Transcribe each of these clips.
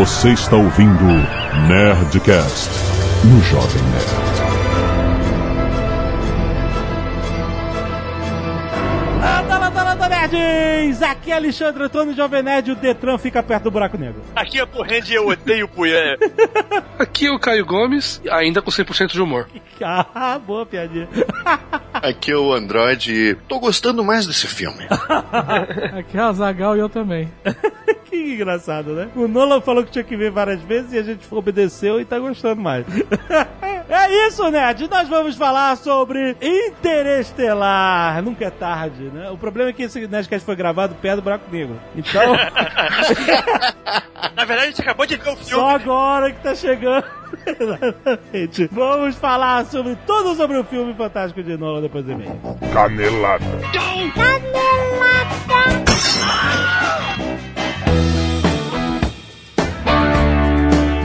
Você está ouvindo Nerdcast no Jovem Nerd. Landa, landa, landa, nerds! Aqui é Alexandre Antônio Jovem Nerd e o Detran fica perto do buraco negro. Aqui é Porrende e eu odeio Puyer. Aqui é o Caio Gomes, ainda com 100% de humor. Ah, boa piadinha. Aqui é o Android e tô gostando mais desse filme. Aqui é a Zagal e eu também. Que engraçado, né? O Nolan falou que tinha que ver várias vezes e a gente obedeceu e tá gostando mais. é isso, Nerd! Nós vamos falar sobre Interestelar. Nunca é tarde, né? O problema é que esse Nerdcast foi gravado perto do buraco negro. Então, Na verdade, a gente acabou de ver o filme. só agora que tá chegando. Exatamente. Vamos falar sobre tudo sobre o filme fantástico de Nolan depois do e-mail. Canelada.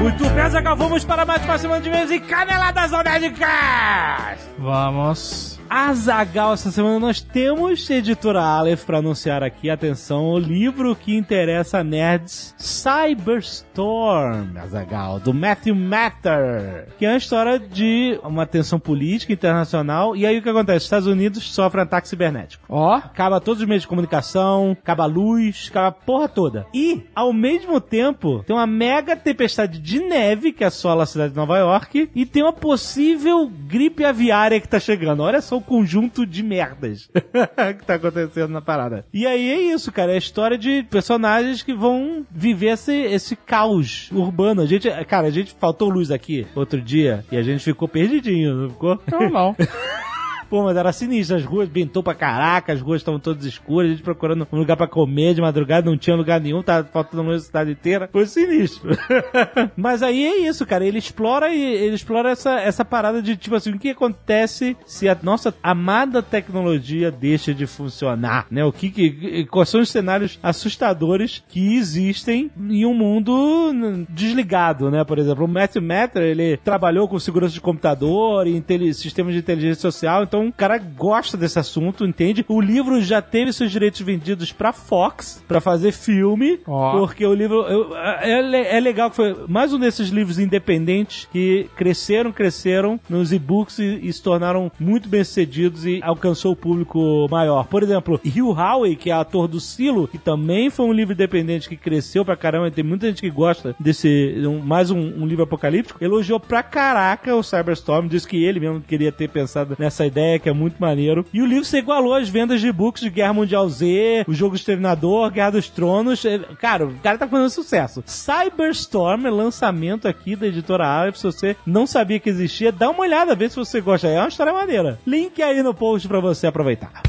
Muito bem, Zagal, vamos para mais uma semana de vez e caneladas ao Nerdcast! Vamos. Azagal, essa semana nós temos editora Aleph para anunciar aqui, atenção, o livro que interessa a nerds, Cyberstorm, Azagal, do Matthew Matter, que é uma história de uma tensão política internacional. E aí o que acontece? Estados Unidos sofrem ataque cibernético. Ó, Acaba todos os meios de comunicação, acaba a luz, acaba a porra toda. E, ao mesmo tempo, tem uma mega tempestade de neve que assola a cidade de Nova York e tem uma possível gripe aviária que tá chegando. Olha só o conjunto de merdas que tá acontecendo na parada. E aí é isso, cara. É a história de personagens que vão viver esse, esse caos urbano. A gente, cara, a gente faltou luz aqui outro dia e a gente ficou perdidinho, não ficou? não, não. Pô, mas era sinistro, as ruas bentou pra caraca, as ruas estavam todas escuras, a gente procurando um lugar pra comer de madrugada, não tinha lugar nenhum, tava faltando luz na cidade inteira. Foi sinistro. mas aí é isso, cara, ele explora e ele explora essa, essa parada de tipo assim, o que acontece se a nossa amada tecnologia deixa de funcionar, né? O que, que quais são os cenários assustadores que existem em um mundo desligado, né? Por exemplo, o Matthew Matter, ele trabalhou com segurança de computador e sistemas de inteligência social, então o cara gosta desse assunto, entende? O livro já teve seus direitos vendidos pra Fox, pra fazer filme, Ó. porque o livro eu- é, le- é legal que foi mais um desses livros independentes que cresceram, cresceram nos e-books e, e se tornaram muito bem sucedidos e alcançou o público maior. Por exemplo, Hugh Howey, que é ator do Silo, que também foi um livro independente que cresceu pra caramba, e tem muita gente que gosta desse um- mais um, um livro apocalíptico, elogiou pra caraca o Cyberstorm, disse que ele mesmo queria ter pensado nessa ideia, que é muito maneiro. E o livro se igualou às vendas de e-books de Guerra Mundial Z, o Jogo Exterminador, Guerra dos Tronos. Ele- Cara, o cara tá fazendo sucesso. Cyberstorm é lançamento aqui da editora Aleph. Se você não sabia que existia, dá uma olhada, vê se você gosta. É uma história maneira. Link aí no post pra você aproveitar.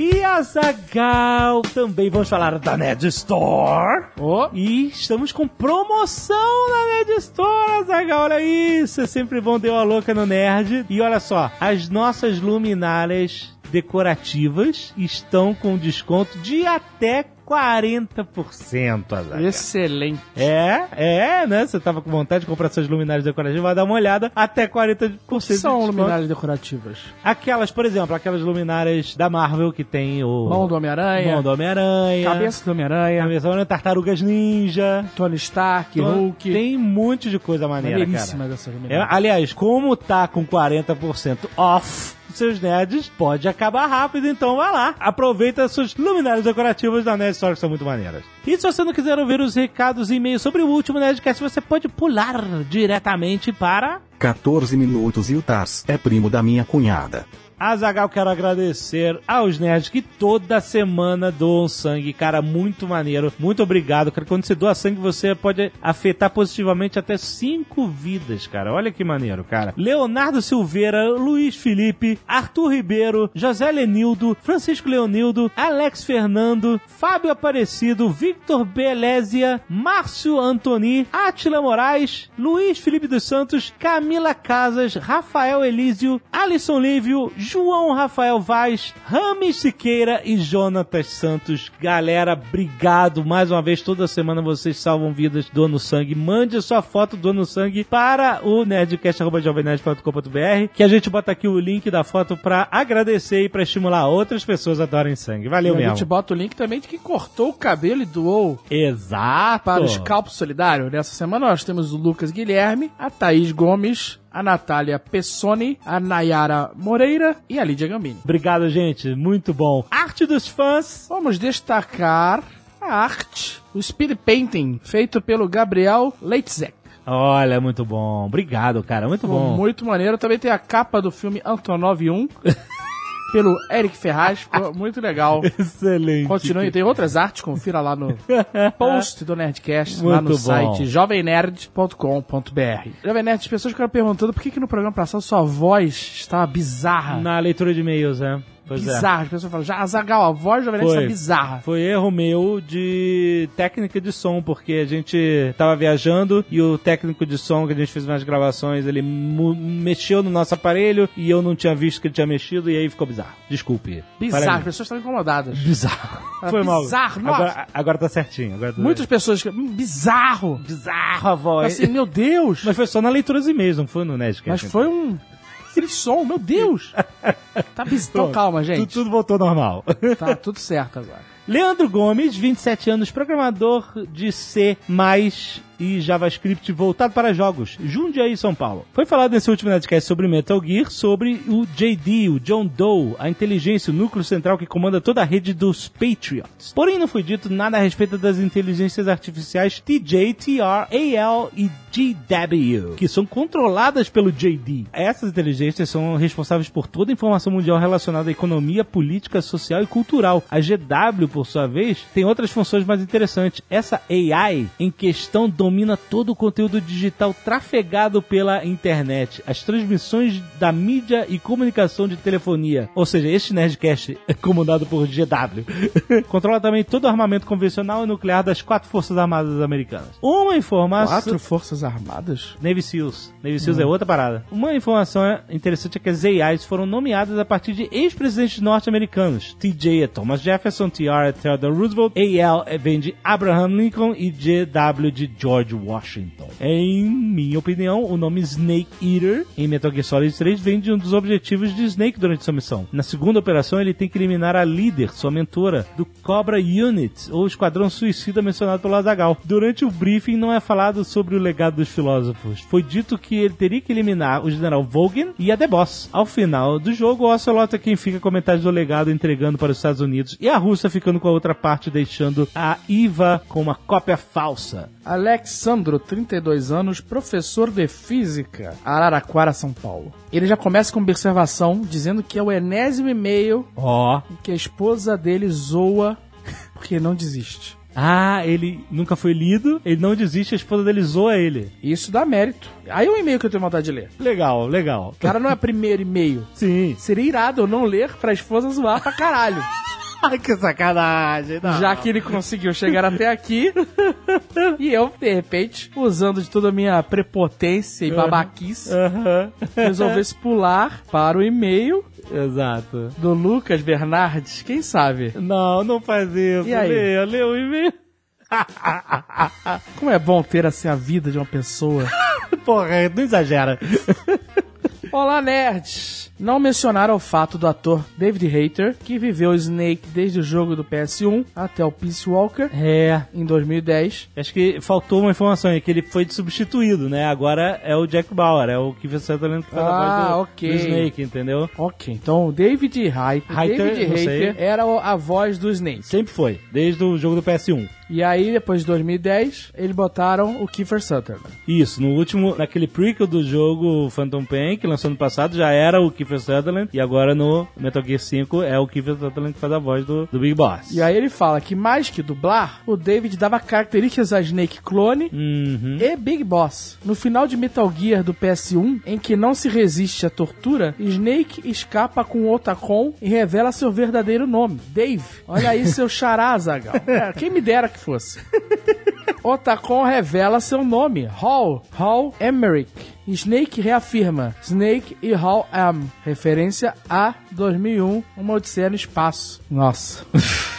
E a Zagal também vamos falar da Nerd Store. Ó, E estamos com promoção na Nerd Store, Zagal. Olha isso. É sempre bom ter uma louca no Nerd. E olha só, as nossas luminárias decorativas estão com desconto de até 40%, Azaghal. excelente. É, é, né? Você tava com vontade de comprar suas luminárias decorativas, vai dar uma olhada, até 40% de São desconto. luminárias decorativas. Aquelas, por exemplo, aquelas luminárias da Marvel que tem o... Mão do Homem-Aranha, Mão do Homem-Aranha. cabeça do Homem-Aranha, Cabeça do Homem-Aranha, Tartarugas Ninja. Tony Stark, Hulk. Tem um monte de coisa maneira, cara. Essas É, luminárias. aliás, como tá com 40% off, seus nerds, pode acabar rápido, então vai lá. Aproveita as suas luminárias decorativas da Nerd Store, que são muito maneiras. E se você não quiser ouvir os recados e e-mails sobre o último Nerdcast, você pode pular diretamente para... 14 minutos e o Taz é primo da minha cunhada. Azagal, quero agradecer aos nerds que toda semana doam sangue, cara, muito maneiro. Muito obrigado, cara. Quando você doa sangue, você pode afetar positivamente até cinco vidas, cara. Olha que maneiro, cara. Leonardo Silveira, Luiz Felipe, Arthur Ribeiro, José Lenildo, Francisco Leonildo, Alex Fernando, Fábio Aparecido, Victor Belésia, Márcio Antoni, Atila Moraes, Luiz Felipe dos Santos, Camila Casas, Rafael Elísio, Alisson Lívio, João Rafael Vaz, Rames Siqueira e Jonatas Santos. Galera, obrigado mais uma vez. Toda semana vocês salvam vidas doando sangue. Mande a sua foto doando sangue para o nerdcast.jovemnerd.com.br que a gente bota aqui o link da foto pra agradecer e pra estimular outras pessoas a doarem sangue. Valeu E a mesmo. gente bota o link também de quem cortou o cabelo e doou Exato. para o Scalpo Solidário. Nessa semana nós temos o Lucas Guilherme, a Thaís Gomes, a Natália Pessoni, a Nayara Moreira e a Lídia Gambini. Obrigado, gente. Muito bom. Arte dos fãs. Vamos destacar a arte, o speed painting feito pelo Gabriel Leitzek. Olha, muito bom. Obrigado, cara. Muito Ficou bom. Muito maneiro. Também tem a capa do filme Antonov 1 pelo Eric Ferraz. Ficou muito legal. Excelente. Continue, tem outras artes, confira lá no post do Nerdcast, lá no Muito bom. site jovemnerd.com.br. Jovem Nerd, as pessoas ficaram perguntando por que, que no programa passado sua voz estava bizarra. Na leitura de e-mails, né? Pois é. bizarra. As pessoas falam, já Azagal, a voz do Foi. está bizarra. Foi erro meu de técnica de som, porque a gente tava viajando e o técnico de som que a gente fez nas gravações, ele mexeu no nosso aparelho e eu não tinha visto que ele tinha mexido e aí ficou bizarro. Desculpe. Bizarro, as pessoas estão incomodadas. Bizarro. Ah, Foi mal. bizarro, nossa. Agora, agora tá certinho. Agora tá Muitas pessoas ficam, "Hum, bizarro. bizarro a voz. Assim, meu Deus. Mas foi só na leitura dos e-mails, não foi no Nerdcast. Mas foi um... Aquele som, meu Deus. Tá bizarro. Então calma, Tudo, gente. tudo voltou normal. Tá tudo certo agora. Leandro Gomes, 27 anos, programador de C++ e JavaScript voltado para jogos. Jundiaí, São Paulo. Foi falado nesse último Nerdcast sobre Metal Gear, sobre o JD, o John Doe, a inteligência, o núcleo central que comanda toda a rede dos Patriots. Porém, não foi dito nada a respeito das inteligências artificiais TJ, TR, AL e GW, que são controladas pelo JD. Essas inteligências são responsáveis por toda a informação mundial relacionada à economia, política, social e cultural. A GW, por sua vez, tem outras funções mais interessantes. Essa AI, em questão, domina todo o conteúdo digital trafegado pela internet, as transmissões da mídia e comunicação de telefonia. Ou seja, este Nerdcast é comandado por GW. Controla também todo o armamento convencional e nuclear das quatro forças armadas americanas. Uma informação... Quatro forças armadas? Navy SEALs. Navy SEALs é outra parada. Uma informação interessante é que as AIs foram nomeadas a partir de ex-presidentes norte-americanos. TJ é Thomas Jefferson, TR é Theodore Roosevelt, AL é- vem de Abraham Lincoln e GW de George Washington. Em minha opinião, o nome Snake Eater em Metal Gear Solid 3 vem de um dos objetivos de Snake durante sua missão. Na segunda operação, ele tem que eliminar a líder, sua mentora, do Cobra Unit, ou Esquadrão Suicida mencionado pelo Azagal. Durante o briefing não é falado sobre o legado dos filósofos. Foi dito que ele teria que eliminar o General Vogan e a The Boss. Ao final do jogo, o Ocelot é quem fica com metade do legado entregando para os Estados Unidos e a Rússia ficando com a outra parte, deixando a IVA com uma cópia falsa. Alexandro, 32 anos, professor de física, Araraquara, São Paulo. Ele já começa com uma observação dizendo que é o enésimo e-mail Ó. que a esposa dele zoa porque não desiste. Ah, ele nunca foi lido, ele não desiste, a esposa dele zoa ele. Isso dá mérito. Aí é um e-mail que eu tenho vontade de ler. Legal, legal. O cara não é primeiro e-mail. Sim. Seria irado eu não ler pra esposa zoar pra caralho. Ai, que sacanagem. Não. Já que ele conseguiu chegar até aqui. e eu, de repente, usando de toda a minha prepotência e babaquice, Aham. resolvesse pular para o e-mail Exato. do Lucas Bernardes. Quem sabe? Não, não faz isso. E aí? Lê o e-mail. Como é bom ter assim a vida de uma pessoa. Porra, não exagera. Olá, nerds! Não mencionaram o fato do ator David Hayter, que viveu Snake desde o jogo do PS1 até o Peace Walker É. em 2010. Acho que faltou uma informação aí, que ele foi substituído, né? Agora é o Jack Bauer, é o Kiefer Sutherland que faz Ah, a voz do, ok. do Snake, entendeu? Ok, então o David Hayter, Hayter, David. Hayter era a voz do Snake. Sempre foi, desde o jogo do PS1. E aí, depois de 2010, eles botaram o Kiefer Sutherland. Isso, no último, naquele prequel do jogo Phantom Pain, que lançou no passado, já era o Kiefer Sutherland, e agora no Metal Gear 5 é o Kiefer Sutherland que faz a voz do, do Big Boss. E aí ele fala que mais que dublar, o David dava características a Snake Clone Uhum. e Big Boss. No final de Metal Gear do PS1, em que não se resiste à tortura, Snake escapa com o Otacon e revela seu verdadeiro nome, Dave. Olha aí seu Zagal. É, quem me dera que fosse. Otacon revela seu nome, Hall, Hall Emmerich. Snake reafirma, Snake e Hall Am, referência a 2001, Uma Odisseia no Espaço. Nossa.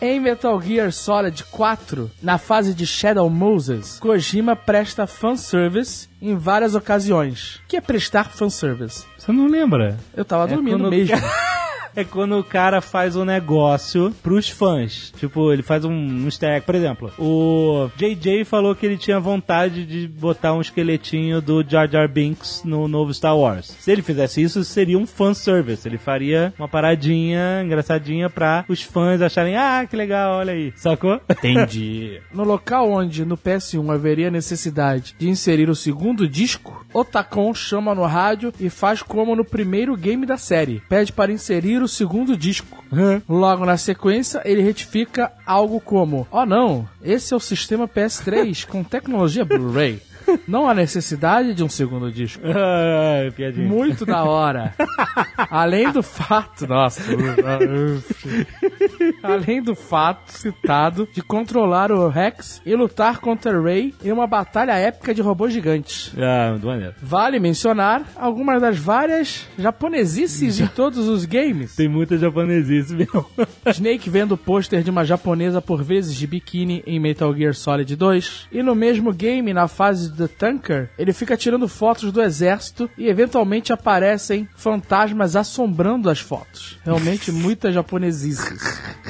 Em Metal Gear Solid 4, na fase de Shadow Moses, Kojima presta fanservice em várias ocasiões. O que é prestar fanservice? Você não lembra? Eu tava dormindo quando- mesmo. É quando o cara faz um negócio pros fãs. Tipo, ele faz um, um easter egg. Por exemplo, o JJ falou que ele tinha vontade de botar um esqueletinho do Jar Jar Binks no novo Star Wars. Se ele fizesse isso, seria um fanservice. Ele faria uma paradinha engraçadinha pra os fãs acharem, ah, que legal, olha aí. Sacou? Entendi. No local onde no PS1 haveria necessidade de inserir o segundo disco, Otacon chama no rádio e faz como no primeiro game da série. Pede para inserir o segundo disco. Logo na sequência, ele retifica algo como: Oh não, esse é o sistema PS3 com tecnologia Blu-ray. Não há necessidade de um segundo disco. Ai, piadinha. Muito da hora. Além do fato, nossa, além do fato citado de controlar o Rex e lutar contra Ray em uma batalha épica de robôs gigantes. Ah, maneiro. Vale mencionar algumas das várias japonesices em todos os games. Tem muita japonesice mesmo. Snake vendo o pôster de uma japonesa por vezes de biquíni em Metal Gear Solid 2. E no mesmo game, na fase The Tanker, ele fica tirando fotos do exército e eventualmente aparecem fantasmas assombrando as fotos. Realmente muita japonesice.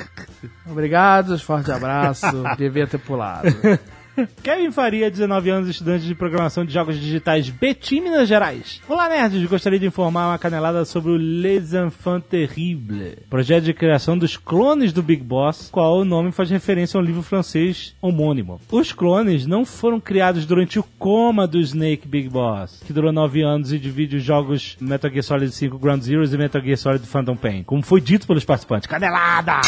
Obrigado, forte abraço. Devia ter pulado. Kevin Faria, 19 anos, estudante de programação de jogos digitais, Betim, Minas Gerais. Olá, nerds! Gostaria de informar uma canelada sobre o Les Enfants Terribles, projeto de criação dos clones do Big Boss, qual o nome faz referência ao livro francês homônimo. Os clones não foram criados durante o coma do Snake Big Boss, que durou 9 anos e divide os jogos Metal Gear Solid 5 Ground Zeroes e Metal Gear Solid Phantom Pain, como foi dito pelos participantes. Canelada!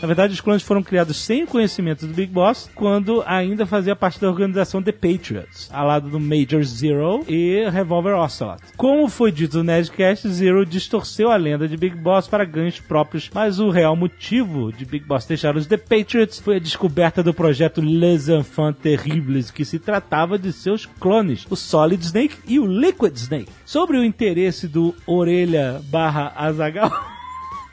Na verdade, os clones foram criados sem o conhecimento do Big Boss, quando ainda fazia parte da organização The Patriots, ao lado do Major Zero e Revolver Ocelot. Como foi dito no Nerdcast, Zero distorceu a lenda de Big Boss para ganhos próprios, mas o real motivo de Big Boss deixar os The Patriots foi a descoberta do projeto Les Enfants Terribles, que se tratava de seus clones, o Solid Snake e o Liquid Snake. Sobre o interesse do Orelha barra Azagal.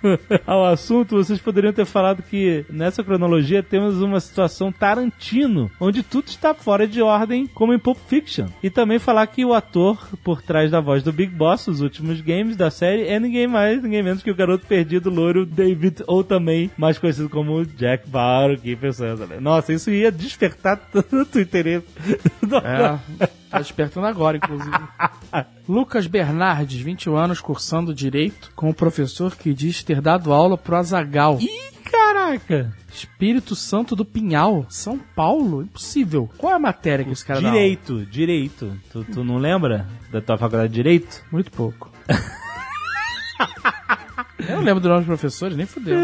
ao assunto, vocês poderiam ter falado que nessa cronologia temos uma situação Tarantino, onde tudo está fora de ordem, como em Pulp Fiction. E também falar que o ator por trás da voz do Big Boss, os últimos games da série, é ninguém mais, ninguém menos que o garoto perdido loiro David, ou também mais conhecido como Jack Bauer, Kiefer Sutherland. Nossa, isso ia despertar tanto interesse. É, tá despertando agora, inclusive. Lucas Bernardes, 21 anos, cursando Direito, com o professor que diz ter dado aula pro Azagal. Ih, caraca! Espírito Santo do Pinhal, São Paulo? Impossível. Qual é a matéria que esse cara? Direito, direito. Tu, tu não lembra da tua faculdade de Direito? Muito pouco. Eu não lembro do nome dos professores, nem fudeu.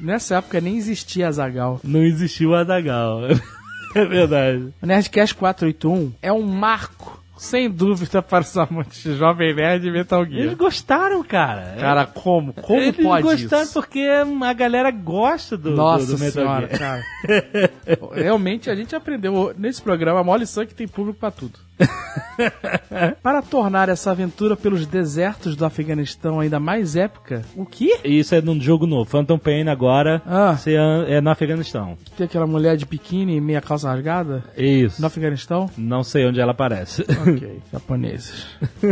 Nessa época nem existia Azagal. Não existiu o Adagal. É verdade. O Nerdcast 481 é um marco, sem dúvida, para os amantes de Jovem Nerd e Metal Eles Gear. gostaram, cara. Cara, como? Como Eles pode gostaram isso? porque a galera gosta do, Nossa do, do Metal senhora, Gear. cara. Realmente a gente aprendeu nesse programa a maior lição é que tem público pra tudo. Para tornar essa aventura pelos desertos do Afeganistão ainda mais épica, o quê? Isso é num jogo novo. Phantom Pain agora Ah. é no Afeganistão. Tem aquela mulher de biquíni e meia calça rasgada Isso. no Afeganistão? Não sei onde ela aparece. Ok, japoneses.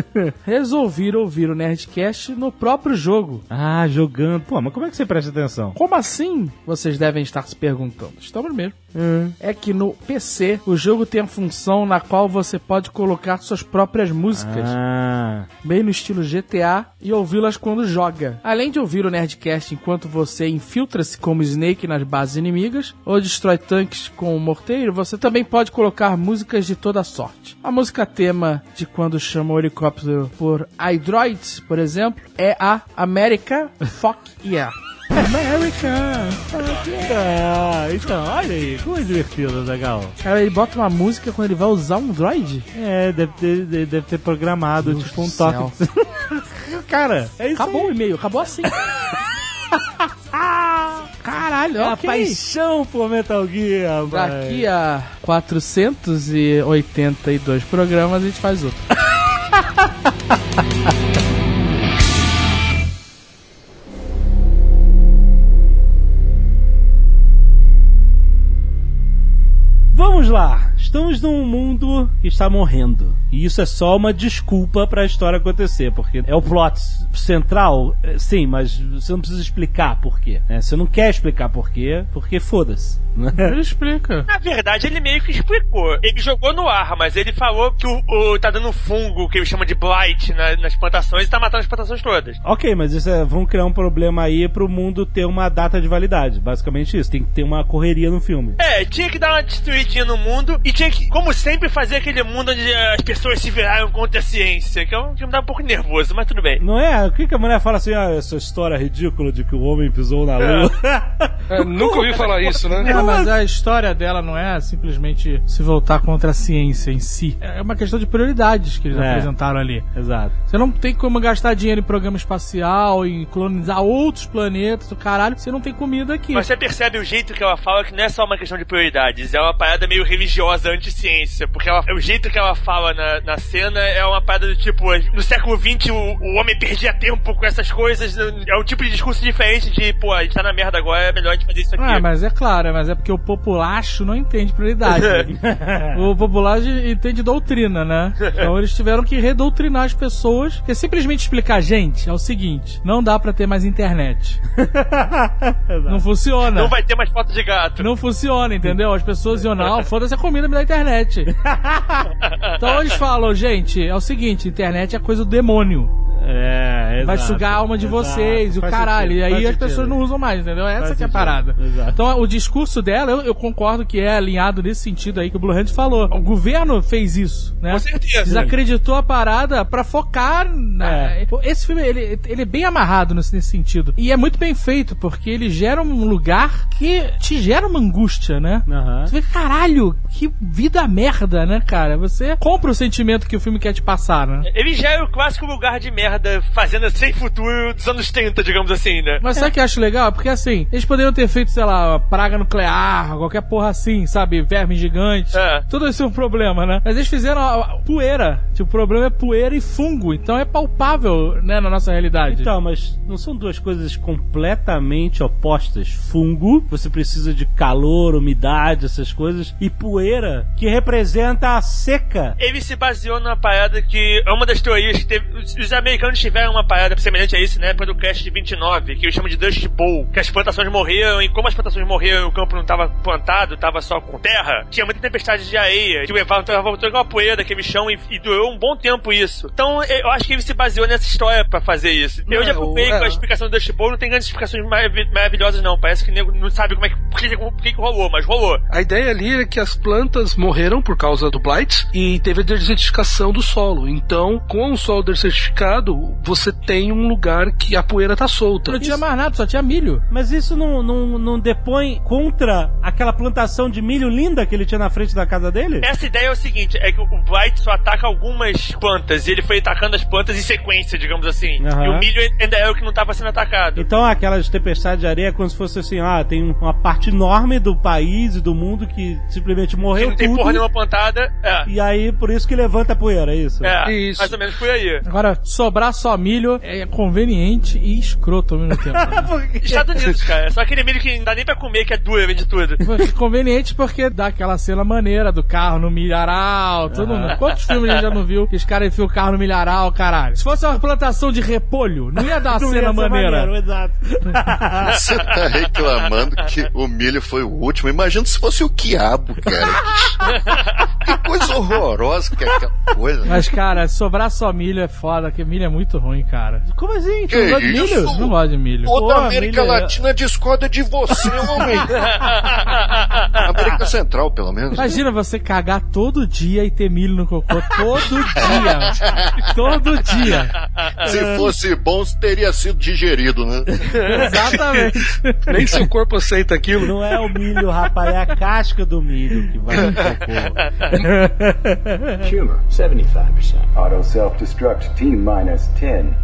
Resolvi ouvir o Nerdcast no próprio jogo. ah, jogando. Pô, mas como é que você presta atenção? Como assim? Vocês devem estar se perguntando. Estamos mesmo. É que no PC o jogo tem a função na qual você pode colocar suas próprias músicas, Ah, bem no estilo GTA, e ouvi-las quando joga. Além de ouvir o Nerdcast enquanto você infiltra-se como Snake nas bases inimigas, ou destrói tanques com o morteiro, você também pode colocar músicas de toda sorte. A música tema de quando chama o helicóptero por iDroids, por exemplo, é a America Fuck Yeah. America! Ah, então, olha aí, como é divertido, legal. Cara, ele bota uma música quando ele vai usar um droid? É, deve ter, deve ter programado, Deus tipo um toque. Cara, é isso Acabou aí. o e-mail, acabou assim. Caralho, É a ok. paixão por Metal Gear. Daqui a 482 programas a gente faz outro. Vamos lá. Estamos num mundo que está morrendo. E isso é só uma desculpa para a história acontecer, porque é o plot central, eh, sim, mas você não precisa explicar por quê. né? Você não quer explicar por quê, porque foda-se. né? Ele explica. Na verdade, ele meio que explicou. Ele jogou no ar, mas ele falou que o, o- tá dando fungo, que ele chama de blight na- nas plantações, e tá matando as plantações todas. Ok, mas isso é, vão criar um problema aí pro mundo ter uma data de validade. Basicamente isso. Tem que ter uma correria no filme. É, tinha que dar uma destruidinha no mundo e tinha que, como sempre, fazer aquele mundo onde as pessoas se viraram contra a ciência, que é um que me dá um pouco nervoso, mas tudo bem. Não é? O que, que a mulher fala assim, ah, essa história ridícula de que o homem pisou na lua? É, nunca ouvi falar isso, né? Não, mas a história dela não é simplesmente se voltar contra a ciência em si. É uma questão de prioridades que eles É. apresentaram ali. Exato. Você não tem como gastar dinheiro em programa espacial, em colonizar outros planetas, o caralho, você não tem comida aqui. Mas você percebe o jeito que ela fala que não é só uma questão de prioridades, é uma parada meio religiosa, anti-ciência. Porque ela- o jeito que ela fala na, na cena é uma parada do tipo, no século XX o, o homem perdia tempo com essas coisas, é um tipo de discurso diferente de, pô, a gente tá na merda agora, é melhor a gente fazer isso aqui. Ah, mas é claro, mas é porque o populacho não entende prioridade. o populacho entende doutrina, né? Então eles tiveram que redoutrinar as pessoas, que é simplesmente explicar, gente, é o seguinte, não dá pra ter mais internet. não funciona. Não vai ter mais foto de gato. Não funciona, entendeu? As pessoas iam, não, foda-se a comida dá internet. então eles falam, gente, é o seguinte, internet é coisa do demônio. É, Vai exato. sugar a alma de Exato. vocês, e o caralho. sentido, e aí as sentido. pessoas não usam mais, entendeu? Essa Faz que é a parada. Exato. Então o discurso dela, eu, eu concordo que é alinhado nesse sentido aí que o Blue Hand falou. O governo fez isso, né? Com certeza. Desacreditou a parada pra focar na... É. Esse filme, ele, ele é bem amarrado nesse, nesse sentido. E é muito bem feito, porque ele gera um lugar que te gera uma angústia, né? Você vê, caralho, que vida merda, né, cara? Você compra o sentimento que o filme quer te passar, né? Ele já é o clássico lugar de merda, fazenda sem futuro dos anos 30, digamos assim, né? Mas sabe o que eu acho legal? Porque assim, eles poderiam ter feito, sei lá, praga nuclear, qualquer porra assim, sabe? Verme gigante. É. Tudo isso é um problema, né? Mas eles fizeram a, a poeira. Tipo, o problema é poeira e fungo. Então é palpável, né, na nossa realidade. Então, mas não são duas coisas completamente opostas? Fungo, você precisa de calor, umidade, essas coisas, e poeira, que representa a seca. Ele se baseou numa parada que é uma das teorias que teve. Os, os americanos tiveram uma parada semelhante a isso, né? Depois do Crash de 29, que eles chamam de Dust Bowl, que as plantações morreram, e como as plantações morreram e o campo não estava plantado, estava só com terra, tinha muita tempestade de areia, que levava, levava toda aquela poeira daquele chão e, e durou um bom tempo isso. Então eu acho que ele se baseou nessa história pra fazer isso. Eu Não, já procurei é, com a é. explicação do Dust Bowl, não tem grandes explicações marav- maravilhosas, não. Parece que o nego não sabe como é que, por que, por que que rolou, mas rolou. A ideia ali é que as plantas morreram por causa do blight e teve a desertificação do solo. Então, com o solo desertificado, você tem um lugar que a poeira tá solta. Não tinha mais nada, só tinha milho. Mas isso não, não, não depõe contra aquela plantação de milho linda que ele tinha na frente da casa dele? Essa ideia é o seguinte, é que o Blight só ataca algumas plantas, e ele foi atacando as plantas em sequência, digamos assim. Aham. E o milho ainda era o que não estava sendo atacado. Então aquelas tempestades de areia é como se fosse assim, ah, tem uma parte enorme do país e do mundo que simplesmente morreu não tem tudo. porra nenhuma plantada. É. E aí, por isso que levanta a poeira, é isso? É, Isso. mais ou menos por aí. Agora, sobrar só milho é conveniente e escroto ao mesmo tempo. né? Estados Unidos, cara. É só aquele milho que não dá nem pra comer, que é duro, vem de tudo. Porque Conveniente porque dá aquela cena maneira do carro no milharal. Todo mundo. Quantos filmes a gente já não viu que os caras enfiam o carro no milharal, caralho? Se fosse uma plantação de repolho, não ia dar uma Não cena maneira. maneiro, exato. Você tá reclamando que o milho foi o último. Imagina se fosse o quiabo, cara. Que coisa horrorosa que é aquela coisa. Mas, cara, sobrar só milho é foda, porque milho é muito ruim, cara. Como assim? Que Tu não gosta de milho? Não gosto de milho. Toda Pô, a América milho é- Latina discorda de você, homem. América Central, pelo menos. Imagina você cagar todo dia e ter milho no cocô todo dia. todo dia. Se fosse bom, teria sido digerido, né? Exatamente. Nem seu corpo aceita aquilo. Não é o milho, rapaz, é a casca do milho que vai. Humor, 75%. Auto self destruct T minus 10.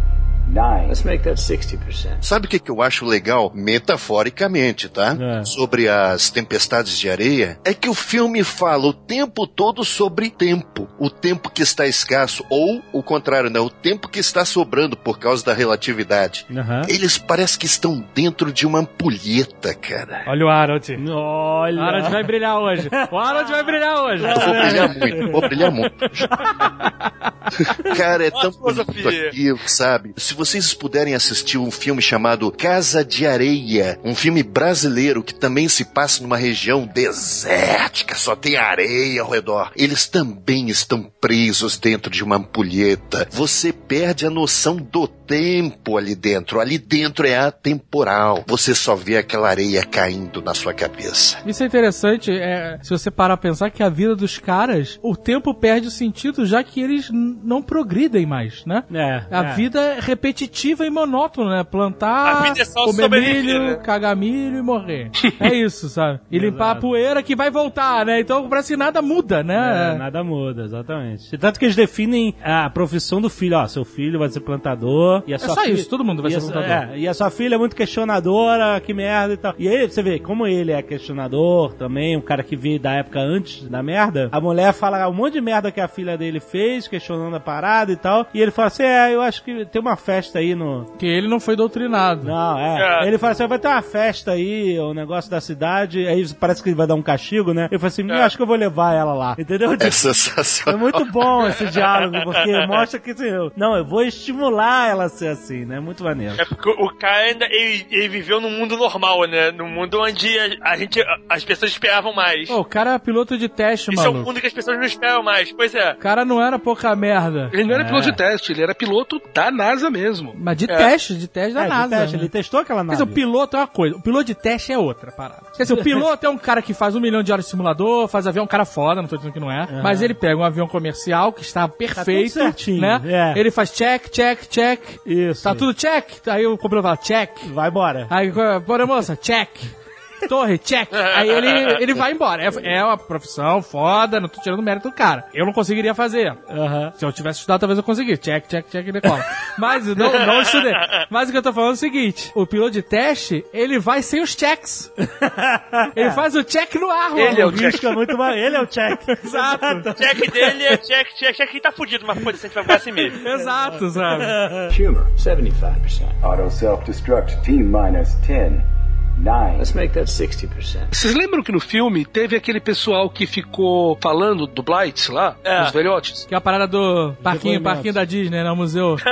Let's make that 60%. Sabe o que, que eu acho legal, metaforicamente, tá? É. Sobre as tempestades de areia? É que o filme fala o tempo todo sobre tempo. O tempo que está escasso, ou o contrário, né? O tempo que está sobrando por causa da relatividade. Aham. Eles parecem que estão dentro de uma ampulheta, cara. Olha o Harold. Olha. O Harold vai brilhar hoje. O Harold vai brilhar hoje. Eu vou brilhar muito, vou brilhar muito. Cara, é tão Nossa, bonito sabe? Se vocês puderem assistir um filme chamado Casa de Areia, um filme brasileiro que também se passa numa região desértica, só tem areia ao redor. Eles também estão presos dentro de uma ampulheta. Você perde a noção do tempo ali dentro. Ali dentro é atemporal. Você só vê aquela areia caindo na sua cabeça. Isso é interessante, é, se você parar a pensar que a vida dos caras, o tempo perde o sentido, já que eles não progridem mais, né? É, A é. vida é repetitiva e monótona, né? Plantar, é comer milho, né? cagar milho e morrer. é isso, sabe? E limpar a poeira que vai voltar, né? Então parece que nada muda, É, né? nada muda, exatamente. Tanto que eles definem a profissão do filho. Ó, seu filho vai ser plantador. E a sua só filha- isso, todo mundo vai e ser plantador. É, e a sua filha é muito questionadora, que merda e tal. E aí, você vê, como ele é questionador também, um cara que veio da época antes da merda, a mulher fala um monte de merda que a filha dele fez, questionando a parada e tal. E ele fala assim: é, eu acho que tem uma festa aí no, Que ele não foi doutrinado. não, é. É. Ele fala assim: vai ter uma festa aí, o negócio da cidade. Aí parece que ele vai dar um castigo, né? Eu falo assim: eu acho que eu vou levar ela lá. Entendeu? É É sensacional. muito bom esse diálogo, porque mostra que assim, eu, não, eu vou estimular ela a ser assim, né? Muito maneiro. É porque o cara ainda ele, ele viveu num mundo normal, né? Num mundo onde a, a gente, as pessoas esperavam mais. Pô, o cara é piloto de teste, Isso é um maluco. mundo que as pessoas não esperam mais. Pois é. O cara não era pouca merda. Ele não era É. piloto de teste, ele era piloto da NASA mesmo. Mas de É. teste, de teste da É, de NASA. teste, né? ele testou aquela Quer nave. dizer, o piloto é uma coisa, o piloto de teste é outra parada. Quer dizer, o piloto é um cara que faz um milhão de horas de simulador, faz avião, um cara foda, não tô dizendo que não é. Mas ele pega um avião comercial que está perfeito, certinho, né? é. Ele faz check, check, check. Isso. Tá tudo check. Aí o computador fala check. Vai embora. Aí, bora moça, check. Torre, check. Aí ele, ele vai embora. É, é uma profissão foda, não tô tirando mérito do cara. Eu não conseguiria fazer. Aham. Se eu tivesse estudado, talvez eu conseguisse. Check, check, check decola. Mas não, não estudei. Mas o que eu tô falando é o seguinte: o piloto de teste, ele vai sem os checks. Ele faz o check no ar, Ele é o mano. check. Risco é muito mais. Ele é o check. Exato. Check dele é check, check, check. Quem tá fudido, mas foda-se, a gente vai ficar assim mesmo. Exato, sabe? Humor, 75%. Auto self-destruct, T minus 10. 9. Let's make that 60%. Vocês lembram que no filme teve aquele pessoal que ficou falando do Blight lá? É. Os velhotes? Que é a parada do parquinho, parquinho da Disney, né? O museu.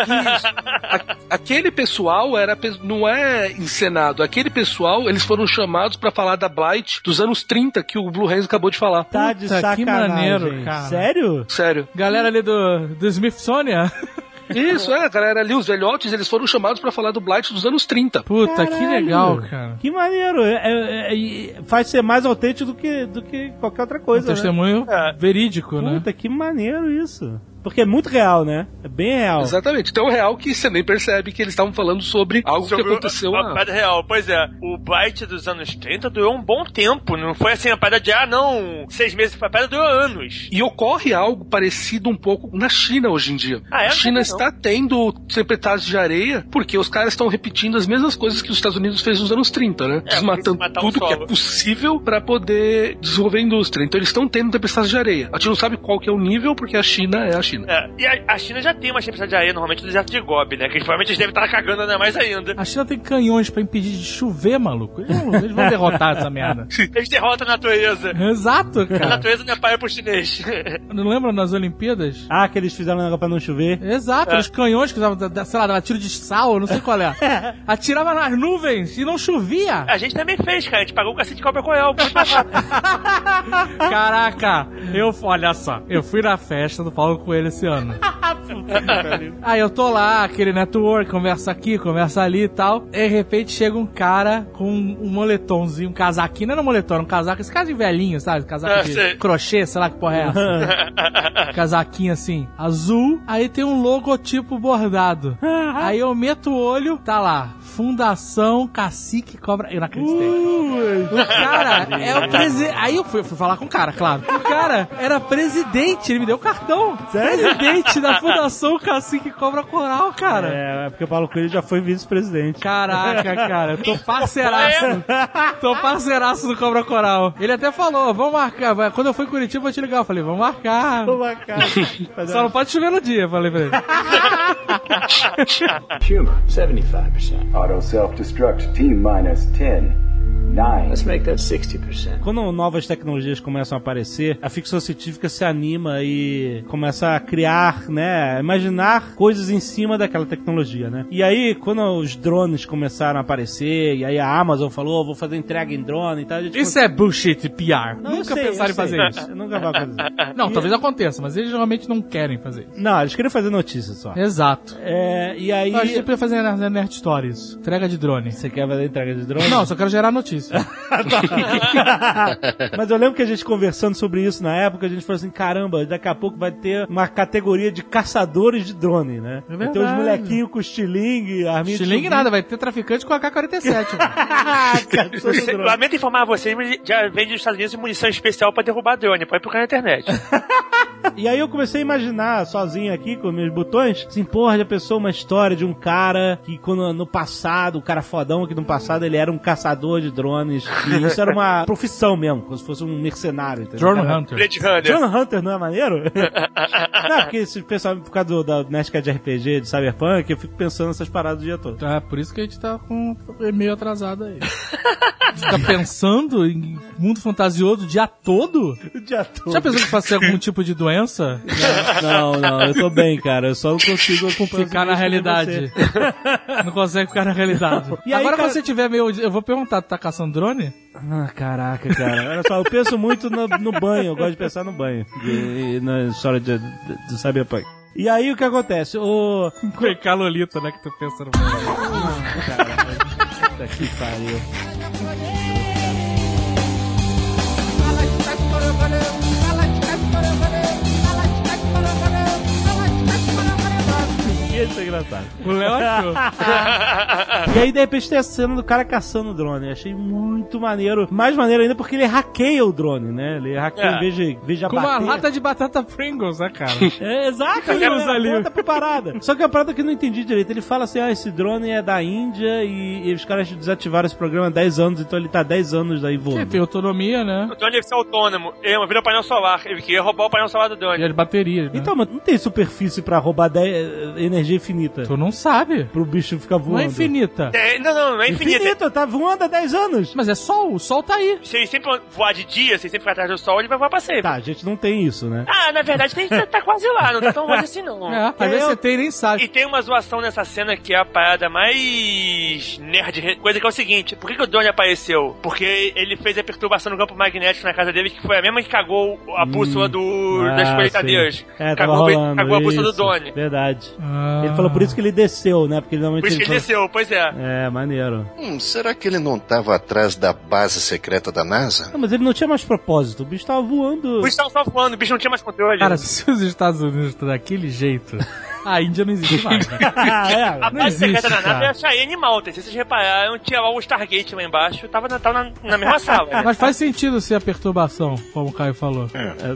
A- aquele pessoal era não é encenado. Aquele pessoal, eles foram chamados pra falar da Blight dos anos 30 que o Blue Hands acabou de falar. Tá de Puta, que sacanagem. maneiro, cara. Sério? Sério. Galera ali do, do Smithsonian. Isso, é, galera ali, os velhotes, eles foram chamados pra falar do Blight dos anos 30. Puta, que Caralho. legal, cara. Que maneiro. É, é, é, faz ser mais autêntico do que, do que qualquer outra Um coisa. né? testemunho É. verídico, né? Puta, que maneiro isso. Porque é muito real, né? É bem real. Exatamente. Então é real que você nem percebe que eles estavam falando sobre algo Sobre que aconteceu uma lá. parada real. Pois é, o Blight dos anos 30 durou um bom tempo. Não foi assim a parada de, ah, não, seis meses. A parada durou anos. E ocorre algo parecido um pouco na China hoje em dia. Ah, é? A China Não. está tendo tempestades de areia porque os caras estão repetindo as mesmas coisas que os Estados Unidos fez nos anos 30, né? É, Desmatando tudo que é possível para poder desenvolver a indústria. Então eles estão tendo tempestades de areia. A gente não sabe qual que é o nível porque a China é a China. É, e a, a China já tem uma tempestade de areia, normalmente no deserto de Gobi, né? Que provavelmente eles devem estar cagando ainda mais ainda. A China tem canhões pra impedir de chover, maluco. Eles vão, eles vão derrotar essa merda. Eles derrotam a natureza. Exato, A cara. natureza não é pai pro chinês. Não lembram nas Olimpíadas? Ah, que eles fizeram negócio pra não chover. Exato, os canhões que usavam, sei lá, dava tiro de sal, eu não sei qual é. Atirava nas nuvens e não chovia. A gente também fez, cara. A gente pagou o cacete de cobra coel. Caraca, eu, olha só, eu fui na festa do Paulo Coelho esse ano. Aí eu tô lá, aquele network, conversa aqui, conversa ali e tal. De repente chega um cara com um moletomzinho, um casaquinho, não era um moletom, era um casaco, esse casaco de velhinho, sabe? Casaco Ah, de sei. crochê, sei lá que porra é essa. Casaquinho assim, azul, aí tem um logotipo bordado. Aí eu meto o olho, tá lá, Fundação Cacique Cobra. Eu não acreditei. O cara é o presidente. Aí eu fui, fui falar com o cara, claro. O cara era presidente, ele me deu o cartão. Presidente da Fundação Cacique Cobra Coral, cara. É, é porque o Paulo Coelho já foi vice-presidente. Caraca, cara, eu tô parceiraço. tô parceiraço do Cobra Coral. Ele até falou, vamos marcar. Quando eu fui em Curitiba, eu vou te ligar. Eu falei, vamos marcar. Vou marcar. Só não pode chover no dia, falei pra ele. Humor, 75%. Auto self-destruct, T minus 10. 9. Let's make that 60%. Quando novas tecnologias começam a aparecer, a ficção científica se anima e começa a criar, né, imaginar coisas em cima daquela tecnologia, né? E aí, quando os drones começaram a aparecer, e aí a Amazon falou, vou fazer entrega em drone e tal, a gente Isso é bullshit PR. Não, Nunca sei, pensaram em fazer isso. Eu nunca vou fazer. Não, talvez aconteça, mas eles geralmente não querem fazer isso. Não, eles queriam fazer notícia só. Exato. É, e aí... A gente podia fazer na na Nerd Stories. Entrega de drone. Você quer fazer entrega de drone? Não, só quero gerar notícia. Mas eu lembro que a gente conversando sobre isso na época, a gente falou assim, caramba, daqui a pouco vai ter uma categoria de caçadores de drone, né? É vai ter os molequinhos com estilingue, arminha de Estilingue nada, vai ter traficante com AK-47. mano. Caçador de drone. Lamento informar vocês, mas já vende nos Estados Unidos munição especial pra derrubar drone. Pode procurar na internet. E aí eu comecei a imaginar sozinho aqui com meus botões, assim, porra, já pensou uma história de um cara que quando no passado, o cara fodão que no passado ele era um caçador de drones, e isso era uma profissão mesmo, como se fosse um mercenário, entendeu? Drone Cara, Hunter. Blade Runner. John Hunter não é maneiro? não, porque esse pessoal, por causa do, da Nerdcast de RPG, de Cyberpunk, eu fico pensando nessas paradas o dia todo. É, por isso que a gente tá com meio atrasado aí. Você tá pensando em mundo fantasioso o dia todo? O dia todo. Já pensou que ser algum tipo de doença? Não, não, eu tô bem, cara. Eu só não consigo acompanhar Ficar na realidade. Não consegue ficar na realidade. E aí, Agora cara- quando você tiver meio. Eu vou perguntar, tu tá caçando drone? Ah, caraca, cara. Olha só, eu penso muito no, no banho. Eu gosto de pensar no banho. E, e na história de, de, do Cyberpunk. E aí o que acontece? O. Com a Lolita, né? Que tu pensa no Puta que pariu. Isso é engraçado. O Léo achou. E aí, de repente, tem a cena do cara caçando o drone. Eu achei muito maneiro. Mais maneiro ainda porque ele hackeia o drone, né? Ele hackeia É. em vez de, em vez de Com uma lata de batata Pringles, né, cara? É, exato, ele usa ali? pra parada. Só que é uma parada que eu não entendi direito. Ele fala assim, ah, esse drone é da Índia e, e os caras desativaram esse programa há 10 anos, então ele tá 10 anos daí Porque voando. tem autonomia, né? O drone deve ser autônomo. Ele vira painel solar. Ele queria roubar o painel solar do E drone. as baterias, né? Então, mas não tem superfície pra roubar 10 energia infinita Tu não sabe. pro bicho ficar voando. Não é infinita. É, não, não, não é infinito. Infinito, tá voando há 10 anos. Mas é sol, o sol tá aí. Se ele sempre voar de dia, se ele sempre ficar atrás do sol, ele vai voar pra sempre. Tá, a gente não tem isso, né? Ah, na verdade, tem, tá, tá quase lá, não tá tão longe assim não. É, às vezes você tem e nem sabe. E tem uma zoação nessa cena que é a parada mais nerd, coisa que é o seguinte: por que, que o drone apareceu? Porque ele fez a perturbação no campo magnético na casa dele, que foi a mesma que cagou a bússola do, das Ah, colheitadeiras. É, cagou, rolando. cagou a bússola do isso, drone. Verdade. Ah. Ele falou por isso que ele desceu, né? Porque normalmente Por isso que ele fala- desceu, pois é. É, maneiro. Hum, será que ele não estava atrás da base secreta da NASA? Não, mas ele não tinha mais propósito. O bicho tava voando. O bicho tava só voando, o bicho não tinha mais controle. Cara, se os Estados Unidos estão daquele jeito, a Índia não existe mais. né? Ah, é. A base secreta da nave é a Cheyenne Mountain. Se vocês repararam, tinha lá o Stargate lá embaixo, tava na, tava na, na mesma sala. Mas faz sentido ser a perturbação, como o Caio falou.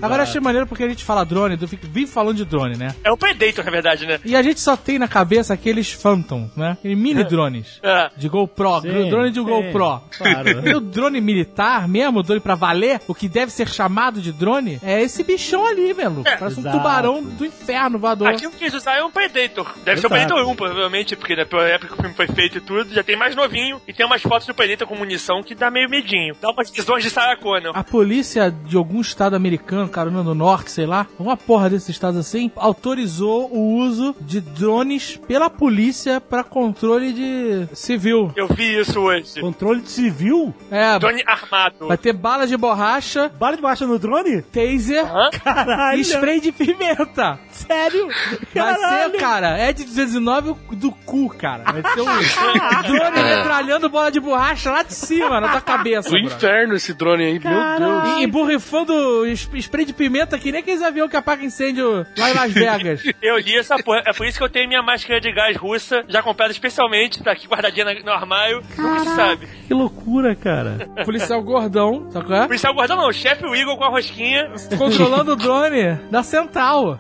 Agora eu achei maneiro porque a gente fala drone, eu fico- vive falando de drone, né? É o Predator, na verdade, né? E a gente só tem na cabeça aqueles Phantom, né? Aquele mini drones. É. De GoPro, Sim, drone de sim, GoPro. claro. E o drone militar mesmo, o drone pra valer, o que deve ser chamado de drone, é esse bichão ali, mano. É. Parece um Exato. tubarão do inferno voador. Aqui o que eles usaram é um Predator. Deve ser o Exato. Predator 1, provavelmente, porque na época que o filme foi feito e tudo, já tem mais novinho. E tem umas fotos do Predator com munição que dá meio medinho. Dá umas visões de Sarah Connor. A polícia de algum estado americano, Carolina do Norte, sei lá, uma porra desses estados assim, autorizou o uso de drones pela polícia pra controle de civil. Eu vi isso hoje. Controle de civil? É, Drone armado. vai ter bala de borracha, Bala de borracha no drone? taser Hã? Caralho! e spray de pimenta. Sério? Vai ser, cara, é de 209 do cu, cara. Vai ser um drone metralhando bola de borracha lá de cima, na tua cabeça. Do brother. inferno esse drone aí, meu Deus. E, e borrifando spray de pimenta que nem aqueles aviões que apagam incêndio lá em Las Vegas. Eu li essa porra. É por isso que eu tenho minha máscara de gás russa, já comprada especialmente, tá aqui guardadinha no armário. Nunca se sabe. Que loucura, cara. Policial gordão, sabe qual é? Policial guardão não, o chefe Eagle com a rosquinha. Controlando o drone da central.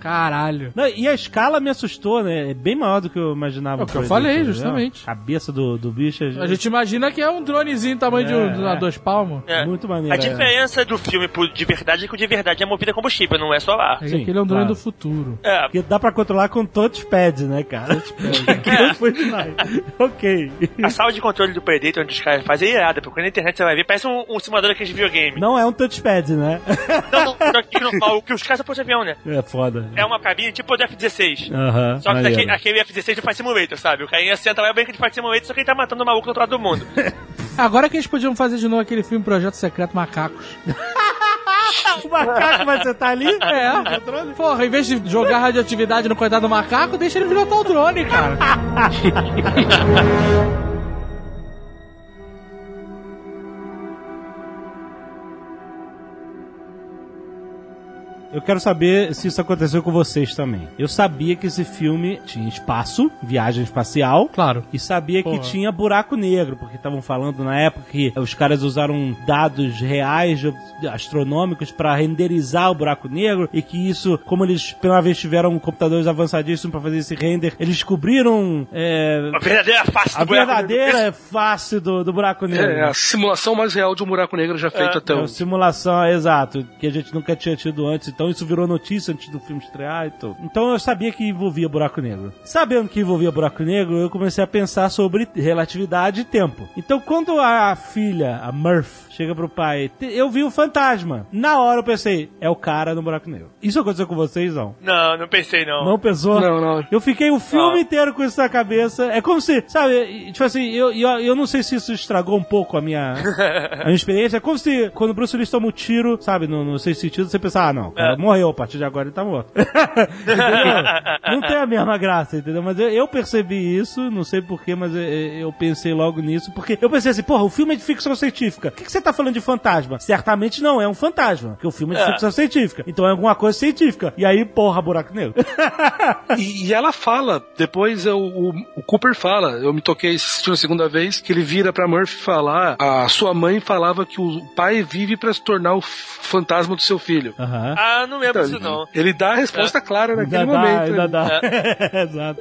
Caralho. Não, e a escala me assustou, né? É bem maior do que eu imaginava. É o que eu falei, exemplo, justamente. A cabeça do, do bicho é A gente imagina que é um dronezinho tamanho de, um, de É. dois palmos. É. muito maneiro. A diferença do filme pro de verdade é que o de verdade é movido a combustível, não é só ar. É. Sim, Aquele é um drone claro. do futuro. É, Porque dá pra controlar com touchpad, né, cara? Aquilo foi demais. ok. a sala de controle do Predator onde os caras fazem é irada, porque na internet você vai ver, parece um, um simulador daqueles videogame. Não é um touchpad, né? Não, não, não, aqui não, o que os caras são avião, né? É foda. É uma cabine tipo do F-16. Aham. Só que daqui, aquele F-16 do Flight Simulator, sabe? O carinha senta lá e brinca de Flight Simulator, só que ele tá matando o maluco do outro lado do mundo. Agora que eles podiam fazer de novo aquele filme Projeto Secreto Macacos. O macaco vai sentar ali? É. Porra, em vez de jogar radioatividade no coitado do macaco, deixa ele pilotar o drone, cara. Eu quero saber se isso aconteceu com vocês também. Eu sabia que esse filme tinha espaço, viagem espacial. Claro. E sabia Porra. que tinha buraco negro, porque estavam falando na época que os caras usaram dados reais astronômicos para renderizar o buraco negro e que isso, como eles pela vez tiveram computadores avançadíssimos para fazer esse render, eles descobriram é, A verdadeira face a do buraco verdadeira face do, do buraco negro. É, a simulação mais real de um buraco negro já feita até É hoje. simulação, exato, que a gente nunca tinha tido antes, então isso virou notícia antes do filme estrear e tudo. Então eu sabia que envolvia buraco negro. Sabendo que envolvia buraco negro, eu comecei a pensar sobre relatividade e tempo. Então quando a filha, a Murph, chega pro pai, "Te- eu vi um fantasma. Na hora eu pensei, é o cara no buraco negro. Isso aconteceu com vocês, não? Não, não pensei não. Não pensou? Não, não. Eu fiquei o filme Não. inteiro com isso na cabeça. É como se, sabe, tipo assim, eu, eu, eu não sei se isso estragou um pouco a minha, a minha experiência. É como se, quando o Bruce Willis toma um tiro, sabe, no, no seis sentidos, você pensa, ah, não, o cara É. morreu, a partir de agora ele tá morto. entendeu? Não tem a mesma graça, entendeu? Mas eu, eu percebi isso, não sei porquê, mas eu, eu pensei logo nisso, porque eu pensei assim, porra, o filme é de ficção científica. O que, que você tá falando de fantasma? Certamente não é um fantasma, porque o filme é de É. ficção científica. Então é alguma coisa científica. E aí, porra, buraco negro. E, e ela fala, depois eu- o, o Cooper fala, eu me toquei assistindo a segunda vez, que ele vira pra Murphy falar, a sua mãe falava que o pai vive pra se tornar o fantasma do seu filho. Ah, não lembro Então, disso não. Ele dá a resposta clara naquele Ainda dá, momento. ainda dá. Exato.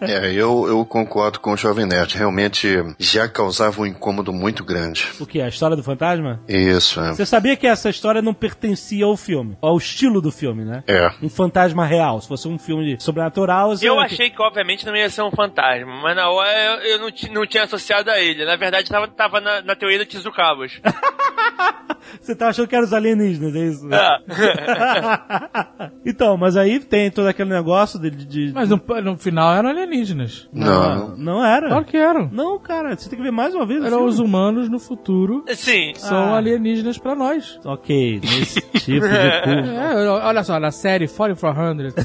É, eu, eu concordo com o Jovem Nerd. Realmente já causava um incômodo muito grande. O que? A história do fantasma? Isso, é. Você sabia que essa história não pertencia ao filme, ao estilo do filme, né? É. Um fantasma real. Se fosse um filme de sobrenatural. Eu achei que, obviamente, não ia ser um fantasma, mas na hora eu, eu não, não tinha associado a ele. Na verdade, tava, tava na, na teoria do Tizukabos. Você tá achando que eram os alienígenas, é isso? É. então, mas aí tem todo aquele negócio de... de- Mas no, no final eram alienígenas. Não, não. Não era. Claro que eram. Não, cara, você tem que ver mais uma vez Eram os humanos no futuro. Sim. São Ah. alienígenas pra nós. Ok, nesse tipo de cu. É, olha só, na série 4400,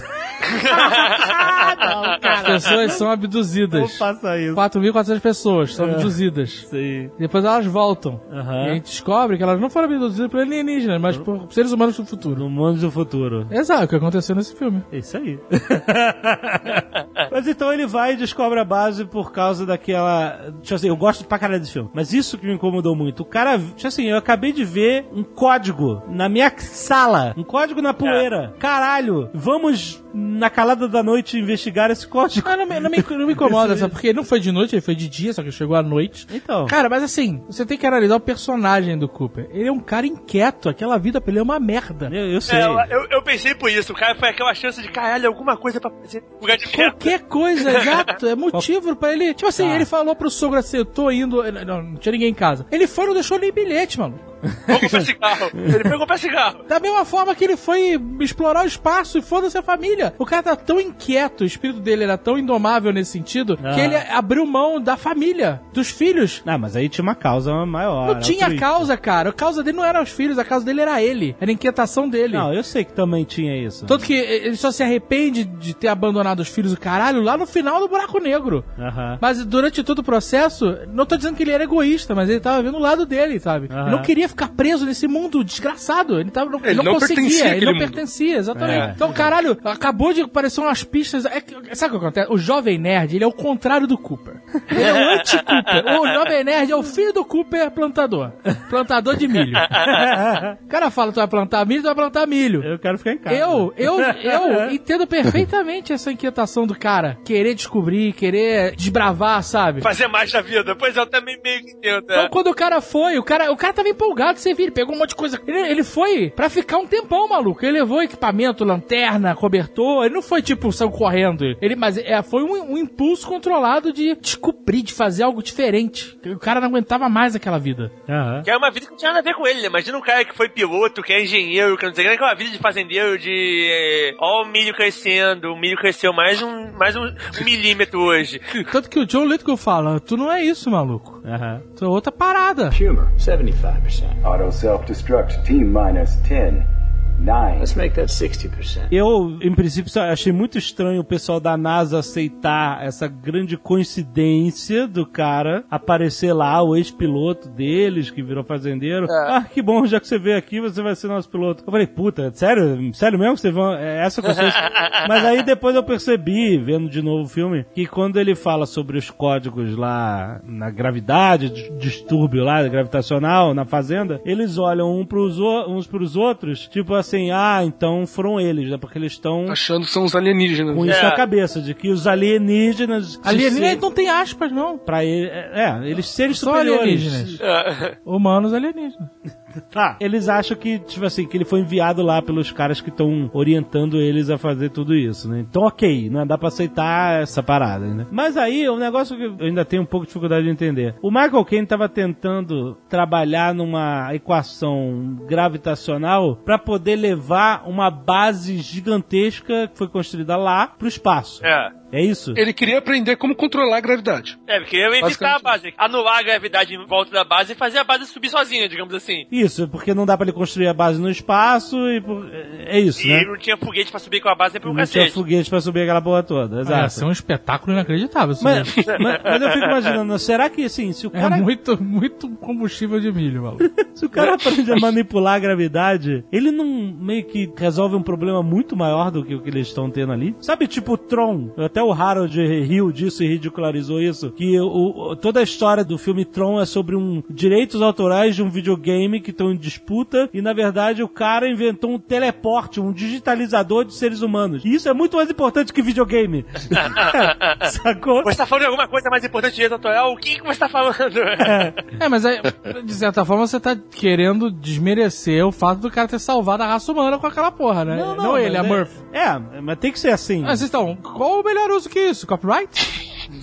as pessoas são Não abduzidas. faça isso. 4.400 pessoas são abduzidas. Sim. Depois elas voltam. E a gente descobre que elas não foram abduzidas por alienígenas, mas por seres humanos do futuro. No mundo do futuro. Exato, o que aconteceu nesse filme. É isso aí. mas então ele vai e descobre a base por causa daquela. Tipo assim, eu gosto pra caralho desse filme. Mas isso que me incomodou muito. O cara. Tipo assim, eu acabei de ver um código na minha sala. Um código na poeira. Caralho, vamos na calada da noite investigar esse código. Ah, não, me- não me, não me incomoda, sabe? Porque não foi de noite, ele foi de dia, só que chegou à noite. Então. Cara, mas assim, você tem que analisar o personagem do Cooper. Ele é um cara inquieto, aquela vida pra ele é uma merda. Eu, eu sei. É, eu, eu- pensei por isso. O cara foi aquela chance de caralho, alguma coisa pra fazer lugar de merda. Qualquer coisa, exato. É motivo pra ele. Tipo assim, Tá. ele falou pro sogro assim: eu tô indo. Não, não tinha ninguém em casa. Ele foi e não deixou nem bilhete, mano. Vou comprar cigarro. Ele foi comprar cigarro. Da mesma forma que ele foi explorar o espaço e foda-se a família. O cara tá tão inquieto, o espírito dele era tão indomável nesse sentido, Ah. que ele abriu mão da família, dos filhos. Não, mas aí tinha uma causa maior. Não tinha altruísta. causa, cara. A causa dele não eram os filhos, a causa dele era ele. Era a inquietação dele. Não, eu sei que também tinha isso. Tanto que ele só se arrepende de ter abandonado os filhos do caralho lá no final do buraco negro. Mas durante todo o processo, não tô dizendo que ele era egoísta, mas ele tava vendo o lado dele, sabe? Ele não queria ficar preso nesse mundo desgraçado. Ele, tava, não, Ele não, não conseguia, pertencia ele não mundo. pertencia, exatamente. É. Então, caralho, acabou de aparecer umas pistas. é sabe o que acontece? O jovem nerd, ele é o contrário do Cooper. Ele é o anti-Cooper. O jovem nerd é o filho do Cooper plantador. Plantador de milho. O cara fala, tu vai plantar milho, tu vai plantar milho. Eu quero ficar em casa. Eu, eu, eu entendo perfeitamente essa inquietação do cara. Querer descobrir, querer desbravar, sabe? Fazer mais da vida. Pois é, eu também meio que entendo. Então, é. quando o cara foi, o cara, o cara tava empolgado, você viu, ele pegou um monte de coisa. Ele, ele foi pra ficar um tempão, maluco. Ele levou equipamento, lanterna, cobertor. Ele não foi tipo, saiu correndo. Ele, mas é, foi um, um impulso controlado de descobrir, de fazer algo diferente. O cara não aguentava mais aquela vida. Aham. Que é uma vida que não tinha nada a ver com ele, né? Imagina um cara que foi piloto, que é engenheiro, que não sei o que, que é uma vida de fazendeiro, de. é, Ó, o milho crescendo, o milho cresceu mais um, mais um, milímetro hoje. Tanto que o John Lithgow fala, tu não é isso, maluco. Aham. Tu é outra parada. Humor, 75%. Auto self-destruct, T minus 10. 9. Let's make that 60%. Eu, em princípio, só achei muito estranho o pessoal da NASA aceitar essa grande coincidência do cara aparecer lá, o ex-piloto deles, que virou fazendeiro. Ah, que bom, já que você veio aqui, você vai ser nosso piloto. Eu falei, puta, sério? Sério mesmo que vocês vão... É essa consciência? Mas aí depois eu percebi, vendo de novo o filme, que quando ele fala sobre os códigos lá na gravidade, distúrbio lá gravitacional na fazenda, eles olham um pros uns pros outros, tipo assim, ah, então foram eles, né? Porque eles estão Achando que são os alienígenas. com É. isso na cabeça, de que os alienígenas. Alienígena se- não tem aspas, não. Pra ele, é, é, eles seres Só superiores. alienígenas. Humanos alienígenas. Tá. Eles acham que, tipo assim, que ele foi enviado lá pelos caras que estão orientando eles a fazer tudo isso, né? Então, ok, não dá pra aceitar essa parada, né? Mas aí, o negócio que eu ainda tenho um pouco de dificuldade de entender. O Michael Caine tava tentando trabalhar numa equação gravitacional pra poder levar uma base gigantesca que foi construída lá pro espaço. É. É isso? Ele queria aprender como controlar a gravidade. É, porque eu ia evitar a base, anular a gravidade em volta da base e fazer a base subir sozinha, digamos assim. Isso, porque não dá pra ele construir a base no espaço e por... é isso, E né? não tinha foguete pra subir com a base nem pelo Não tinha cacete. foguete pra subir aquela porra toda, exato. ser um espetáculo inacreditável. Isso Mas, mesmo. mas, mas eu fico imaginando, será que assim, se o É cara, muito, muito combustível de milho, maluco. se o cara aprende a manipular a gravidade, ele não meio que resolve um problema muito maior do que o que eles estão tendo ali? Sabe, tipo o Tron, até o Harold riu disso e ridicularizou isso, que o, toda a história do filme Tron é sobre um direitos autorais de um videogame que estão em disputa e na verdade o cara inventou um teleporte, um digitalizador de seres humanos. E isso é muito mais importante que videogame. Sacou? Você tá falando de alguma coisa mais importante de direito autoral? O que, que você tá falando? É, mas aí, de certa forma você tá querendo desmerecer o fato do cara ter salvado a raça humana com aquela porra, né? Não, ele, a é- Murphy. É, mas tem que ser assim. Mas então, qual o melhor uso que isso? Copyright?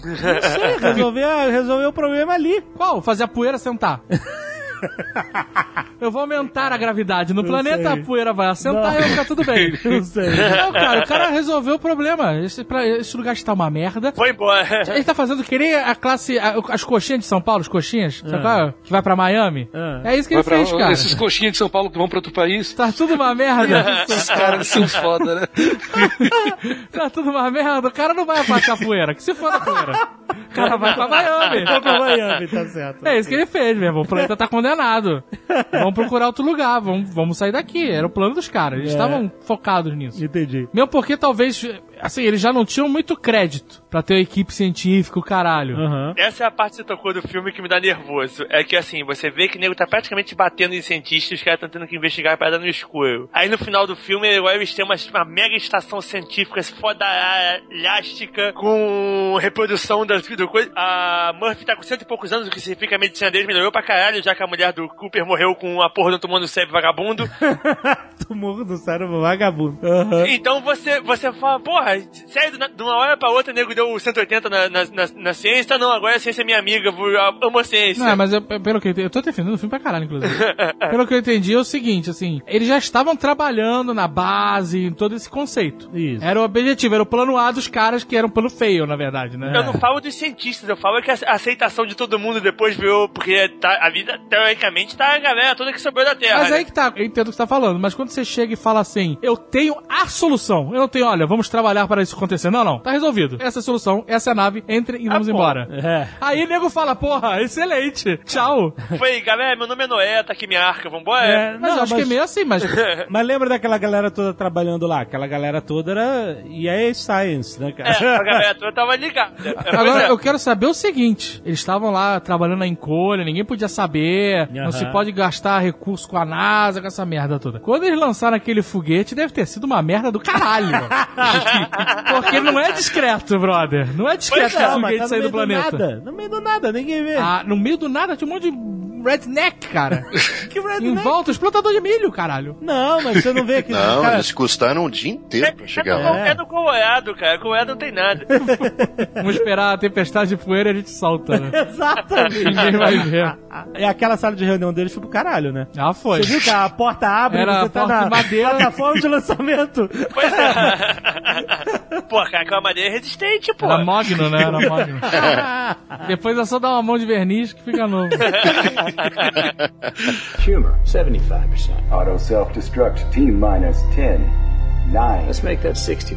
Não sei, resolver, resolver o problema ali. Qual? Fazer a poeira sentar. Eu vou aumentar a gravidade no Eu planeta, sei. a poeira vai assentar Não. e vai ficar tudo bem. Não sei. Não, cara, o cara resolveu o problema. Esse, pra- esse lugar está uma merda. Foi embora. Ele tá fazendo que nem a classe, a- as coxinhas de São Paulo, as coxinhas, sabe qual é? Que vai pra Miami. Ah. É isso que Vai ele pra- fez, cara. Esses coxinhas de São Paulo que vão pra outro país. Tá tudo uma merda. Esses caras são foda, né? tá tudo uma merda. O cara não vai pra capoeira. Que se for a poeira. O cara vai pra Miami. Vou pra Miami, tá certo. É isso que ele fez, meu irmão. O planeta tá condenado. Vamos procurar outro lugar. Vamos, vamos sair daqui. Era o plano dos caras. Eles É. estavam focados nisso. Entendi. Meu, porque talvez, assim, eles já não tinham muito crédito pra ter uma equipe científica, o caralho. Aham. Essa é a parte que você tocou do filme que me dá nervoso. É que assim, você vê que o nego tá praticamente batendo em cientistas, os caras estão tendo que investigar a parada no escuro. Aí no final do filme, igual eles têm uma, uma mega estação científica fodalástica com reprodução das do coisa. A Murphy tá com cento e poucos anos, o que significa que a medicina deles melhorou pra caralho, já que a mulher do Cooper morreu com a porra do tumor no cérebro vagabundo. Tumor do cérebro vagabundo. Aham. Então você, você fala, porra, sério, de uma hora pra outra o nego deu 180 na, na, na, na ciência, não, agora a ciência é minha amiga, eu amo a ciência. Não, mas eu, pelo que eu entendi, eu tô defendendo o filme pra caralho, inclusive. pelo que eu entendi é o seguinte, assim, eles já estavam trabalhando na base, em todo esse conceito. Isso. Era o objetivo, era o plano A dos caras que eram plano feio, na verdade, né? Eu não falo dos cientistas, eu falo que a aceitação de todo mundo depois virou, porque tá, a vida, teoricamente, tá a galera toda que sobrou da Terra. Mas né? aí que tá, eu entendo o que você tá falando, mas quando você chega e fala assim, eu tenho a solução, eu não tenho, olha, vamos trabalhar para isso acontecer. Não, não, tá resolvido. Essa é a solução, essa é a nave, entre e vamos Ah, pô. embora. É. Aí o nego fala, porra, excelente, tchau. Foi, galera, meu nome é Noé, tá aqui minha arca, vambora? É, Mas não, eu acho que é meio assim, mas... Mas lembra daquela galera toda trabalhando lá? Aquela galera toda era EA Science, né, cara? É, a galera toda tava ligada. Agora, é. eu quero saber o seguinte: eles estavam lá trabalhando na encolha, ninguém podia saber, não Aham. se pode gastar recurso com a NASA, com essa merda toda. Quando eles lançaram aquele foguete, deve ter sido uma merda do caralho. Porque não é discreto, brother. Não é discreto Pois é, mas foguete tá sair do planeta. nada. No meio do nada, ninguém vê. Ah, no meio do nada tinha um monte de redneck, cara. que em redneck? volta, explotador de milho, caralho. Não, mas você não vê que Não, cara, eles custaram o dia inteiro pra É, chegar no, lá. é no Colorado, cara. Colorado não tem nada. Vamos esperar a tempestade de poeira e a gente solta, né? Exatamente. Ninguém vai ver. É aquela sala de reunião deles foi pro caralho, né? Ah, foi. Você viu que a porta abre Era a você tá porta na de madeira. plataforma de lançamento. Pois é. pô, cara, aquela madeira é resistente, pô. Era mogno, né? Era mogno. Depois é só dar uma mão de verniz que fica novo. Humor, 75%. Auto self destruct, T minus 10. 9. Let's make that 60%.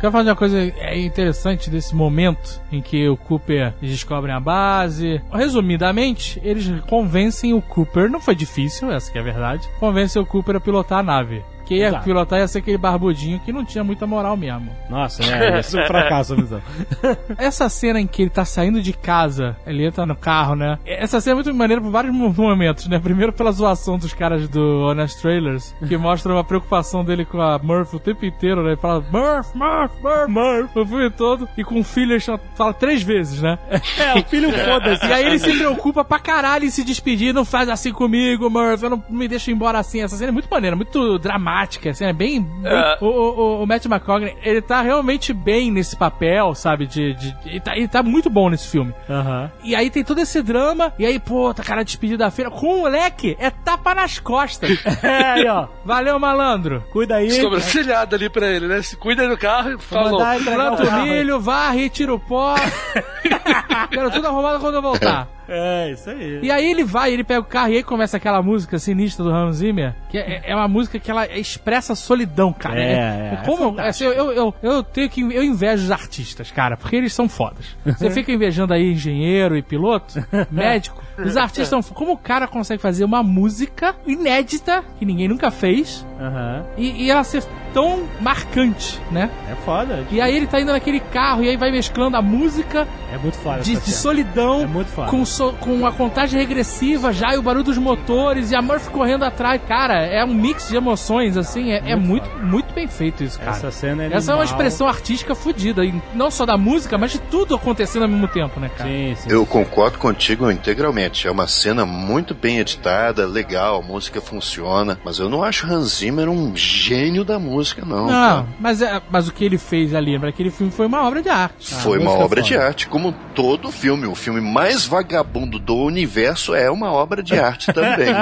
Quero falar de uma coisa é, interessante desse momento em que o Cooper eles descobrem a base. Resumidamente, eles convencem o Cooper, não foi difícil, essa que é a verdade, convencem o Cooper a pilotar a nave. Quem ia Exato. pilotar ia ser aquele barbudinho que não tinha muita moral mesmo. Nossa, é, isso é um fracasso visão. Essa cena em que ele tá saindo de casa, ele entra no carro, né? Essa cena é muito maneira por vários mo- momentos, né? Primeiro pela zoação dos caras do Honest Trailers, que mostram a preocupação dele com a Murphy o tempo inteiro, né? Ele fala Murph, Murph, Murph, Murph, o filme todo. E com o filho ele fala três vezes, né? É, o filho foda-se. E aí ele se preocupa pra caralho em se despedir, não faz assim comigo, Murph, eu não me deixa embora assim. Essa cena é muito maneira, muito dramática, a cena é bem... bem- É. O, o, o Matt McConaughey, ele tá realmente bem nesse papel, sabe, de... de, ele, tá, ele tá muito bom nesse filme. Aham. E aí tem todo esse drama, e aí, pô, tá cara despedida da feira. Com o moleque, é tapa nas costas. É, aí, ó. Valeu, malandro. Cuida aí. Sobrancelhada ali pra ele, né? Se cuida do carro e falou. Planta o milho, varre, tira o pó. Quero tudo arrumado quando eu voltar. É, isso aí. E aí ele vai, ele pega o carro e aí começa aquela música sinistra do Hans Zimmer, que é, é uma música que ela expressa solidão, cara. É, é, é como, fantástico. assim, eu, eu, eu tenho que eu invejo os artistas, cara, porque eles são fodas. Você fica invejando aí engenheiro e piloto, médico. Os artistas são como o cara consegue fazer uma música inédita que ninguém nunca fez Aham. e, e ela ser tão marcante, né? É foda. E aí ele tá indo naquele carro e aí vai mesclando a música É muito foda. de, de solidão É muito foda. com, so- com a contagem regressiva já e o barulho dos motores e a Murphy correndo atrás. Cara, é um mix de emoções, assim, é, é muito, muito bem feito isso, cara. Essa cena é Essa é uma expressão artística fodida, e não só da música, mas de tudo acontecendo ao mesmo tempo, né, cara? Sim, sim. Eu concordo contigo integralmente. É uma cena muito bem editada, legal, a música funciona, mas eu não acho Hans Zimmer um gênio da música, não. Não, cara. mas, é, mas o que ele fez ali, lembra? Aquele filme foi uma obra de arte. Foi uma obra é de foda. arte, como todo filme. O filme mais vagabundo do universo é uma obra de arte também.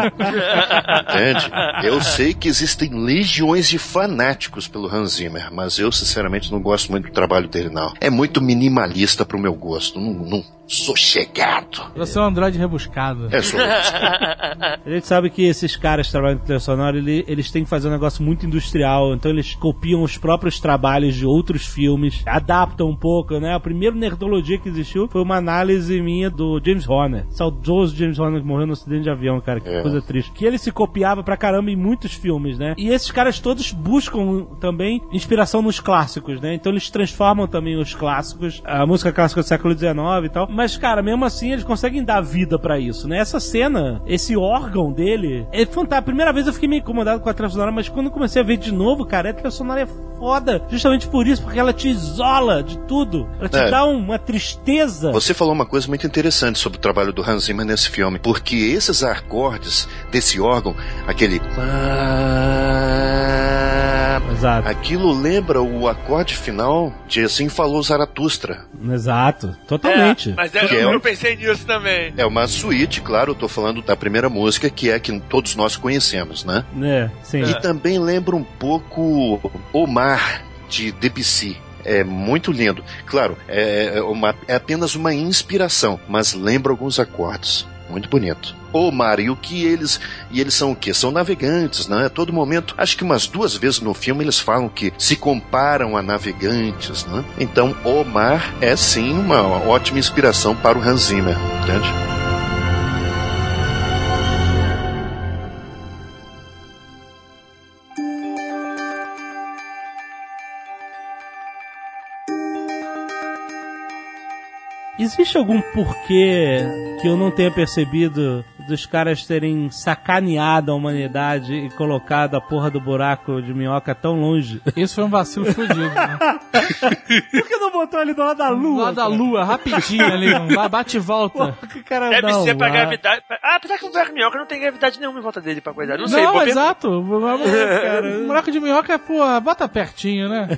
Entende? Eu sei que existem legiões de fanáticos pelo Hans Zimmer, mas eu, sinceramente, não gosto muito do trabalho dele, não. É muito minimalista pro meu gosto. Não, não sou chegado. Você é um androide rebuscado. É só A gente sabe que esses caras que trabalham com trilha sonora, ele- eles têm que fazer um negócio muito industrial, então eles copiam os próprios trabalhos de outros filmes, adaptam um pouco, né? O primeiro Nerdologia que existiu foi uma análise minha do James Horner. Saudoso James Horner que morreu no acidente de avião, cara, que É. coisa triste. Que ele se copiava pra caramba em muitos filmes, né? E esses caras todos buscam também inspiração nos clássicos, né? Então eles transformam também os clássicos, a música clássica do século XIX e tal. Mas, cara, mesmo assim eles conseguem dar vida pra isso, né? Essa cena, esse órgão dele, é fantástico. A primeira vez eu fiquei meio incomodado com a trilha sonora, mas quando eu comecei a ver de novo, cara, a trilha sonora é foda. Justamente por isso, porque ela te isola de tudo. Ela te É. dá uma tristeza. Você falou uma coisa muito interessante sobre o trabalho do Hans Zimmer nesse filme, porque esses acordes desse órgão, aquele Exato. Exato. Aquilo lembra o acorde final de Assim Falou Zaratustra. Exato. Totalmente. É, mas é, Que é eu, um- eu pensei nisso também. É uma suíte, claro, eu tô falando da primeira música, que é a que todos nós conhecemos, né? É, sim. E também lembra um pouco Omar, de Debussy. É muito lindo. Claro, é, é uma- é apenas uma inspiração, mas lembra alguns acordes. Muito bonito. Omar, e o que eles. E eles são o quê? São navegantes, né? A todo momento, acho que umas duas vezes no filme eles falam que se comparam a navegantes, né? Então, Omar é sim uma ótima inspiração para o Hans Zimmer, entende? Existe algum porquê que eu não tenha percebido dos caras terem sacaneado a humanidade e colocado a porra do buraco de minhoca tão longe? Isso foi um vacilo fudido, né? Por que não botou ele do lado da lua? Lá da lua, rapidinho ali, um ba- bate e volta. Porra, que cara Deve não, ser pra gravidade. Ah, apesar que o buraco de minhoca não tem gravidade nenhuma em volta dele pra cuidar. Não, Não, sei, vou exato. O buraco de minhoca, pô, bota pertinho, né?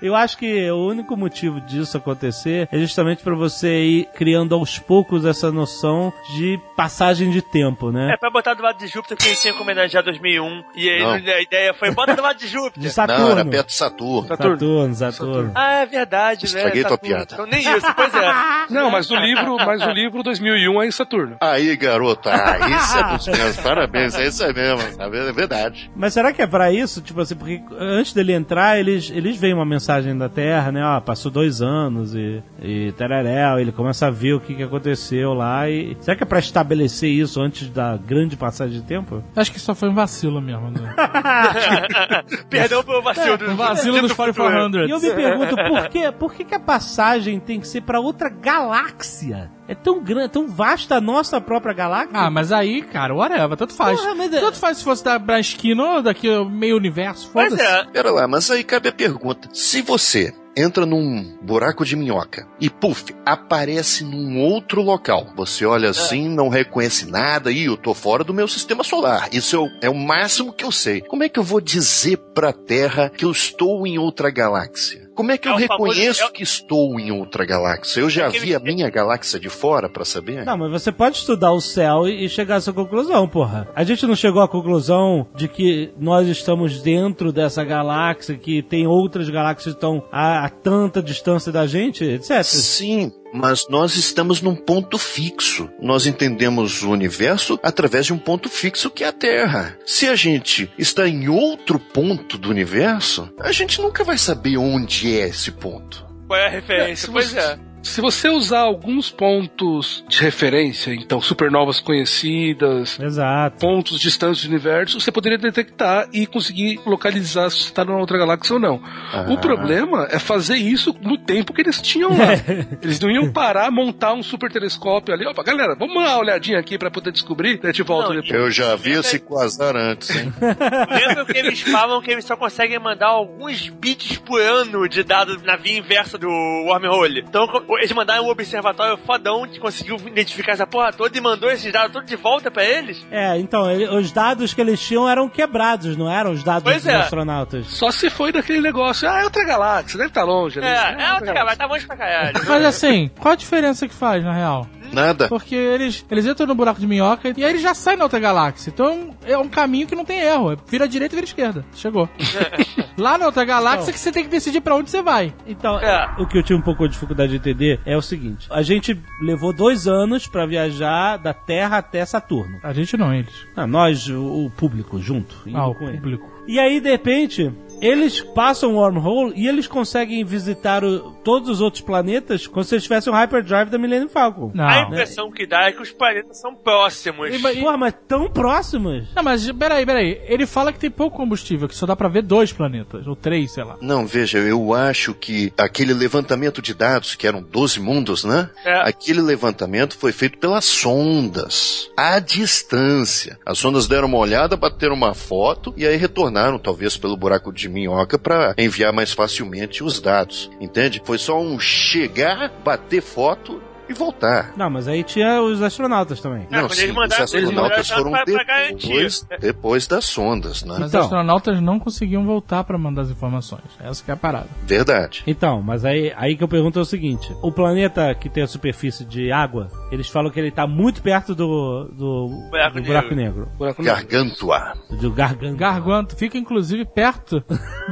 Eu acho que o único motivo disso acontecer é justamente pra você ir criando aos poucos essa noção de passagem de tempo, né? É pra botar do lado de Júpiter, porque eles tinham que homenagear 2001. E aí Não. a ideia foi, bota do lado de Júpiter. De Saturno. Não, era perto de Saturno. Saturno, Saturno. Ah, é verdade, né? Estraguei tua Saturno. piada. Então nem isso, pois é. Não, mas o livro, mas o livro 2001 é em Saturno. Aí, garota, ah, isso é dos meus parabéns, é isso aí mesmo, sabe? É verdade. Mas será que é pra isso? Tipo assim, porque antes dele entrar, eles, eles veem uma mensagem da Terra, né? Ó, passou dois anos e, e tereréu, ele começa a ver o que, que aconteceu lá e... Será que é pra estabelecer isso antes da grande passagem de tempo? Acho que só foi um vacilo mesmo. Né? Perdão pelo vacilo do Um vacilo dos 4400. E eu me pergunto, por quê? Por que, que a passagem tem que ser pra outra galáxia? É tão grande, tão vasta a nossa própria galáxia? Ah, mas aí, cara, whatever, tanto faz. Porra, mas é- Tanto faz se fosse da pra esquina ou daqui meio universo, foda-se. é. Pera lá, mas aí cabe a pergunta: se você entra num buraco de minhoca e, puf, aparece num outro local, você olha assim, não reconhece nada, e eu tô fora do meu sistema solar. Isso é o, é o máximo que eu sei. Como é que eu vou dizer pra Terra que eu estou em outra galáxia? Como é que É eu famoso- reconheço é o- que estou em outra galáxia? Eu já Aquele- vi a minha galáxia de fora pra saber? Não, mas você pode estudar o céu e e chegar a essa conclusão, porra. A gente não chegou à conclusão de que nós estamos dentro dessa galáxia, que tem outras galáxias que estão a, a tanta distância da gente, etc. Sim, mas nós estamos num ponto fixo. Nós entendemos o universo através de um ponto fixo que é a Terra. Se a gente está em outro ponto do universo, a gente nunca vai saber onde é esse ponto. Qual é a É, referência? se pois você- é. Se você usar alguns pontos de referência, então supernovas conhecidas, Exato. pontos distantes do universo, você poderia detectar e conseguir localizar se você está numa outra galáxia ou não. Ah. O problema é fazer isso no tempo que eles tinham lá. eles não iam parar, montar um super telescópio ali. Opa, galera, vamos dar uma olhadinha aqui para poder descobrir. Daí a gente volta Não, depois. Eu já vi esse quasar antes, hein? Lembra que eles falam que eles só conseguem mandar alguns bits por ano de dados na via inversa do wormhole. Então eles mandaram um observatório fodão que conseguiu identificar essa porra toda e mandou esses dados todos de volta pra eles. É, então, ele- os dados que eles tinham eram quebrados, não eram os dados Pois dos é. astronautas. Só se foi daquele negócio, ah, é outra galáxia, deve estar longe. ali. É, Ah, é outra cara, mas tá longe pra caralho. Mas assim, qual a diferença que faz, na real? Nada. Porque eles, eles entram no buraco de minhoca e aí eles já saem na outra galáxia. Então é um caminho que não tem erro. É Vira direita e vira esquerda. Chegou. Lá na outra galáxia que você tem que decidir pra onde você vai. Então, É. o que eu tive um pouco de dificuldade de entender é o seguinte: a gente levou dois anos pra viajar da Terra até Saturno. A gente não, eles. Ah, nós, o, o público, junto. Ah, o com ele. público. E aí, de repente, eles passam o wormhole e eles conseguem visitar o- todos os outros planetas como se eles tivessem um hyperdrive da Millennium Falcon. Não. A impressão que dá é que os planetas são próximos. E- e- Porra, mas tão próximos? Não, mas peraí, peraí. Ele fala que tem pouco combustível, que só dá pra ver dois planetas. Ou três, sei lá. Não, veja, eu acho que aquele levantamento de dados, que eram 12 mundos, né? É. Aquele levantamento foi feito pelas sondas, à distância. As sondas deram uma olhada, bateram uma foto e aí retornaram, talvez pelo buraco de minhoca, para enviar mais facilmente os dados. Entende? Foi só um chegar, bater foto e voltar. Não, mas aí tinha os astronautas também. Não, quando sim, eles mandaram- os astronautas foram pra- pra garantir. depois, depois das sondas, né? Mas Então. os astronautas não conseguiam voltar pra mandar as informações. Essa que é a parada. Verdade. Então, mas aí, aí que eu pergunto é o seguinte: o planeta que tem a superfície de água, eles falam que ele tá muito perto do, do, Buraco do negro. buraco negro. Buraco negro. Gargantua. Do garganta. Garganto fica inclusive perto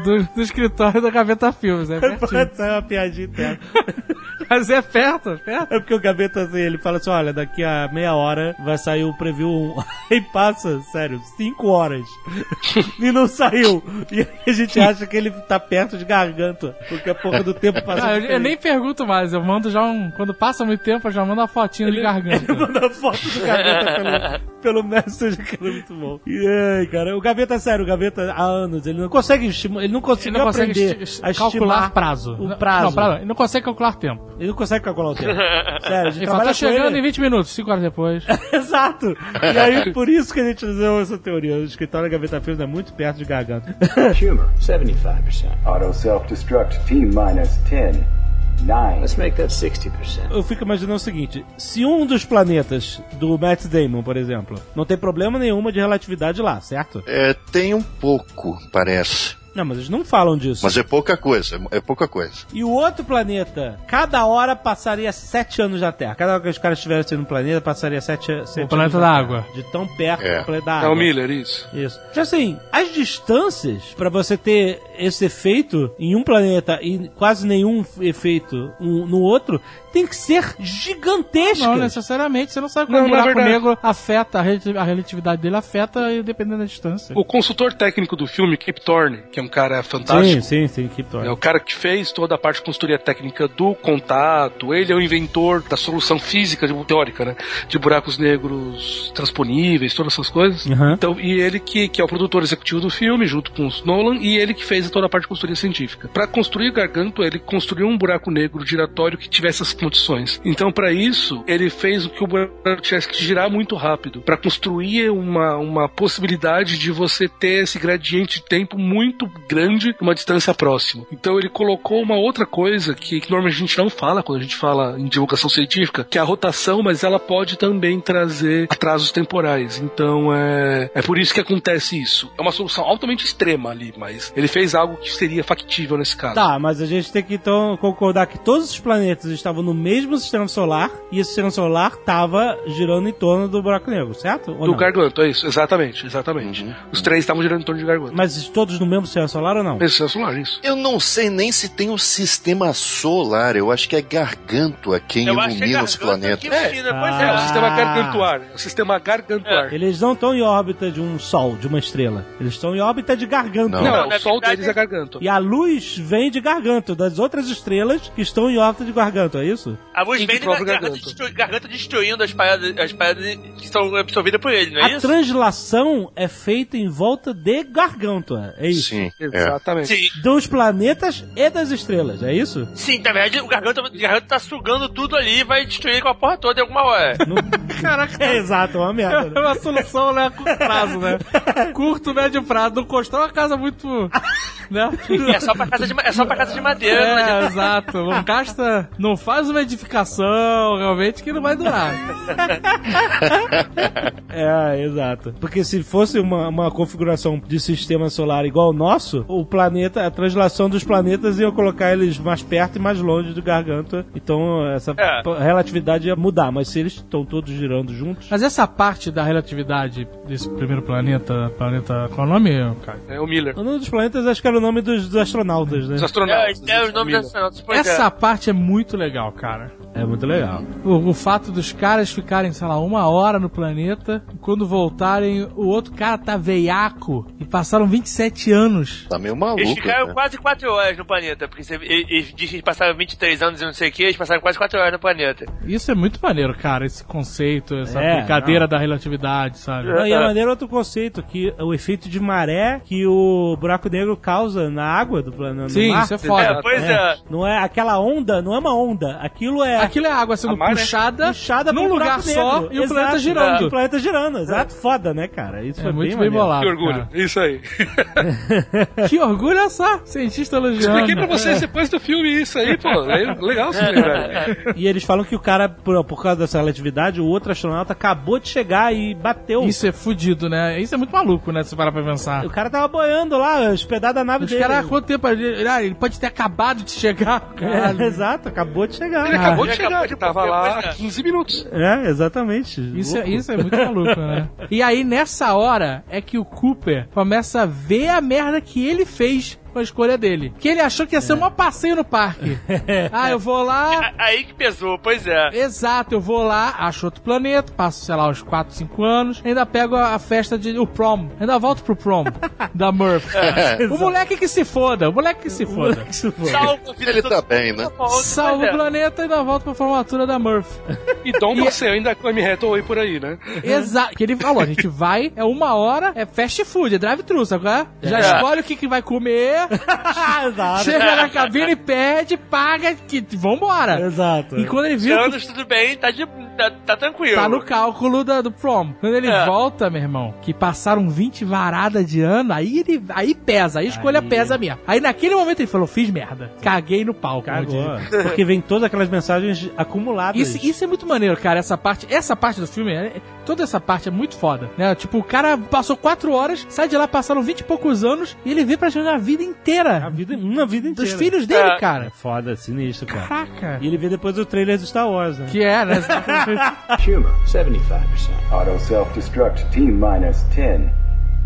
do, do escritório da Gaveta Filmes, né? Pertinho. Pode ser uma piadinha interna. Mas é perto, perto. É porque o Gaveta, assim, ele fala assim, olha, daqui a meia hora vai sair o preview 1. Aí passa, sério, cinco horas. e não saiu. E aí a gente acha que ele tá perto de garganta. Porque a porra do tempo passou. Ah, eu, eu nem pergunto mais, eu mando já um. Quando passa muito tempo, eu já mando uma fotinha de garganta. Ele manda foto do Gaveta pelo, pelo Messenger, que era muito bom. E ai, cara, o Gaveta, sério, o Gaveta há anos, ele não consegue ele não Ele conseguiu não consegue aprender esti- a calcular prazo. O prazo. Não, prazo. Ele não consegue calcular tempo. Ele não consegue calcular o tempo. Sério, a gente Ele fala, trabalha com chegando ele. em 20 minutos, 5 horas depois. Exato. E aí, por isso que a gente usou essa teoria. O escritório da Gaveta Filmes é muito perto de garganta. Humor, 75%. Auto self-destruct, T minus 10. 9. Let's make that 60%. Eu fico imaginando o seguinte: se um dos planetas do Matt Damon, por exemplo, não tem problema nenhuma de relatividade lá, certo? É, tem um pouco, parece. Não, mas eles não falam disso. Mas é pouca coisa, é pouca coisa. E o outro planeta, cada hora passaria sete anos da Terra. Cada hora que os caras estivessem no planeta, passaria sete, sete anos. planeta da água. De tão perto É. do planeta da É água. o Miller, isso. Isso. Já assim, as distâncias pra você ter esse efeito em um planeta e quase nenhum efeito um- no outro tem que ser gigantescas. Não necessariamente, você não sabe como Não, o na buraco negro afeta, a relati- a relatividade dele afeta dependendo da distância. O consultor técnico do filme, Kip Thorne, que é um cara fantástico. Sim, sim, sim, Keep É o cara que fez toda a parte de consultoria técnica do contato. Ele é o inventor da solução física, de- teórica, né? De buracos negros transponíveis, todas essas coisas. Uhum. Então, e ele que, que é o produtor executivo do filme, junto com os Nolan, e ele que fez toda a parte de consultoria científica. Para construir o Garganto, ele construiu um buraco negro giratório que tivesse essas condições. Então, para isso, ele fez o que o buraco tivesse que girar muito rápido, para construir uma, uma possibilidade de você ter esse gradiente de tempo muito grande numa distância próxima. Então, ele colocou uma outra coisa que, que normalmente a gente não fala quando a gente fala em divulgação científica, que é a rotação, mas ela pode também trazer atrasos temporais. Então, é, é por isso que acontece isso. É uma solução altamente extrema ali, mas ele fez algo que seria factível nesse caso. Tá, mas a gente tem que então concordar que todos os planetas estavam no mesmo sistema solar e esse sistema solar estava girando em torno do buraco negro, certo? Ou Do não? Garganto, é isso, exatamente, exatamente. Os três estavam girando em torno de Garganto. Mas todos no mesmo sistema solar ou não? Esse é o solar, isso. Eu não sei nem se tem um sistema solar, eu acho que é Gargantua quem Eu é ilumina os planetas. que ilumina, pois Ah. É, o é. sistema gargantuar. O sistema gargantuar. Eles não estão em órbita de um sol, de uma estrela. Eles estão em órbita de garganta. Não. Não, Não, o sol verdade, deles é garganto. E a luz vem de garganta, das outras estrelas que estão em órbita de garganta, é isso? A luz E vem de destru- garganta destruindo as paradas, as paradas que são absorvidas por ele, não é a isso? translação é feita em volta de garganta, é isso? Sim, é. Exatamente. Sim. Dos planetas e das estrelas, é isso? Sim, na verdade, o garganta, o garganta tá sugando tudo ali e vai destruir com a porra toda em alguma hora. Caraca, É exato, é uma merda. é né? uma solução, né? A curto prazo, né? Curto, médio prazo. Não constrói uma casa muito. Né? É só pra casa de, é só pra casa de madeira. É, adianta. exato. Não gasta. Não faz uma edificação, realmente, que não vai durar. É, exato. Porque se fosse uma, uma configuração de sistema solar igual ao nosso, o planeta, a translação dos planetas ia colocar eles mais perto e mais longe do garganta. Então essa É. relatividade ia mudar. Mas se eles estão todos girando juntos. Mas essa parte da relatividade desse primeiro planeta, planeta. Qual é o nome, cara? É o Miller. O nome dos planetas acho que era o nome dos, dos astronautas, né? Os É, astronautas. é os nomes dos astronautas. Essa é. parte é muito legal, cara. É muito legal. O, o fato dos caras ficarem, sei lá, uma hora no planeta, e quando voltarem, o outro cara tá veiaco e passaram 27 anos. Tá meio maluco. Eles ficaram né? quase 4 horas no planeta, porque você, eles, dizem que eles passaram 23 anos e não sei o que, eles passaram quase 4 horas no planeta. Isso é muito maneiro, cara, esse conceito, essa É, brincadeira não. da relatividade, sabe? Não, e é maneiro outro conceito, que é o efeito de maré que o buraco negro causa na água do planeta. Sim, isso é foda. É, pois é. Não é aquela onda, não é uma onda. Aquilo é Aquilo é água sendo mar, né? puxada, puxada num um lugar só negro. e o Exato. planeta É, girando. o planeta girando, exato. Foda, né, cara? Isso É foi muito bem, bem maneiro. bolado. Que orgulho. cara. Isso aí. Que orgulho, olha só. Cientista elogiando. Expliquei pra vocês depois do filme isso aí, pô. É legal se lembrar. E eles falam que o cara, por, por causa dessa relatividade, o outro astronauta acabou de chegar e bateu. Isso é fudido, né? Isso é muito maluco, né? Se você parar pra pensar. O cara tava boiando lá, hospedado da nave Os dele. caras, quanto tempo? Ele, ah, ele pode ter acabado de chegar. É, exato, acabou de chegar. Ele acabou de Ele chegar, acabou ele de tava lá é. há 15 minutos. É, exatamente. Isso é, Louco. isso é muito maluco, né? E aí, nessa hora, é que o Cooper começa a ver a merda que ele fez com a escolha dele. Que ele achou que ia ser um passeio no parque. ah, eu vou lá... A- Aí que pesou, pois é. Exato, eu vou lá, acho outro planeta, passo, sei lá, uns 4, 5 anos, ainda pego a, festa de. o prom. Ainda volto pro prom da Murph. o moleque que se foda, o moleque que se foda. Salva a vida Ele do- tá bem, né? Salvo o é. planeta e ainda volto pra formatura da Murph. E Dom Passeio ainda com a Hathaway por aí, né? Exato. Que ele falou, a gente vai, é uma hora, é fast food, é drive-thru, sabe é? Já É. escolhe o que, que vai comer, exato. chega na cabine, pede, paga, que vambora. Exato. E quando ele viu anos, tudo bem, tá, de, tá, tá tranquilo. Tá no cálculo da- do prom. Quando ele É. volta, meu irmão, que passaram 20 varadas de ano, aí ele aí pesa, aí a escolha Aí. pesa mesmo. Aí naquele momento ele falou: fiz merda. Caguei no pau. como Cagou. Porque vem todas aquelas mensagens acumuladas. Isso, isso é muito maneiro, cara. Essa parte, essa parte do filme, é- toda essa parte é muito foda, né? Tipo, o cara passou quatro horas, sai de lá, passaram 20 e poucos anos, e ele vê pra gente a vida A inteira vida, uma vida dos inteira. filhos dele, É. cara. É foda, sinistro, cara. Caraca. E ele vê depois o trailer do Star Wars, né? Que é, né? Humor, 75%. Auto self-destruct, T minus 10.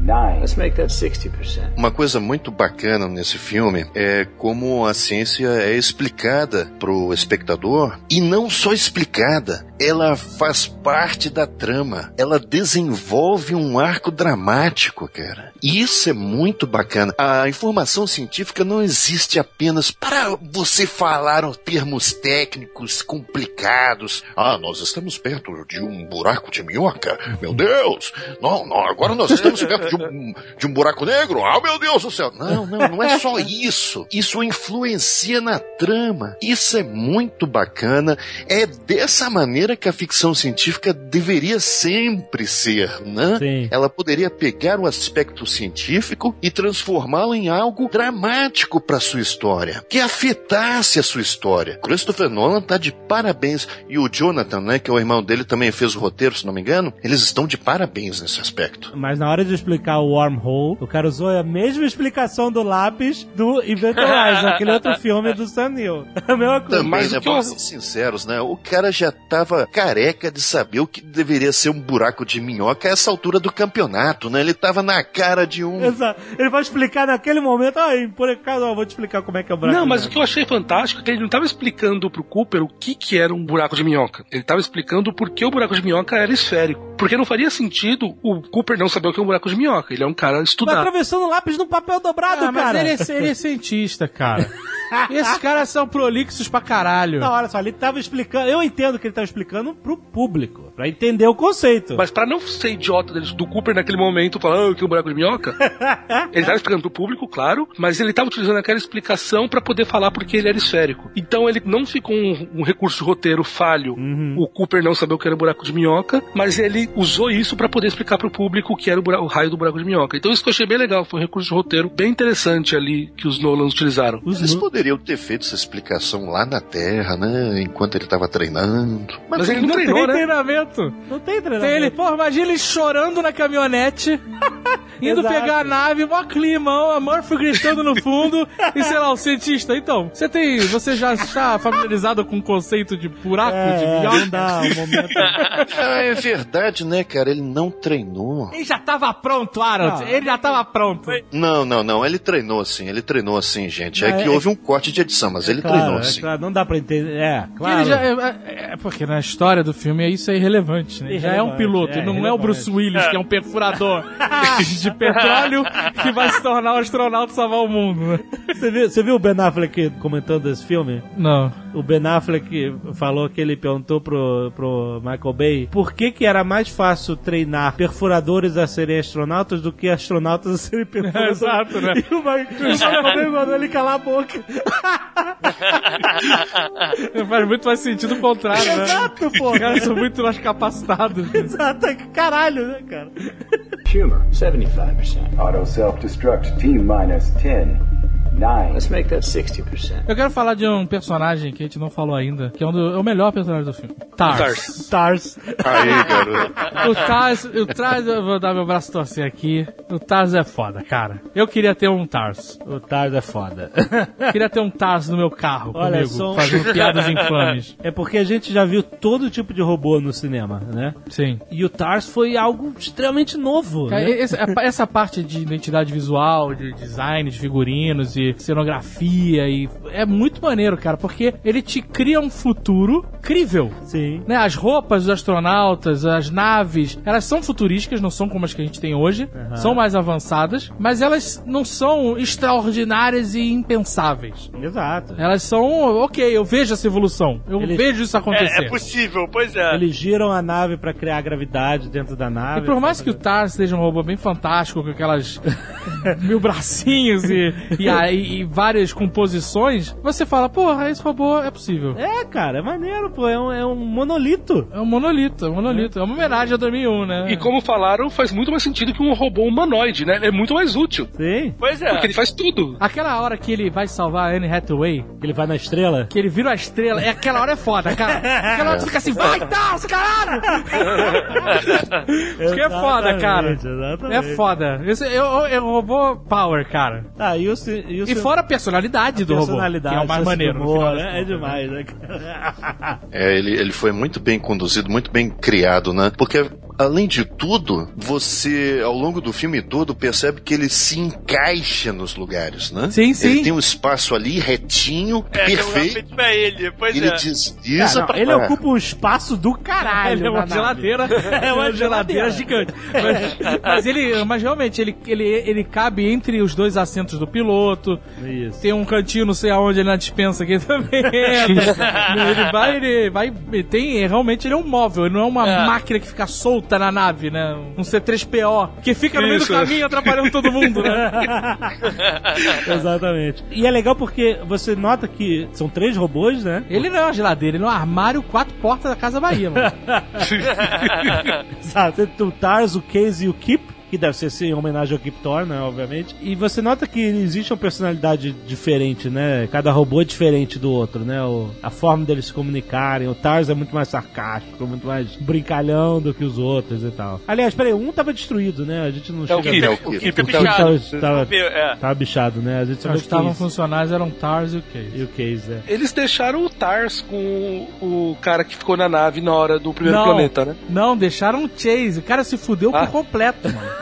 9. Let's make that 60%. Uma coisa muito bacana nesse filme é como a ciência é explicada pro espectador e não só explicada, ela faz parte da trama. Ela desenvolve um arco dramático, cara. E isso é muito bacana. A informação científica não existe apenas para você falar os termos técnicos complicados. Ah, nós estamos perto de um buraco de minhoca. Meu Deus! Não, não, agora nós estamos perto de um, de um buraco negro. Ah, meu Deus do céu! Não, não, não é só isso. Isso influencia na trama. Isso é muito bacana. É dessa maneira que a ficção científica deveria sempre ser, né? Sim. Ela poderia pegar o aspecto científico e transformá-lo em algo dramático para sua história, que afetasse a sua história. Christopher Nolan tá de parabéns e o Jonathan, né, que é o irmão dele, também fez o roteiro, se não me engano. Eles estão de parabéns nesse aspecto. Mas na hora de explicar o wormhole, o cara usou a mesma explicação do lápis do Event Horizon, aquele outro filme do Sam Neill. A mesma coisa. Também, mas né, o que eu- vamos ser sinceros, né? O cara já tava careca de saber o que deveria ser um buraco de minhoca a essa altura do campeonato, né? Ele tava na cara de um. Exato. Ele vai explicar naquele momento, ai, por acaso, eu vou te explicar como é que é o buraco. Não, mas o que eu achei fantástico é que ele não estava explicando pro Cooper o que, que era um buraco de minhoca. Ele estava explicando por que o buraco de minhoca era esférico. Porque não faria sentido o Cooper não saber o que é um buraco de minhoca. Ele é um cara Vai estudado. atravessando lápis no papel dobrado, Ah, mas cara. ele é, ele é cientista, cara. Esses caras são prolixos pra caralho. Não, olha só, ele tava explicando. Eu entendo que ele tava explicando pro público, pra entender o conceito. Mas pra não ser idiota dele- do Cooper naquele momento, falar, ah, o que é um buraco de minhoca, ele tava explicando pro público, claro, mas ele tava utilizando aquela explicação pra poder falar porque ele era esférico. Então ele não ficou um, um recurso de roteiro falho, o Cooper não saber o que era buraco de minhoca, mas ele usou isso pra poder explicar pro público o que era o, bura- o raio do buraco de minhoca. Então isso que eu achei bem legal, foi um recurso de roteiro bem interessante ali que os Nolans utilizaram. Os Eles poderiam ter feito essa explicação lá na Terra, né? Enquanto ele tava treinando. Mas ele não, não treinou, tem né? treinamento. Não tem Tem treinamento. ele, pô, imagina ele chorando na caminhonete, indo Exato. pegar a nave, mó climão, a Murphy gritando no fundo, e sei lá, o cientista. Então, você tem. Você já está familiarizado com o conceito de buraco de É, minhoca? não dá um momento. É verdade, né, cara? Ele não treinou. Ele já tava pronto, Arnold. Ele já tava pronto. Não, não, não. Ele treinou assim. Ele treinou assim, gente. É, Não, que é- houve um corte de edição, mas ele claro, treinou é assim. claro, não dá pra entender. É, claro. Ele já- é, é- é porque na história do filme isso é irrelevante. né? Já é um Irrelevante, piloto, é, não é o Bruce Willis, que é um perfurador de petróleo que vai se tornar um astronauta e salvar o mundo, né? Você viu, você viu o Ben Affleck comentando esse filme? Não. O Ben Affleck falou que ele perguntou pro, pro Michael Bay por que que era mais fácil treinar perfuradores a serem astronautas do que astronautas a serem perfuradores. Exato, né? E o Michael, o Michael Bay mandou ele calar a boca. Faz muito mais sentido o contrário, né? Exato, pô. Os caras são muito mais capacitados. Exato, caralho, né, cara? Humor, 75%. Auto self-destruct, T minus 10. 9. Let's make that 60%. Eu quero falar de um personagem que a gente não falou ainda, que é, um do- é o melhor personagem do filme. Tars. Tars. Stars. Aí, garoto. O Tars, o Tars, eu vou dar meu braço torcer aqui. O Tars é foda, cara. Eu queria ter um Tars. O Tars é foda. Queria ter um Tars no meu carro Olha, comigo, só fazendo piadas infames. É porque a gente já viu todo tipo de robô no cinema, né? Sim. E o Tars foi algo extremamente novo. Cara, né? esse- essa parte de identidade visual, de design, de figurinos e cenografia e é muito maneiro, cara, porque ele te cria um futuro crível. Sim. Né, as roupas dos astronautas, as naves, elas são futurísticas, não são como as que a gente tem hoje, são mais avançadas, mas elas não são extraordinárias e impensáveis. Exato. Elas são, ok, eu vejo essa evolução, eu Eles- vejo isso acontecer. É, é possível, pois é. Eles giram a nave pra criar gravidade dentro da nave. E por mais que o Tars seja um robô bem fantástico, com aquelas mil bracinhos e, e, aí- e várias composições, você fala, porra, esse robô é possível. É, cara, é maneiro, pô. É um, é um monolito. É um monolito, é um monolito. É uma homenagem a 2001, né? E como falaram, faz muito mais sentido que um robô humanoide, né? Ele é muito mais útil. Sim. Pois é. Porque ele faz tudo. Aquela hora que ele vai salvar a Anne Hathaway, Ele vai na estrela. que ele vira uma estrela, é aquela hora é foda, cara. Aquela hora você fica assim, vai, Tars, caralho! Isso que é foda, cara. Exatamente. É foda. Esse é, o- é o robô power, cara. Ah, e o, e E fora a personalidade do robô, personalidade, que é o mais maneiro. no humor, né? É contas. demais, né? É, ele, ele foi muito bem conduzido, muito bem criado, né? Porque, além de tudo, você, ao longo do filme todo, percebe que ele se encaixa nos lugares, né? Sim, sim. Ele tem um espaço ali retinho, É, um perfeito. feito pra ele. Pois Ele é. desliza Ah, não, pra ele lá. ocupa um espaço do caralho. Ele é uma na nave. geladeira. É uma geladeira gigante. Mas, mas ele, mas realmente, ele, ele, ele cabe entre os dois assentos do piloto. Isso. Tem um cantinho, não sei aonde, ele na dispensa aqui também. ele vai, ele vai. ele Tem, realmente, ele é um móvel, ele não é uma É. máquina que fica solta na nave, né? Um C3PO, que fica no meio do caminho atrapalhando todo mundo, né? Exatamente. E é legal porque você nota que são três robôs, né? Ele não é uma geladeira, ele é um armário, quatro portas da Casa Bahia, mano. Exato. Tem O Tars, o Case e o Kip. Que deve ser assim, em homenagem ao Kip Thor, né? Obviamente. E você nota que existe uma personalidade diferente, né? Cada robô é diferente do outro, né? O- a forma deles se comunicarem. O Tars é muito mais sarcástico, muito mais brincalhão do que os outros e tal. Aliás, peraí, um tava destruído, né? A gente não É o chega... Kip. É o O Kip. É O Kip bichado. tava, tava, é. tava bichado, né? A gente só Os que estavam o funcionais eram Tars e o Case. E o Case, é. Eles deixaram o Tars com o, o cara que ficou na nave na hora do primeiro não, planeta, né? Não, deixaram o Chase. O cara se fudeu Ah. por completo, mano.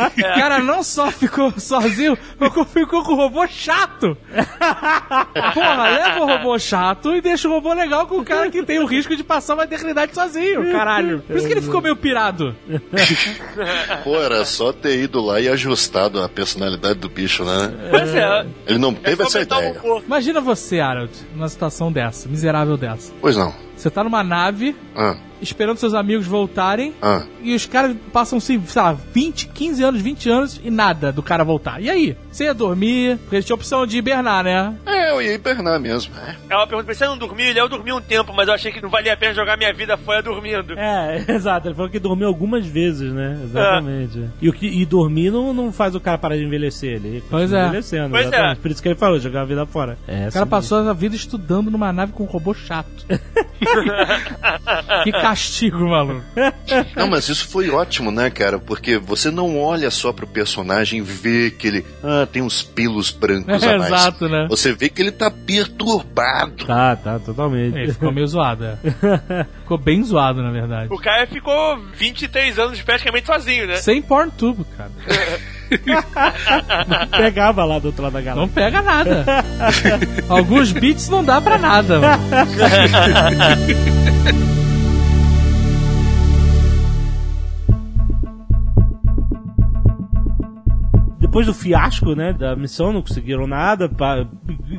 O cara não só ficou sozinho, como ficou com o robô chato. Porra, leva o robô chato e deixa o robô legal com o cara que tem o risco de passar uma eternidade sozinho, caralho. Por isso que ele ficou meio pirado. Pô, era só ter ido lá e ajustado a personalidade do bicho, né? Pois é. Ele não teve essa ideia. humor. Imagina você, Harold, numa situação dessa, miserável dessa. Pois não. Você tá numa nave, Ah, esperando seus amigos voltarem, ah. e os caras passam-se, sei lá, 20, 15 anos, 20 anos e nada do cara voltar. E aí? Você ia dormir, porque eles tinham a opção de hibernar, né? É, eu ia hibernar mesmo. É. Ela pergunta, você não dormiu? Ele, eu dormi um tempo, mas eu achei que não valia a pena jogar minha vida fora dormindo. É, exato. Ele falou que dormiu algumas vezes, né? Exatamente. E, o que, e dormir não, não faz o cara parar de envelhecer. Ele Pois é. envelhecendo. Pois exatamente. é. Por isso que ele falou, jogar a vida fora. É, O cara passou a vida estudando numa nave com um robô chato. que castigo, maluco. Não, mas isso foi ótimo, né, cara? Porque você não olha só pro personagem e vê que ele ah, tem uns pelos brancos a mais. Exato, né? Você vê que ele tá perturbado. Tá, tá, totalmente. Ele ficou meio zoado, é. Ficou bem zoado, na verdade. O cara ficou 23 anos praticamente sozinho, né? Sem porn tubo, cara. Pegava lá do outro lado da galáxia. Não pega nada. Alguns beats não dá pra nada, mano. Depois do fiasco, né, da missão, não conseguiram nada, pa-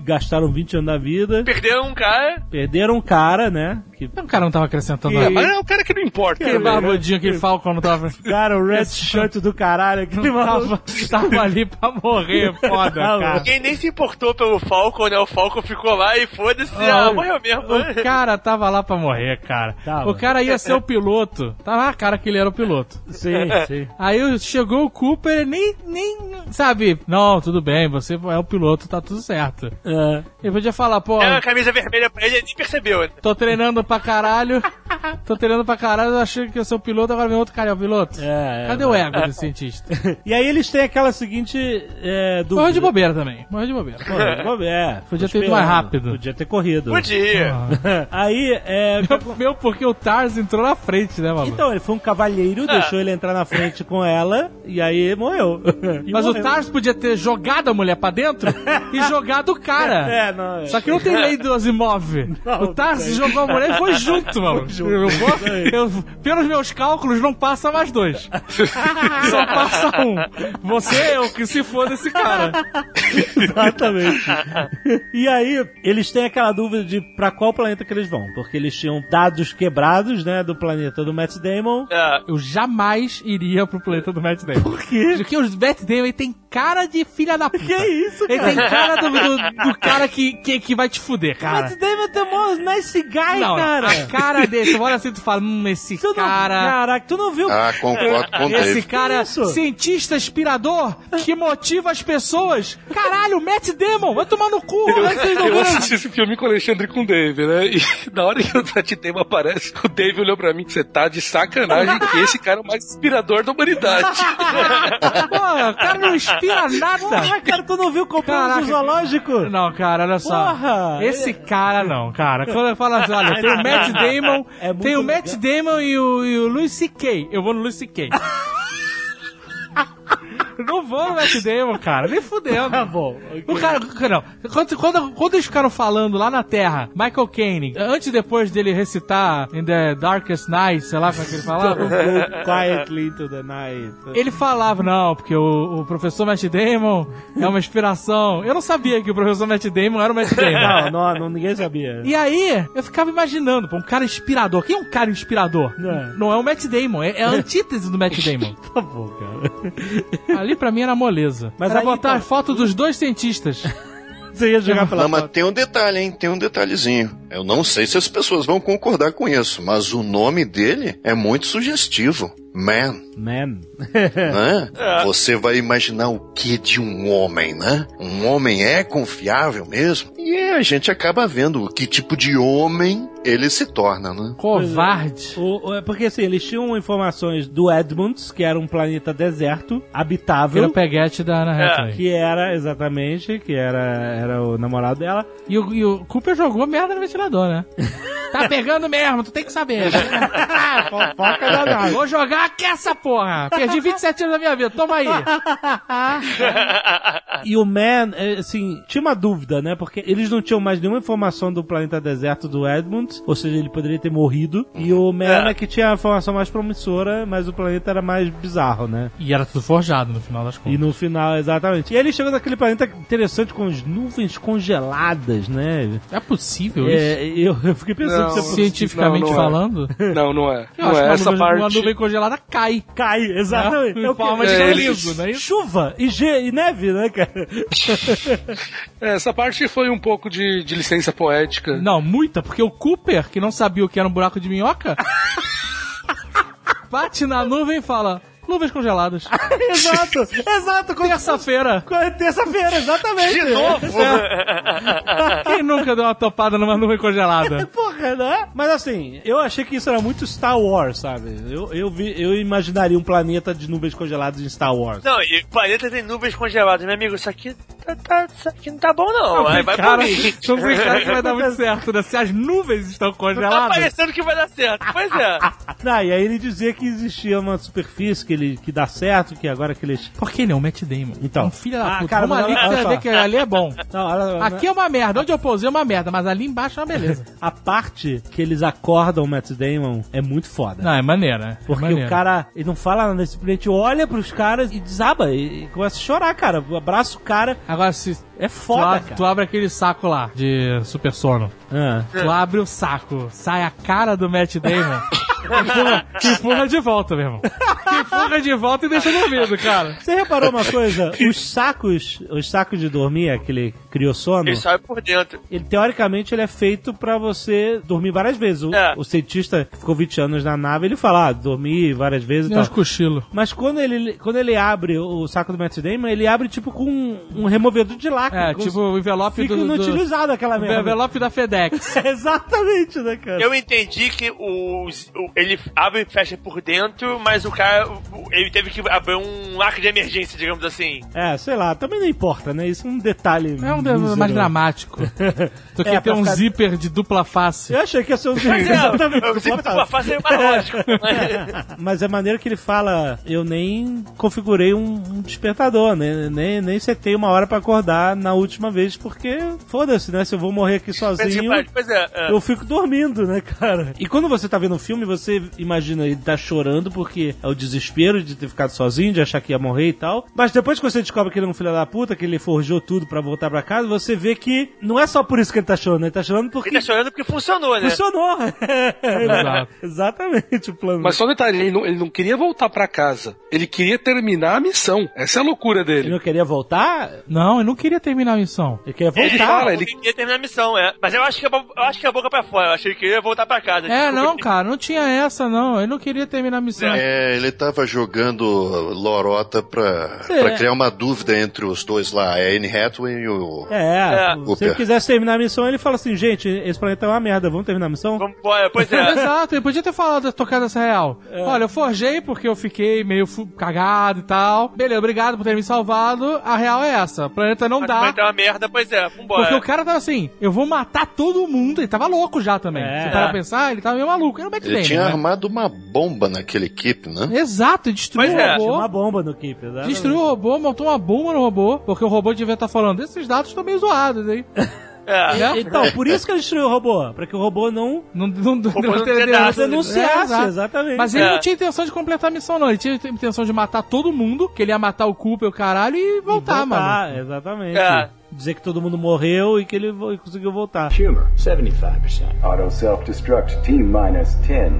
gastaram 20 anos da vida, Perderam um cara. perderam um cara, né, que O cara não tava acrescentando Que- nada. Mas é o cara que não importa. Aquele né? barbudinho, aquele Falcon não tava... Cara, o red shirt do caralho, aquele. Tava, tava ali pra morrer, foda, cara. Ninguém nem se importou pelo Falcon, né? O Falcon ficou lá e foda-se, ah, morreu mesmo. O cara tava lá pra morrer, cara. Tava. O cara ia ser o piloto. Tava na cara que ele era o piloto. Sim, sim. Aí chegou o Cooper, nem, nem, sabe, não, tudo bem, você é o piloto, tá tudo certo. É. Ele podia falar, pô, Era uma camisa vermelha pra ele, ele nem percebeu. né? tô treinando pra caralho, tô treinando pra caralho, eu achei que eu sou o piloto, agora vem outro cara é o piloto. É, é, Cadê o ego desse cientista? E aí eles têm aquela seguinte é, dúvida. Morreu de bobeira também, morreu de bobeira. Morreu de bobeira. É, Podia ter ido mais rápido. Podia ter corrido. Podia. Aí, é... Meu, meu, porque o Tars entrou na frente, né, maluco? Então, ele foi um cavalheiro, deixou ele entrar na frente com ela, e aí morreu. E Mas morreu. O Tars podia ter jogado a mulher pra dentro e jogado o cara. É, não. Só que não tem lei do Asimov. Não, o Tars jogou a mulher e foi junto, mano. junto. Eu vou- eu- pelos meus cálculos, não passa mais dois. Só passa um. Você é o que se for desse cara. Exatamente. e aí, eles têm aquela dúvida de pra qual planeta que eles vão. Porque eles tinham dados quebrados, né, do planeta do Matt Damon. É. Eu jamais iria pro planeta do Matt Damon. Por quê? Porque o Matt Damon tem cara de filha da puta. Que isso, Ele tem cara do, do- do cara que, que, que vai te fuder, cara. Matt Damon é mó nice guy, Não, cara. a cara dele, tu olha assim e tu fala, hum, esse Tu não, cara... Caraca, tu não viu? Ah, concordo com Esse Dave. cara é Isso. cientista inspirador que motiva as pessoas. Caralho, Matt Damon, vai tomar no cu. É não Eu viram? assisti esse filme com o Alexandre e com o Dave, né? E na hora que o Tati Tema aparece, o Dave olhou pra mim: você tá de sacanagem que esse cara é o mais inspirador da humanidade. Cara não inspira nada. Porra, cara, tu não viu comprando Caraca. no zoológico? Não, cara, olha só. Porra! Esse cara não, cara. Quando eu falo assim, olha, tem o Matt Damon, É tem o Matt legal. Damon e o, e o Louis C.K. Eu vou no Louis C.K. Não vou no Matt Damon, cara. Nem fudendo. Tá bom. O cara, não. Quando, quando, quando eles ficaram falando lá na Terra, Michael Caine, antes e depois dele recitar In the Darkest Night, sei lá como é que ele falava, quietly into the night. ele falava, não, porque o, o professor Matt Damon é uma inspiração. Eu não sabia que o professor Matt Damon era o Matt Damon. Não, não, não, ninguém sabia. E aí, eu ficava imaginando, pô, um cara inspirador. Quem é um cara inspirador? Não. Não é o Matt Damon, é, é a antítese do Matt Damon. Tá bom, cara. Ali pra mim era moleza. Mas era botar então- foto dos dois cientistas. Você ia jogar pela Não, mas foto. tem um detalhe, hein? Tem um detalhezinho. Eu não sei se as pessoas vão concordar com isso, mas o nome dele é muito sugestivo. Man, Man. né? Você vai imaginar o que de um homem, né? Um homem é confiável mesmo? E a gente acaba vendo que tipo de homem ele se torna, né? Covarde. O- o- é porque assim, eles tinham informações do Edmunds, que era um planeta deserto, habitável. o peguete da Ana Hathaway. Que era, exatamente, que era, era o namorado dela. E o, e o Cooper jogou merda no ventilador, né? tá pegando mesmo, tu tem que saber. Fofoca danada. Vou jogar aqui essa porra. Perdi 27 anos da minha vida, toma aí. E o Man, é, assim, tinha uma dúvida, né? Porque eles não tinham mais nenhuma informação do planeta deserto do Edmunds, ou seja, ele poderia ter morrido. E o Man é, que tinha a informação mais promissora, mas o planeta era mais bizarro, né? E era tudo forjado no final das E contas. no final, exatamente. E ele chegou naquele planeta interessante com as nuvens congeladas, né? É possível isso? É, eu, eu fiquei pensando Não, que você Cientificamente Não, não é. falando? Não, não é. Eu Não acho é. que Essa uma, nuvem, uma parte. nuvem congelada cai. cai, exatamente. Né? É Em forma de É, liso, é isso? Chuva e, ge- e neve, né, cara? É, Essa parte foi um pouco de, de licença poética. Não, muita, porque o Cooper, que não sabia o que era um buraco de minhoca, bate na nuvem e fala: nuvens congeladas. exato, exato. Terça-feira. é Terça-feira, exatamente. De novo? Quem nunca deu uma topada numa nuvem congelada? Porra, né? Mas assim, eu achei que isso era muito Star Wars, sabe? Eu, eu, vi, eu imaginaria um planeta de nuvens congeladas em Star Wars. Não, e o planeta tem nuvens congeladas, meu amigo. Isso aqui tá, tá, isso aqui não tá bom não. Aí vai cara, por mim. tô brincando que vai dar muito certo, né? Se as nuvens estão Tá congeladas. parecendo que vai dar certo. Pois é. Não, e aí ele dizia que existia uma superfície que, ele, que dá certo, que agora que eles. Por que não? Matt Damon. Então. Um filho da Ah, puta. cara, Vamos ali que você ver que ali é bom. Não, olha, Aqui é uma merda. Onde eu pousei é uma merda, mas ali embaixo é uma beleza. a parte que eles acordam o Matt Damon é muito foda. Não, é maneira. É Porque maneira. o cara, ele não fala nada, ele simplesmente olha pros caras e desaba. E, e começa a chorar, cara. Abraça o cara. Agora, se É tu, foda, a- cara. tu abre aquele saco lá de super sono. Ah. Tu abre o saco, sai a cara do Matt Damon. empurra, empurra de volta, meu irmão. Empurra de volta e deixa dormindo, cara. Você reparou uma coisa? Os sacos, os sacos de dormir, aquele criossono, Ele sai por dentro. ele teoricamente ele é feito pra você dormir várias vezes. O, É. o cientista que ficou 20 anos na nave, ele fala, ah, dormir várias vezes e tal. cochilos. Mas quando ele, quando ele abre o saco do Matt Damon, ele abre tipo com um, um removedor de lacre. É, Com- tipo o envelope Fica do... do inutilizado aquela o merda. envelope da FedEx. Exatamente, né, cara? Eu entendi que os, o- ele abre e fecha por dentro, mas o cara, o- ele teve que abrir um arco de emergência, digamos assim. É, sei lá, também não importa, né? Isso é um detalhe. É um de- mísero. mais dramático. Tu quer É, ter um ficar- zíper de dupla face. Eu achei que ia ser um Mas é, Exatamente. eu sempre dupla tô face é mais lógico. Mas é maneiro que ele fala, eu nem configurei um, um despertador, né? Nem, nem setei uma hora pra acordar na última vez, porque foda-se, né? Se eu vou morrer aqui sozinho, Pois é, é. eu fico dormindo, né, cara? E quando você tá vendo um filme, você imagina ele tá chorando porque é o desespero de ter ficado sozinho, de achar que ia morrer e tal. Mas depois que você descobre que ele é um filho da puta, que ele forjou tudo pra voltar pra casa, você vê que não é só por isso que ele tá chorando, ele tá chorando porque Ele tá chorando porque funcionou, né? funcionou. Exatamente o plano. Mas só um detalhe, ele não, ele não queria voltar pra casa. Ele queria terminar a missão. Essa é a loucura Ele dele. não queria voltar? Não, eu não queria terminar a missão. Ele queria Ele voltar. fala, ele ele- queria terminar a missão, é. Mas eu acho que eu acho que a boca pra fora. Eu achei que ele ia voltar pra casa. É, Desculpa, não, ele- cara, não tinha essa, não. Eu não queria terminar a missão. É, ele tava jogando lorota pra, pra criar uma dúvida entre os dois lá, a Anne Hathaway e o... É, É. se ele quisesse terminar a missão, ele fala assim, gente, esse planeta é uma merda, vamos terminar a missão? Vamos pois é. Exato, ele podia ter falado, tocado essa real. É. Olha, eu forjei porque eu fiquei meio cagado e tal. Beleza, obrigado por ter me salvado. A real é essa. O planeta não Mas dá. vai dar uma merda, pois é. Vambora. Porque o cara tava assim, eu vou matar todo mundo. Ele tava louco já também. É. Se parar pra pensar, ele tava meio maluco. Era o Matt Ele Damon, tinha né? armado uma bomba naquele equipe, né? Exato, destruiu Pois o é. robô. Tinha uma bomba no Keep, exatamente. Destruiu o robô, montou uma bomba no robô, porque o robô devia estar falando, esses dados estão meio zoados, hein? É. Né? Então, por isso que ele destruiu o robô, pra que o robô não Não, não, não, robô não denunciasse, denunciasse, É, exatamente. Mas ele É. não tinha intenção de completar a missão, não. Ele tinha intenção de matar todo mundo, que ele ia matar o Cooper, o caralho, e E voltar, mano. Exatamente. É. Dizer que todo mundo morreu e que ele conseguiu voltar. Humor, 75%. Auto self-destruct, T minus 10.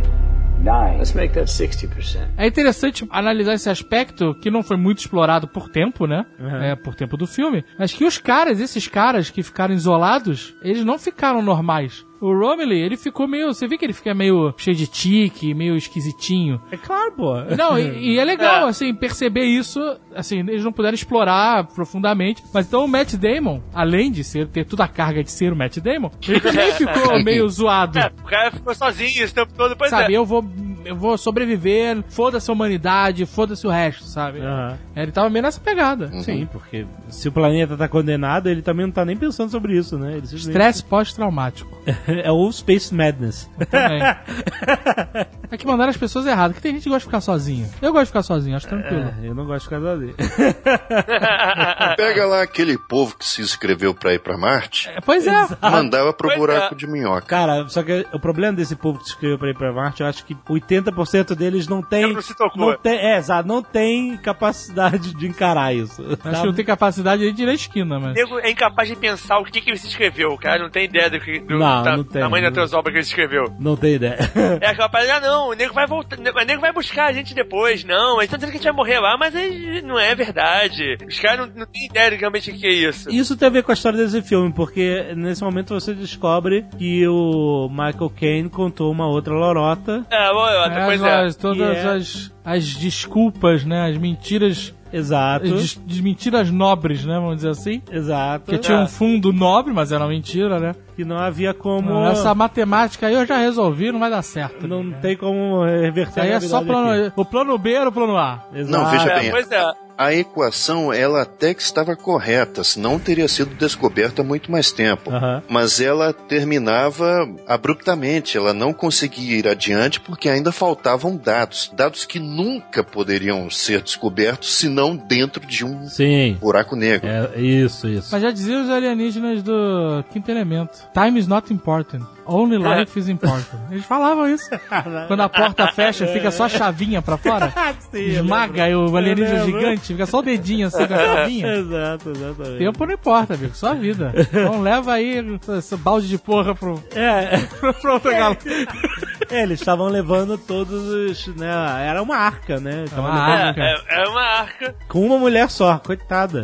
9. Let's make that 60%. É interessante analisar esse aspecto que não foi muito explorado por tempo, né? É, por tempo do filme. Mas que os caras, esses caras que ficaram isolados, eles não ficaram normais. O Romilly, ele ficou meio. Você vê que ele fica meio cheio de tique, meio esquisitinho. É claro, pô. Não, e, e é legal, É. assim, perceber isso. Assim, eles não puderam explorar profundamente. Mas então o Matt Damon, além de ser, ter toda a carga de ser o Matt Damon, ele também ficou meio zoado. É, o cara ficou sozinho esse tempo todo, pois Sabe, é. eu vou, eu vou sobreviver, foda-se a humanidade, foda-se o resto, sabe? Aham. Ele tava meio nessa pegada. Sim, porque se o planeta tá condenado, ele também não tá nem pensando sobre isso, né? Ele simplesmente- Estresse pós-traumático. é o Space Madness. Também. é que mandaram as pessoas erradas, que tem gente que gosta de ficar sozinho. Eu gosto de ficar sozinho, acho tranquilo. É, eu não gosto de casar dele. Pega lá aquele povo que se inscreveu pra ir pra Marte, É, pois é. mandava pro Pois buraco é. de minhoca. Cara, só que o problema desse povo que se inscreveu pra ir pra Marte, eu acho que 80% deles não tem. Não se tocou. Não tem, é, exato, não tem capacidade de encarar isso. Acho que não tem capacidade de ir na esquina, O mas. nego é incapaz de pensar o que, que ele se escreveu. O cara não tem ideia do, que, do Não, ta- não tem. tamanho da transobra que ele escreveu. Não tem ideia. É aquela parada, ah, não, o nego vai voltar, o nego vai buscar a gente depois. Não, eles estão dizendo que a gente vai morrer lá, mas não é verdade. Os caras não, não têm ideia de realmente o que é isso. Isso tem a ver com a história desse filme, porque nesse momento você descobre que o Michael Caine contou uma outra lorota. É, bom, É, pois as- é. todas é- as, as desculpas, né? As mentiras. Exato. As des- des- mentiras nobres, né? Vamos dizer assim. Exato. Que tinha um fundo nobre, mas era uma mentira, né? Que não havia como. Essa matemática aí eu já resolvi, não vai dar certo. Não tem como reverter Isso aí a é só plano. aqui. O plano B era o plano A. Exato. Não, veja É, bem, pois é. A equação, ela até que estava correta, senão teria sido descoberta há muito mais tempo. Aham. Mas ela terminava abruptamente, ela não conseguia ir adiante porque ainda faltavam dados. Dados que nunca poderiam ser descobertos senão dentro de um Sim. buraco negro. É, isso, isso. Mas já diziam os alienígenas do quinto elemento. Time is not important. Only life is important. Eles falavam isso. Quando a porta fecha, fica só a chavinha pra fora. Esmaga e o alienígena gigante, fica só o dedinho assim com a chavinha. Exato, exatamente. Tempo não importa, amigo, só a vida. Então leva aí esse balde de porra pro, É, pro outro galo. É, eles estavam levando todos os. Né, era uma arca, né? Estavam Uma levando- arca. É, é, é uma arca. Com uma mulher só, coitada.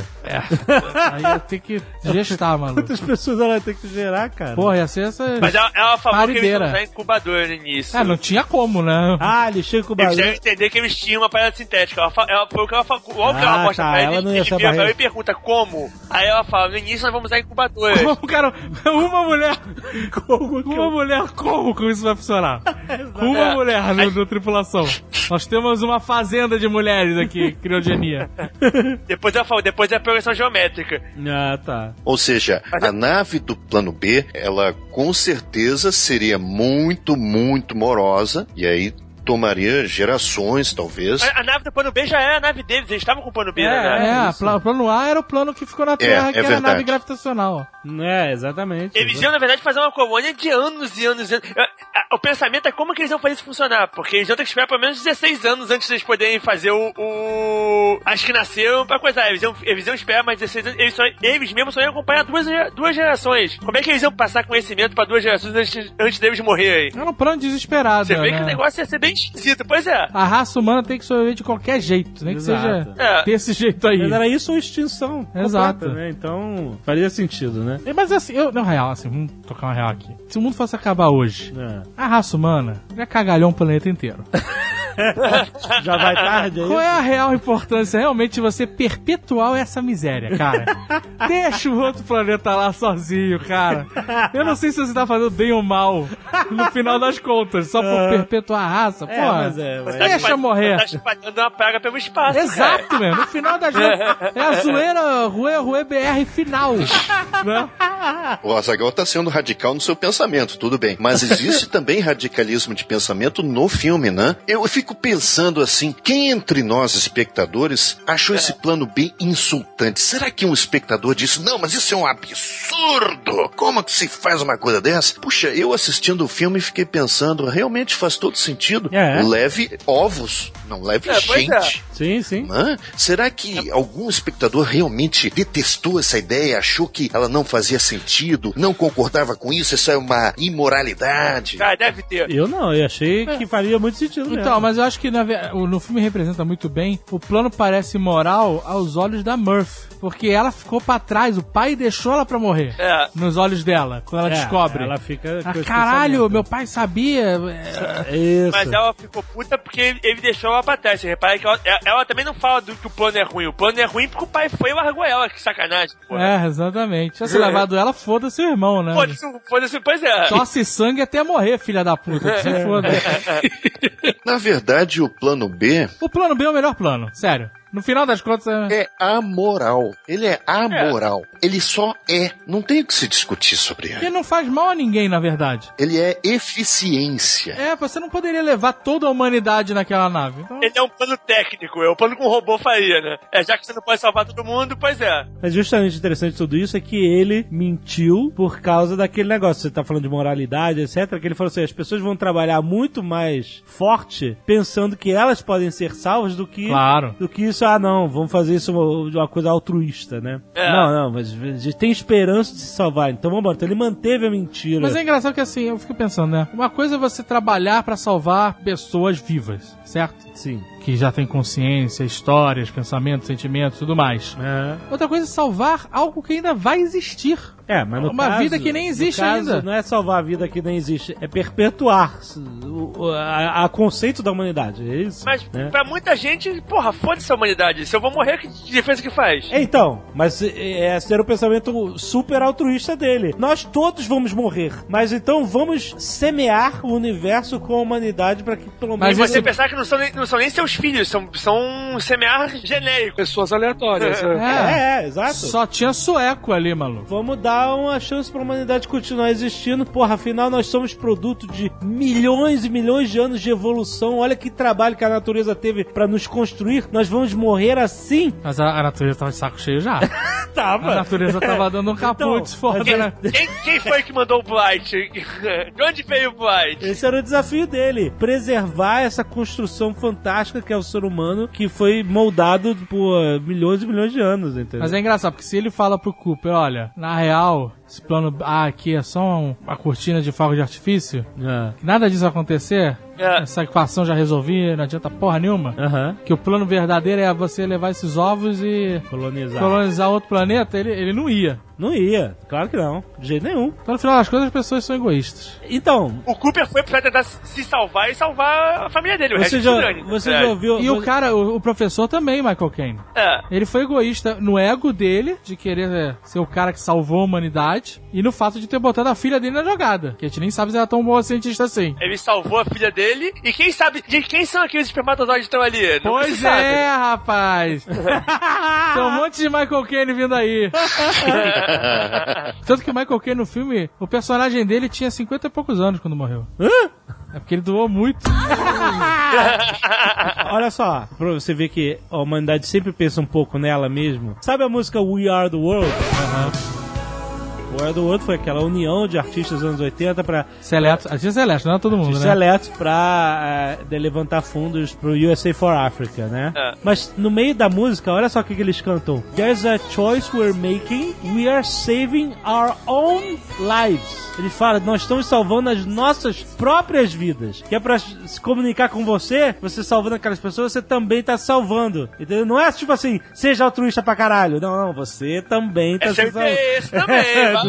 Aí eu tenho que gestar, maluco. Quantas pessoas ela tem que gerar, cara? Porra, ia ser essa. Mas ela, ela falou que eles Parideira. iam usar incubador no início. Ah, não tinha como, né? Ah, ele chega com o Eles devem barulho. entender que eles tinham uma parada sintética. Ela, ela, foi o que ela falou. Logo que Ah, ela mostra tá, pra ela eles, não ia ele ser vira pra ela e pergunta como. Aí ela fala, no início nós vamos usar incubador. Como, cara, uma mulher. Como uma mulher, como que isso vai funcionar? Uma mulher no, no tripulação. Nós temos uma fazenda de mulheres aqui, criogenia. depois falou, depois é a progressão geométrica. Ah, tá. Ou seja, a nave do plano B, ela com certeza seria muito, muito morosa, e aí tomaria gerações, talvez. A, a nave do plano B já era a nave deles, eles estavam com o plano B, né? É, o plano A era o plano que ficou na Terra, é que era a verdade. nave gravitacional. É, exatamente. Eles iam, na verdade, fazer uma colônia de anos e anos e anos. A- a- O pensamento é como que eles iam fazer isso funcionar, porque eles iam ter que esperar pelo menos 16 anos antes de eles poderem fazer o. o... Acho que nasceram pra coisa. Eles iam, eles iam esperar mais 16 anos. Eles, só, eles mesmos só iam acompanhar duas, duas gerações. Como é que eles iam passar conhecimento pra duas gerações antes, antes deles morrerem? Era um plano desesperado. Você vê né? que o negócio ia ser bem esquisito. Pois é. A raça humana tem que sobreviver de qualquer jeito, nem que Exato. seja É. desse jeito aí. Mas era isso ou extinção. Exato. completa, Né? Então, faria sentido, né? É, Mas assim, eu, não, real, assim, vamos tocar uma real aqui. Se o mundo fosse acabar hoje, É. a raça humana ia cagalhar um planeta inteiro. Já vai tarde aí? Qual é a real importância realmente de você perpetuar essa miséria, cara? Deixa o outro planeta lá sozinho, cara. Eu não sei se você tá fazendo bem ou mal no final das contas, só por perpetuar a raça, pô. É, mas é. mas- Você tá Deixa espalhando- morrer. Tá espalhando uma praga pelo espaço. cara. Exato, meu. No final das contas, é a zoeira Rue Rue BR final. Né? O Azaghal está sendo radical no seu pensamento, tudo bem. Mas existe também radicalismo de pensamento no filme, né? Eu fico pensando assim, quem entre nós, espectadores, achou esse plano B insultante? Será que um espectador disse, não, mas isso é um absurdo? Como que se faz uma coisa dessa? Puxa, eu assistindo o filme fiquei pensando, realmente faz todo sentido. É. Leve ovos, não leve É, é. gente. Sim, sim. Hã? Será que algum espectador realmente detestou essa ideia, achou que ela não fazia sentido, não concordava com isso, isso é uma imoralidade? Cara, deve ter. Eu não, eu achei que faria muito sentido mesmo. Então, mas eu acho que na no filme representa muito bem. O plano parece moral aos olhos da Murphy. Porque ela ficou pra trás, o pai deixou ela pra morrer. É. Nos olhos dela, quando ela É, descobre. Ela fica. Ah, caralho, meu pai sabia. É, Isso. Mas ela ficou puta porque ele, ele deixou ela pra trás. Você repara que ela, ela também não fala do que o plano é ruim. O plano é ruim porque o pai foi e largou ela. Que sacanagem, porra. É, exatamente. Se levado ela, foda-se o irmão, né? Foda-se, foda-se, pois é. Tosse sangue até morrer, filha da puta. Que se foda. Na verdade, o plano B O plano B é o melhor plano, sério. No final das contas, é... é amoral. Ele é amoral. Ele só é. Não tem o que se discutir sobre ele ele. não faz mal a ninguém, na verdade. Ele é eficiência. É, você não poderia levar toda a humanidade naquela nave. Então, Ele é um plano técnico, é o plano que um robô faria, né? É, já que você não pode salvar todo mundo, pois é. Mas justamente interessante de tudo isso é que ele mentiu por causa daquele negócio. Você tá falando de moralidade, etc. Que ele falou assim: as pessoas vão trabalhar muito mais forte pensando que elas podem ser salvas do que. Claro. Do que isso, ah, não, vamos fazer isso uma, de uma coisa altruísta, né? É. Não, não, mas a gente tem esperança de se salvar, então vamos embora. Então ele manteve a mentira. Mas é engraçado que assim, eu fico pensando, né? Uma coisa é você trabalhar pra salvar pessoas vivas, certo? Sim. Que já tem consciência, histórias, pensamentos, sentimentos, tudo mais. É. Outra coisa é salvar algo que ainda vai existir. É, mas no Uma caso- vida que nem no existe caso, ainda. Não é salvar a vida que nem existe, é perpetuar o, o- a, a conceito da humanidade, é isso? Mas né? pra muita gente, porra, foda-se a humanidade. Se eu vou morrer, que diferença que faz? É, Então, mas é, esse era o pensamento super altruísta dele. Nós todos vamos morrer, mas então vamos semear o universo com a humanidade para que pelo Mas menos. E você pensar que não são, nem, não são nem seus filhos, são, são semear genérico. Pessoas aleatórias. né? É, é, exato. Só tinha sueco ali, maluco. Vamos dar uma chance pra humanidade continuar existindo. Porra, afinal nós somos produto de milhões e milhões de anos de evolução. Olha que trabalho que a natureza teve pra nos construir. Nós vamos morrer assim? Mas a, a natureza tava de saco cheio já. A Tava. natureza tava dando um capuz Então, foda, mas- né? Quem, quem foi que mandou o Blight? De onde veio o Blight? Esse era o desafio dele, preservar essa construção fantástica que é o ser humano, que foi moldado por milhões e milhões de anos, entendeu? Mas é engraçado, porque se ele fala pro Cooper, olha, na real, esse plano A aqui é só um- uma cortina de fogo de artifício, É. que nada disso acontecer, É. essa equação já resolvi, não adianta porra nenhuma. Aham. Que o plano verdadeiro é você levar esses ovos e Colonizar. colonizar outro planeta, ele, ele não ia. Não ia, claro que não, de jeito nenhum. Então, no final das contas, as pessoas são egoístas. Então, O Cooper foi pra tentar se salvar e salvar a família dele. O você resto já, na você já verdade. ouviu... E o você- cara, o, o professor também, Michael Caine. É. Ele foi egoísta no ego dele, de querer é, ser o cara que salvou a humanidade, e no fato de ter botado a filha dele na jogada. Que a gente nem sabe se ela é tão boa cientista assim. Ele salvou a filha dele. E quem sabe de quem são aqueles espermatozoides que estão ali? Não Pois é, rapaz! Tem um monte de Michael Caine vindo aí. Tanto que o Michael Caine no filme, o personagem dele tinha 50 e poucos anos quando morreu. É porque ele doou muito. Olha só, pra você ver que a humanidade sempre pensa um pouco nela mesmo. Sabe a música We Are the World? We Are the World foi aquela união de artistas dos anos 80 pra Celeste, a tia Celeste, não é todo mundo, né? Celeste pra de levantar fundos pro USA for Africa, né? É. Mas no meio da música, olha só o que, que eles cantam. There's a choice we're making, we are saving our own lives. Ele fala, nós estamos salvando as nossas próprias vidas. Que é pra se comunicar com você, você salvando aquelas pessoas, você também tá salvando. Entendeu? Não é tipo assim, seja altruísta pra caralho. Não, não, você também tá É se salvando. esse também,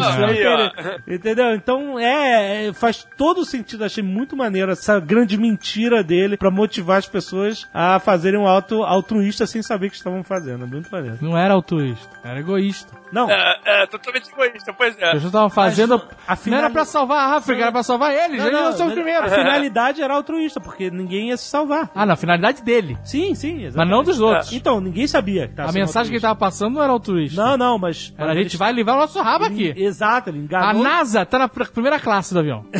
entendeu? Então é, é, faz todo sentido. Achei muito maneiro essa grande mentira dele pra motivar as pessoas a fazerem um auto altruísta sem saber o que estavam fazendo. É muito maneiro. Não era altruísta, era egoísta. Não, É, é, totalmente egoísta, pois é. Eles estavam fazendo. a Não final- era pra salvar a África, era pra salvar eles. não, eles não, não são os primeiros. a finalidade era altruísta, porque ninguém ia se salvar. Ah, na finalidade dele. Sim, sim, exatamente. Mas não dos outros. Então, ninguém sabia que tava A mensagem que ele altruísta. tava passando não era altruísta. Não, não, mas... Era a gente vai livrar o nosso rabo aqui. Exato, ele A enganou... NASA tá na pr- primeira classe do avião.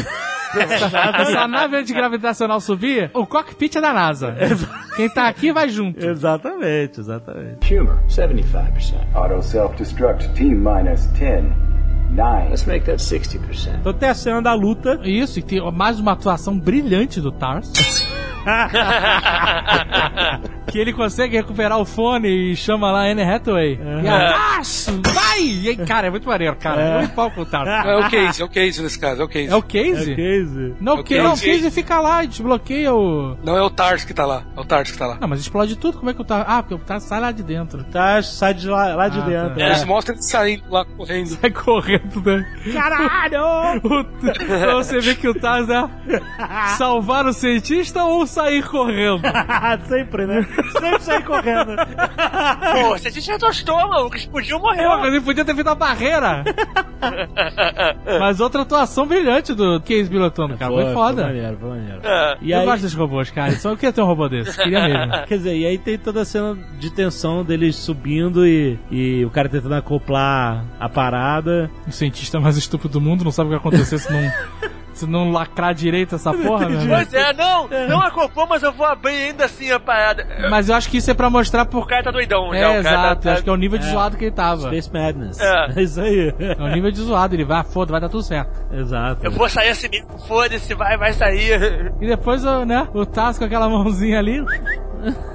Se a nave antigravitacional subir, o cockpit é da NASA. Quem tá aqui vai junto. Exatamente, exatamente. Humor, 75%. Auto self-destruct T minus 10. 9. Let's make that 60%. Então tem a cena da luta. Isso, e tem mais uma atuação brilhante do Tars. que ele consegue recuperar o fone e chama lá Anne Hathaway. E ela, Tars, vai! E aí, cara, é muito maneiro, cara. É. Eu empolgo com o Tars. É o case, é o case nesse caso, é o case. É o Casey? Casey. Não, É o o Casey, não, o Casey. Casey fica lá e desbloqueia o... Não é o Tars que tá lá, é o Tars que tá lá. Não, mas explode tudo, como é que o Tars... Ah, porque o Tars sai lá de dentro. Tá, sai de lá, lá de Ah, dentro. tá. é. Eles mostram ele saindo lá correndo. Sai correndo, né? Caralho! O- pra você ver que o Taz é salvar o cientista ou sair correndo. Sempre, né? Sempre sai correndo. Pô, você te retostou, maluco. Explodiu, morreu. Pô, mas ele podia ter feito uma barreira. Mas outra atuação brilhante do Case Bilotono, cara. Foi, foda. Foi maneiro, foi maneiro. É. E eu aí, gosto desses robôs, cara. Só eu queria ter um robô desse. Queria mesmo. quer dizer, e aí tem toda a cena de tensão deles subindo e, e o cara tentando acoplar a parada. O cientista mais estúpido do mundo não sabe o que vai acontecer se não, se não lacrar direito essa porra, meu irmão. Pois é, não, não acoplou, mas eu vou abrir ainda assim a parada. Mas eu acho que isso é pra mostrar O por. cara tá doidão, já. É, o cara exato. tá, Acho que é o nível de É. zoado que ele tava. Space Madness. É. É isso aí. É o nível de zoado. Ele vai, ah, foda, vai dar tudo certo. Exato. Eu vou sair assim mesmo, foda-se, vai, vai sair. E depois, o, né, o Taz com aquela mãozinha ali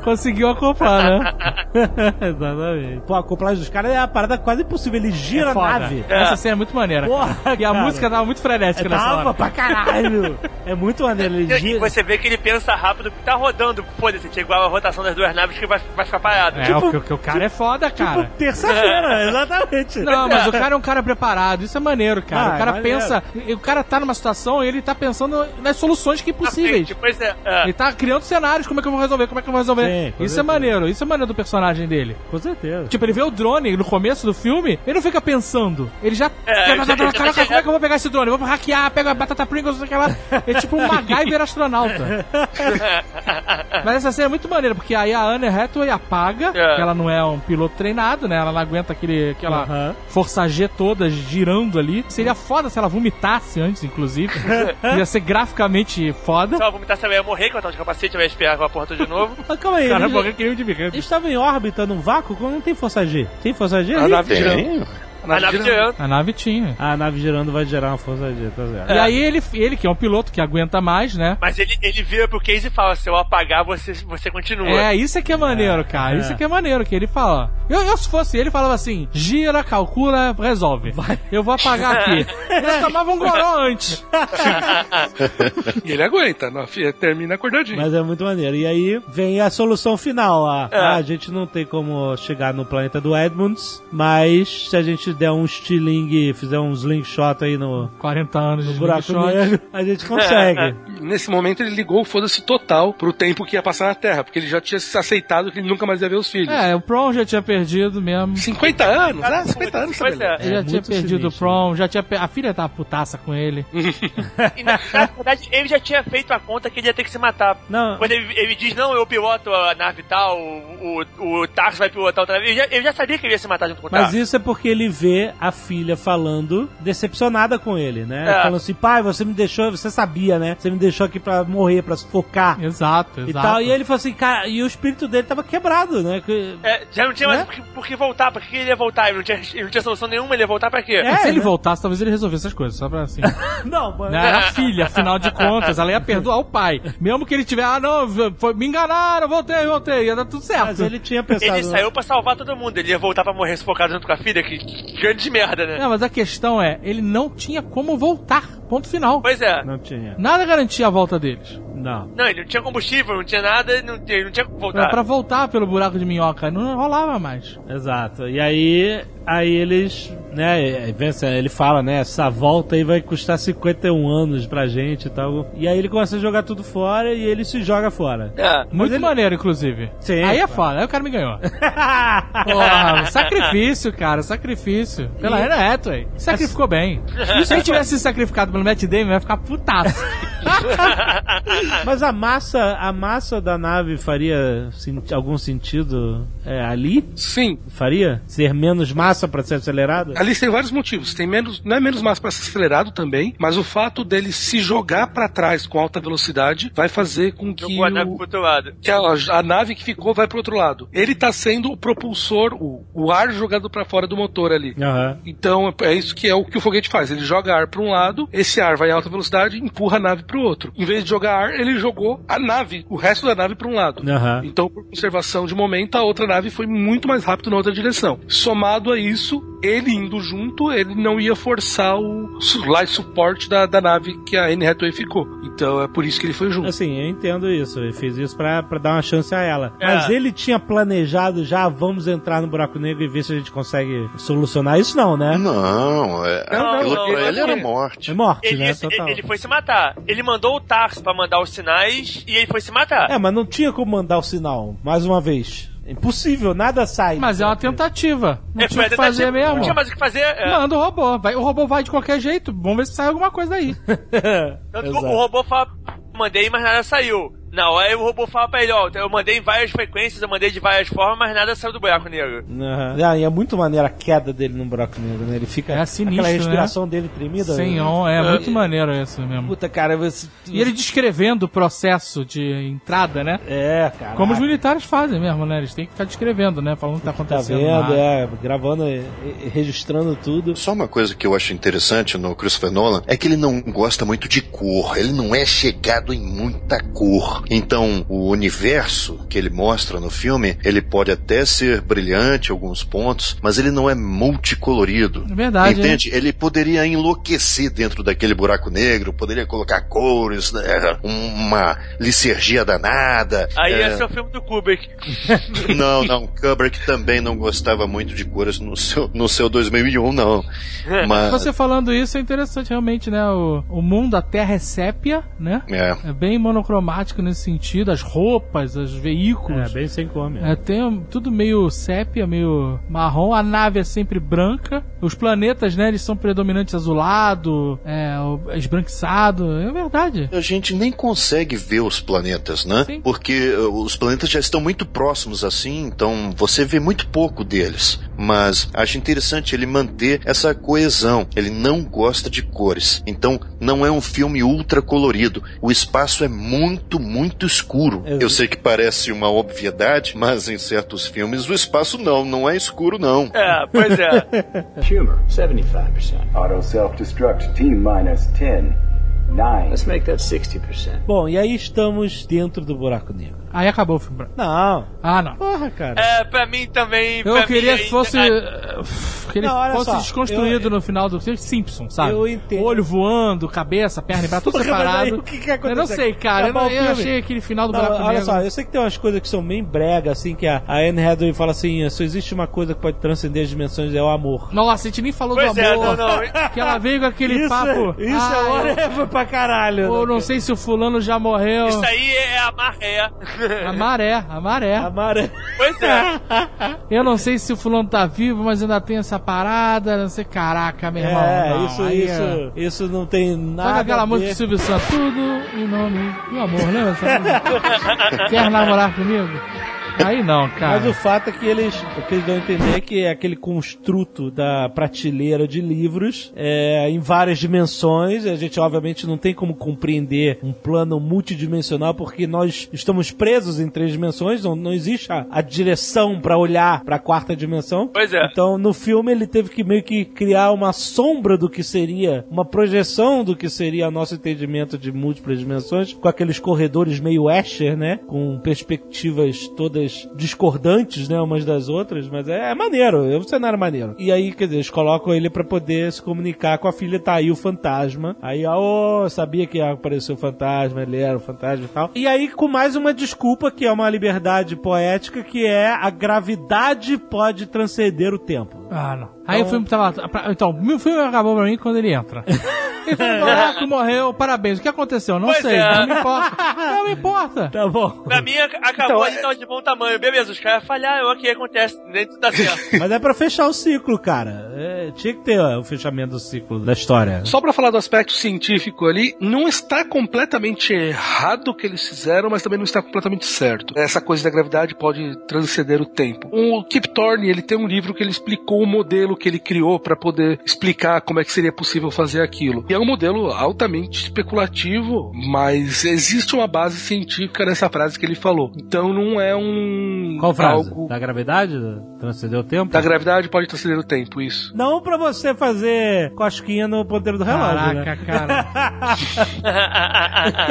conseguiu acoplar, né? Exatamente. Pô, a acoplagem dos caras é a parada quase impossível. Ele gira É a nave. Essa cena é muito maneira. Porra. E a cara. música tava muito frenética nessa Tava hora. pra caralho. É muito maneiro. Ele E gira. você vê que ele pensa rápido, tá rodando, foda-se, é igual a rotação das duas naves que vai, vai ficar parado. É, Tipo- o, que- o cara é foda, cara. Tipo, terça-feira, exatamente. Não, mas o cara é um cara preparado, isso é maneiro, cara. Ah, o cara é pensa. O cara tá numa situação e ele tá pensando nas soluções que é possíveis. frente, Pois é, é. Ele tá criando cenários, como é que eu vou resolver, como é que eu vou resolver. Sim, com isso é certeza. maneiro, isso é maneiro do personagem dele. Com certeza. Tipo, ele vê o drone no começo do filme, ele não fica pensando. Ele já. É, Caraca, como é que eu vou pegar esse drone? Eu vou hackear, pego a batata Pringles, sei lá. É tipo um MacGyver astronauta. Mas essa cena é muito maneira, porque aí a Anne Hathaway apaga, É. que ela não é um piloto treinado, né? Ela não aguenta aquele, aquela Aham. força G toda girando ali. Seria foda se ela vomitasse antes, inclusive. Ia ser graficamente foda. Se ela vomitasse, ela ia morrer, que ela tava de capacete, ela ia espirrar com a porta de novo. Mas calma aí, Cara, ele, de ele estava em órbita num vácuo quando não tem força G. Tem força G? A ali? nave A nave girando. A nave tinha. A nave girando vai gerar uma força G, tá certo. E aí ele, ele, que é um piloto que aguenta mais, né? Mas ele, ele vira pro Case e fala: se eu apagar, você, você continua. É, isso é que é maneiro, cara. é. Isso é que é maneiro, que ele fala. Eu, eu, se fosse ele, falava assim: gira, calcula, resolve. Eu vou apagar aqui. Eles tomavam um goró antes. E ele aguenta, não, termina acordadinho. Mas é muito maneiro. E aí vem a solução final. A, ah, a gente não tem como chegar no planeta do Edmunds, mas se a gente der um estilingue, fizer um slingshot aí no, 40 anos no de buraco negro, a gente consegue. Nesse momento ele ligou o foda-se total pro tempo que ia passar na Terra, porque ele já tinha aceitado que ele nunca mais ia ver os filhos. É, o Prom já tinha perdido mesmo. 50 anos, Cara, né? 50 anos, pois sabe? é. Ele já É, tinha muito perdido sinistro. o Prom, já tinha. A filha tava putaça com ele. E na, na verdade, ele já tinha feito a conta que ele ia ter que se matar. Não, Quando ele, ele diz, não, eu piloto a nave tal, o, o, o Tarso vai pilotar outra nave, ele já, ele já sabia que ele ia se matar junto com o Mas Tarso. isso é porque ele vê a filha falando decepcionada com ele, né? É. Falando assim, pai, você me deixou, você sabia, né? Você me deixou aqui pra morrer, pra sufocar. Exato, E exato. tal, e ele falou assim, cara, e o espírito dele tava quebrado, né? Que- É, já não tinha mais Né? por que, por que voltar, pra que ele ia voltar? Ele não tinha, ele não tinha solução nenhuma, ele ia voltar pra quê? É, Se ele né? voltasse, talvez ele resolvesse essas coisas, só pra assim. Não, mas... Né, Era a filha, afinal de contas, ela ia perdoar o pai. Mesmo que ele tiver, ah, não, foi- me enganaram, voltei, voltei, ia dar tudo certo. Mas ele tinha pensado... Ele saiu pra salvar todo mundo, ele ia voltar pra morrer sufocado junto com a filha, que grande merda, né? Não, mas a questão é, ele não tinha como voltar. Ponto final. Pois é. Não tinha. Nada garantia a volta deles. Não. Não, ele não tinha combustível, não tinha nada, não, ele não tinha como voltar. Pra, pra voltar pelo buraco de minhoca, não rolava mais. Exato. E aí, aí eles, né, Vince, ele fala, né, essa volta aí vai custar 51 anos pra gente e tal. E aí ele começa a jogar tudo fora e ele se joga fora. É. Muito ele- maneiro, inclusive. Sim, aí é foda, aí o cara me ganhou. Porra, sacrifício, cara, sacrifício. Pela E- Anne Hathaway. Sacrificou bem. Se ele tivesse se sacrificado pelo Matt Damon, ia ficar putaço. Mas a massa, a massa da nave faria sen- algum sentido é, ali? Sim. Faria? Ser menos massa pra ser acelerada? Ali tem vários motivos. Tem menos, não é menos massa para ser acelerado também, mas o fato dele se jogar para trás com alta velocidade vai fazer com que, Jogou a nave o- pro outro lado. que a, a nave que ficou vai pro outro lado. Ele tá sendo o propulsor, o, o ar jogado para fora do motor ali. Aham. Então é isso que é o que o foguete faz. Ele joga ar para um lado, esse ar vai em alta velocidade e empurra a nave para o outro. Em vez de jogar ar, ele jogou a nave, o resto da nave para um lado. Aham. Então, por conservação de momento, a outra nave foi muito mais rápido na outra direção. Somado a isso, ele indo junto, ele não ia forçar o life support da, da nave que a Anne Hathaway ficou. Então é por isso que ele foi junto. Assim, eu entendo isso. Ele fez isso pra, pra dar uma chance a ela. É. Mas ele tinha planejado já, vamos entrar no buraco negro e ver se a gente consegue solucionar isso, não, né? Não, é, Não, não, pra não, ele não. era morte. É morte, Ele, né? Total. ele foi se matar. Ele mandou o Tarso pra mandar os sinais e ele foi se matar. É, mas não tinha como mandar o sinal, mais uma vez. Impossível, nada sai. Mas é uma tentativa. Não É, tinha o que fazer mesmo. Não tinha mais o que fazer. é. Manda o robô. Vai, o robô vai de qualquer jeito. Vamos ver se sai alguma coisa daí. Tanto o robô fala, mandei, mas nada saiu. Na hora o robô fala pra ele, ó, eu mandei em várias frequências, eu mandei de várias formas, mas nada saiu do buraco negro. Aham. Ah, e é muito maneira a queda dele no buraco negro, né? Ele fica. É sinistro, Aquela respiração dele tremida. Sim, né? ó, é muito maneiro isso mesmo. Puta, cara, você. E ele descrevendo o processo de entrada, né? É, cara. Como os militares fazem mesmo, né? Eles têm que ficar descrevendo, né? Falando o que tá Tá acontecendo. vendo? lá. É, gravando, e- e- registrando tudo. Só uma coisa que eu acho interessante no Christopher Nolan é que ele não gosta muito de cor, ele não é chegado em muita cor. Então, o universo que ele mostra no filme, ele pode até ser brilhante em alguns pontos, mas ele não é multicolorido. É verdade, Entende? Ele poderia enlouquecer dentro daquele buraco negro, poderia colocar cores, né, uma licergia danada. Aí é, esse é o filme do Kubrick. não, não, Kubrick também não gostava muito de cores no seu, no seu 2001, não. Mas, Você falando isso é interessante realmente, né? O, o mundo, a Terra é sépia, né? é. É bem monocromático nesse nesse sentido, as roupas, os veículos. É, bem sem come. É, tem tudo meio sépia, meio marrom. A nave é sempre branca. Os planetas, né, eles são predominantes azulado, é, esbranquiçado. É verdade. A gente nem consegue ver os planetas, né? Sim. Porque uh, os planetas já estão muito próximos assim, então você vê muito pouco deles. Mas acho interessante ele manter essa coesão. Ele não gosta de cores. Então não é um filme ultra colorido. O espaço é muito, muito escuro. Ex- Eu sei que parece uma obviedade, mas em certos filmes o espaço não, não é escuro não. É, pois é. Humor, 75%. Auto self-destruct, T minus 10. 9. Let's make that 60%. Bom, e aí estamos dentro do buraco negro. Aí acabou o filme. Não. Ah, não. Porra, cara. É, pra mim também. Eu queria que fosse. eh, que ele Não, fosse só, desconstruído eu- no final do filme. Simpson, sabe? Eu entendo. Olho voando, cabeça, perna e braço, tudo mas aí separado. o que que eu aconteceu? não sei, cara. Eu, não- o eu achei aquele final do Não, Buraco olha Negro. só, eu sei que tem umas coisas que são bem brega, assim, que a, Anne Hathaway fala assim, só existe uma coisa que pode transcender as dimensões, é o amor. Nossa, a gente nem falou Pois do é, amor. não, não. Que ela veio com aquele isso papo. é, isso ah, é eu- whatever pra caralho. Ou né, não sei se o fulano já morreu. Isso aí é a maré. A maré, a maré. A Mara... Pois é. Eu não sei se o fulano tá vivo, mas ainda tem essa parada. Não sei, caraca, meu irmão. É, não, isso, aí é- isso, isso não tem nada Sabe aquela a música do. Silvio Santos? Tudo em nome do amor, lembra? Quer namorar comigo? Aí não, cara. Mas o fato é que eles, o que eles dão a entender é que é aquele construto da prateleira de livros é, em várias dimensões. A gente, obviamente, não tem como compreender um plano multidimensional porque nós estamos presos em três dimensões, não, não existe a, a direção para olhar para a quarta dimensão. Pois é. Então, no filme, ele teve que meio que criar uma sombra do que seria, uma projeção do que seria nosso entendimento de múltiplas dimensões, com aqueles corredores meio Escher, né? Com perspectivas todas discordantes, né? Umas das outras, mas é, é maneiro, é um cenário maneiro. E aí, quer dizer, eles colocam ele pra poder se comunicar com a filha, tá aí o fantasma. Aí, ó, sabia que ia aparecer o fantasma, ele era o fantasma e tal. E aí, com mais uma desculpa, que é uma liberdade poética, que é a gravidade pode transcender o tempo. Ah, não. Aí o filme tava. pra- Então, o filme acabou pra mim quando ele entra. Ele foi morreu, parabéns. O que aconteceu? Não Pois sei, é. não me importa. Não me importa. Tá bom. Pra mim, ac- acabou ali, tava de bom tamanho. Beleza, os caras falharam, ok, acontece, nem tudo dá certo. Mas é pra fechar o ciclo, cara. É, tinha que ter ó, o fechamento do ciclo da história. Só pra falar do aspecto científico ali, não está completamente errado o que eles fizeram, mas também não está completamente certo. Essa coisa da gravidade pode transcender o tempo. O Kip Thorne, ele tem um livro que ele explicou o modelo que ele criou para poder explicar como é que seria possível fazer aquilo. E é um modelo altamente especulativo, mas existe uma base científica nessa frase que ele falou. Então não é um Qual frase? algo Da gravidade? Transcender o tempo? da gravidade pode transcender o tempo, isso. Não pra você fazer cosquinha no ponteiro do relógio, né? Caraca, cara.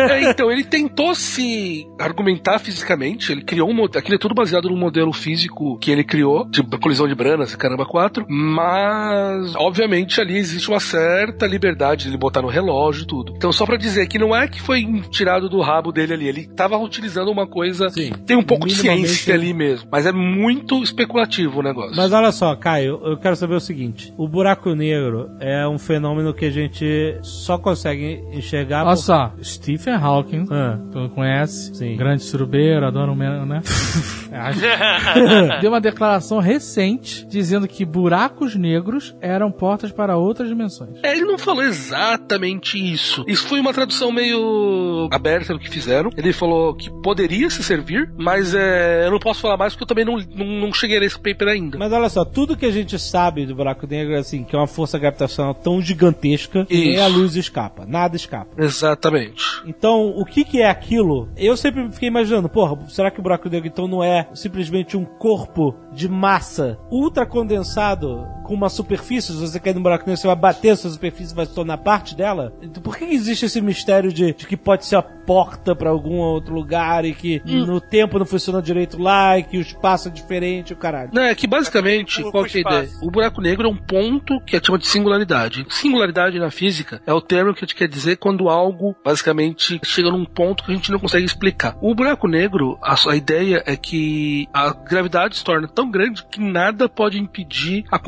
É, então, ele tentou se argumentar fisicamente, ele criou um modelo, aquilo é tudo baseado num modelo físico que ele criou, de colisão de branas, caramba, quatro, mas, obviamente, ali existe uma certa liberdade de ele botar no relógio e tudo. Então, só pra dizer que não é que foi tirado do rabo dele ali, ele tava utilizando uma coisa, Sim. tem um pouco de ciência ali mesmo, mas é muito especulativo o negócio. Mas olha só, Caio, eu quero saber o seguinte: o buraco negro é um fenômeno que a gente só consegue enxergar. Olha por- só, Stephen Hawking, Ah. tu conhece, Sim. grande surubeiro, adora um men- né? Deu uma declaração recente dizendo que buracos negros eram portas para outras dimensões. É, ele não falou exatamente isso. Isso foi uma tradução meio aberta do que fizeram. Ele falou que poderia se servir, mas é, eu não posso falar mais porque eu também não, não, não cheguei nesse paper ainda. Mas olha só, tudo que a gente sabe do buraco negro é assim, que é uma força gravitacional tão gigantesca que nem a luz escapa, nada escapa. Exatamente. Então, o que que é aquilo? Eu sempre fiquei imaginando, porra, será que o buraco negro então não é simplesmente um corpo de massa ultra condensado com uma superfície? Se você cair no buraco negro, você vai bater essa superfície e vai se tornar parte dela? Então, por que existe esse mistério de, de que pode ser a porta pra algum outro lugar e que no tempo não funciona direito lá e que o espaço é diferente, o caralho? Não, é que basicamente, qual que é a ideia? O buraco negro é um ponto que é chama de singularidade. Singularidade na física é o termo que a gente quer dizer quando algo, basicamente, chega num ponto que a gente não consegue explicar. O buraco negro, a, a ideia é que a gravidade se torna tão grande que nada pode impedir a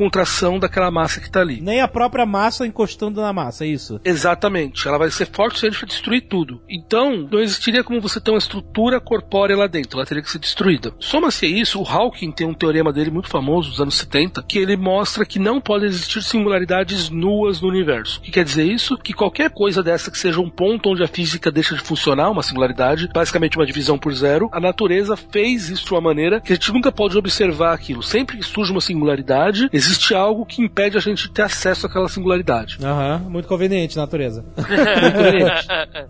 fricção daquela massa que tá ali. Nem a própria massa encostando na massa, é isso? Exatamente. Ela vai ser forte o suficiente para destruir tudo. Então, não existiria como você ter uma estrutura corpórea lá dentro. Ela teria que ser destruída. Soma-se a isso, o Hawking tem um teorema dele muito famoso, dos anos 70, que ele mostra que não pode existir singularidades nuas no universo. O que quer dizer isso? Que qualquer coisa dessa que seja um ponto onde a física deixa de funcionar, uma singularidade, basicamente uma divisão por zero, a natureza fez isso de uma maneira que a gente nunca pode observar aquilo. Sempre que surge uma singularidade, existe algo que impede a gente de ter acesso àquela singularidade. Aham, muito conveniente, natureza.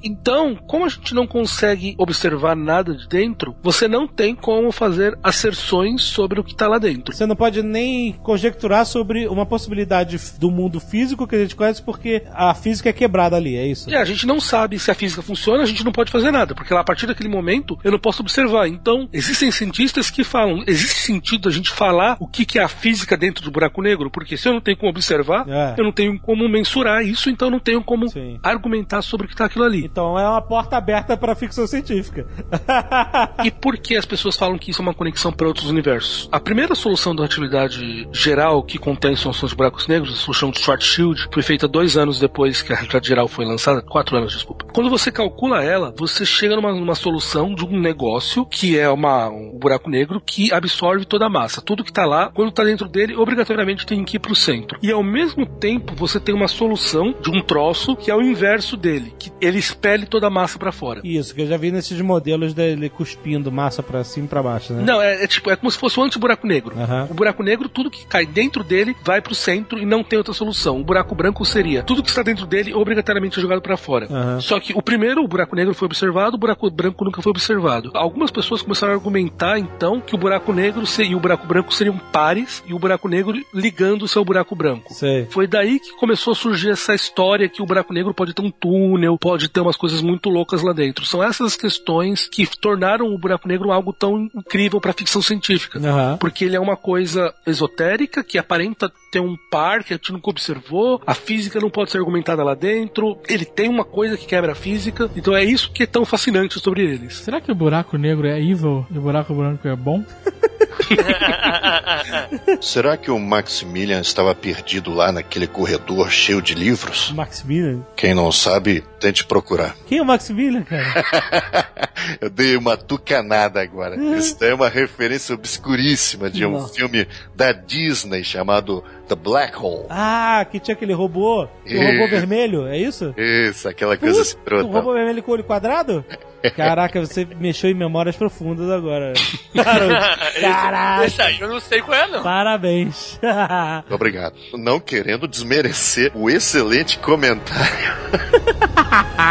Então, como a gente não consegue observar nada de dentro, você não tem como fazer asserções sobre o que está lá dentro. Você não pode nem conjecturar sobre uma possibilidade do mundo físico que a gente conhece porque a física é quebrada ali, é isso? E a gente não sabe se a física funciona, a gente não pode fazer nada, porque lá, a partir daquele momento eu não posso observar. Então, existem cientistas que falam: existe sentido a gente falar o que, que é a física dentro do buraco negro? Porque se eu não tenho como observar, É. eu não tenho como mensurar isso, então eu não tenho como Sim. argumentar sobre o que está aquilo ali. Então é uma porta aberta para ficção científica. E por que as pessoas falam que isso é uma conexão para outros universos? A primeira solução da relatividade geral que contém soluções de buracos negros, a solução de Schwarzschild, foi feita dois anos depois que a relatividade geral foi lançada, quatro anos, desculpa. Quando você calcula ela, você chega numa, numa solução de um negócio que é uma, um buraco negro que absorve toda a massa. Tudo que está lá, quando está dentro dele, obrigatoriamente tem que ir para o centro. E ao mesmo tempo, você tem uma solução de um troço que é o inverso dele, que ele expele toda a massa para fora. Isso, que eu já vi nesses modelos dele cuspindo massa pra cima e pra baixo, né? Não, é, é tipo, é como se fosse um anti-buraco negro. Aham. O buraco negro, tudo que cai dentro dele vai pro centro e não tem outra solução. O buraco branco seria tudo que está dentro dele obrigatoriamente é jogado para fora. Aham. Só que o primeiro, o buraco negro foi observado, o buraco branco nunca foi observado. Algumas pessoas começaram a argumentar então que o buraco negro e o buraco branco seriam pares e o buraco negro ligando-se ao buraco branco. Sei. Foi daí que começou a surgir essa história que o buraco negro pode ter um túnel, pode ter umas coisas muito loucas lá dentro. São essas questões que tornaram o buraco negro algo tão incrível para ficção científica. Aham. Porque ele é uma coisa esotérica que aparenta ter um par que a gente nunca observou, a física não pode ser argumentada lá dentro, ele tem uma coisa que quebra a física, então é isso que é tão fascinante sobre eles. Será que o buraco negro é evil e o buraco branco é bom? Será que o Maximilian estava perdido lá naquele corredor cheio de livros? Maximilian? Quem não sabe, tente procurar. Quem é o Maximilian, cara? Eu dei uma tucanada agora. Isso daí é uma referência obscuríssima de um Não. filme da Disney chamado The Black Hole. ah, que tinha aquele robô, o Isso. robô vermelho, é isso? Isso, aquela coisa O escrota. robô vermelho com olho quadrado? Caraca, você mexeu em memórias profundas agora. Caraca, Esse aí eu não sei qual é, não. parabéns. Obrigado. Não querendo desmerecer o excelente comentário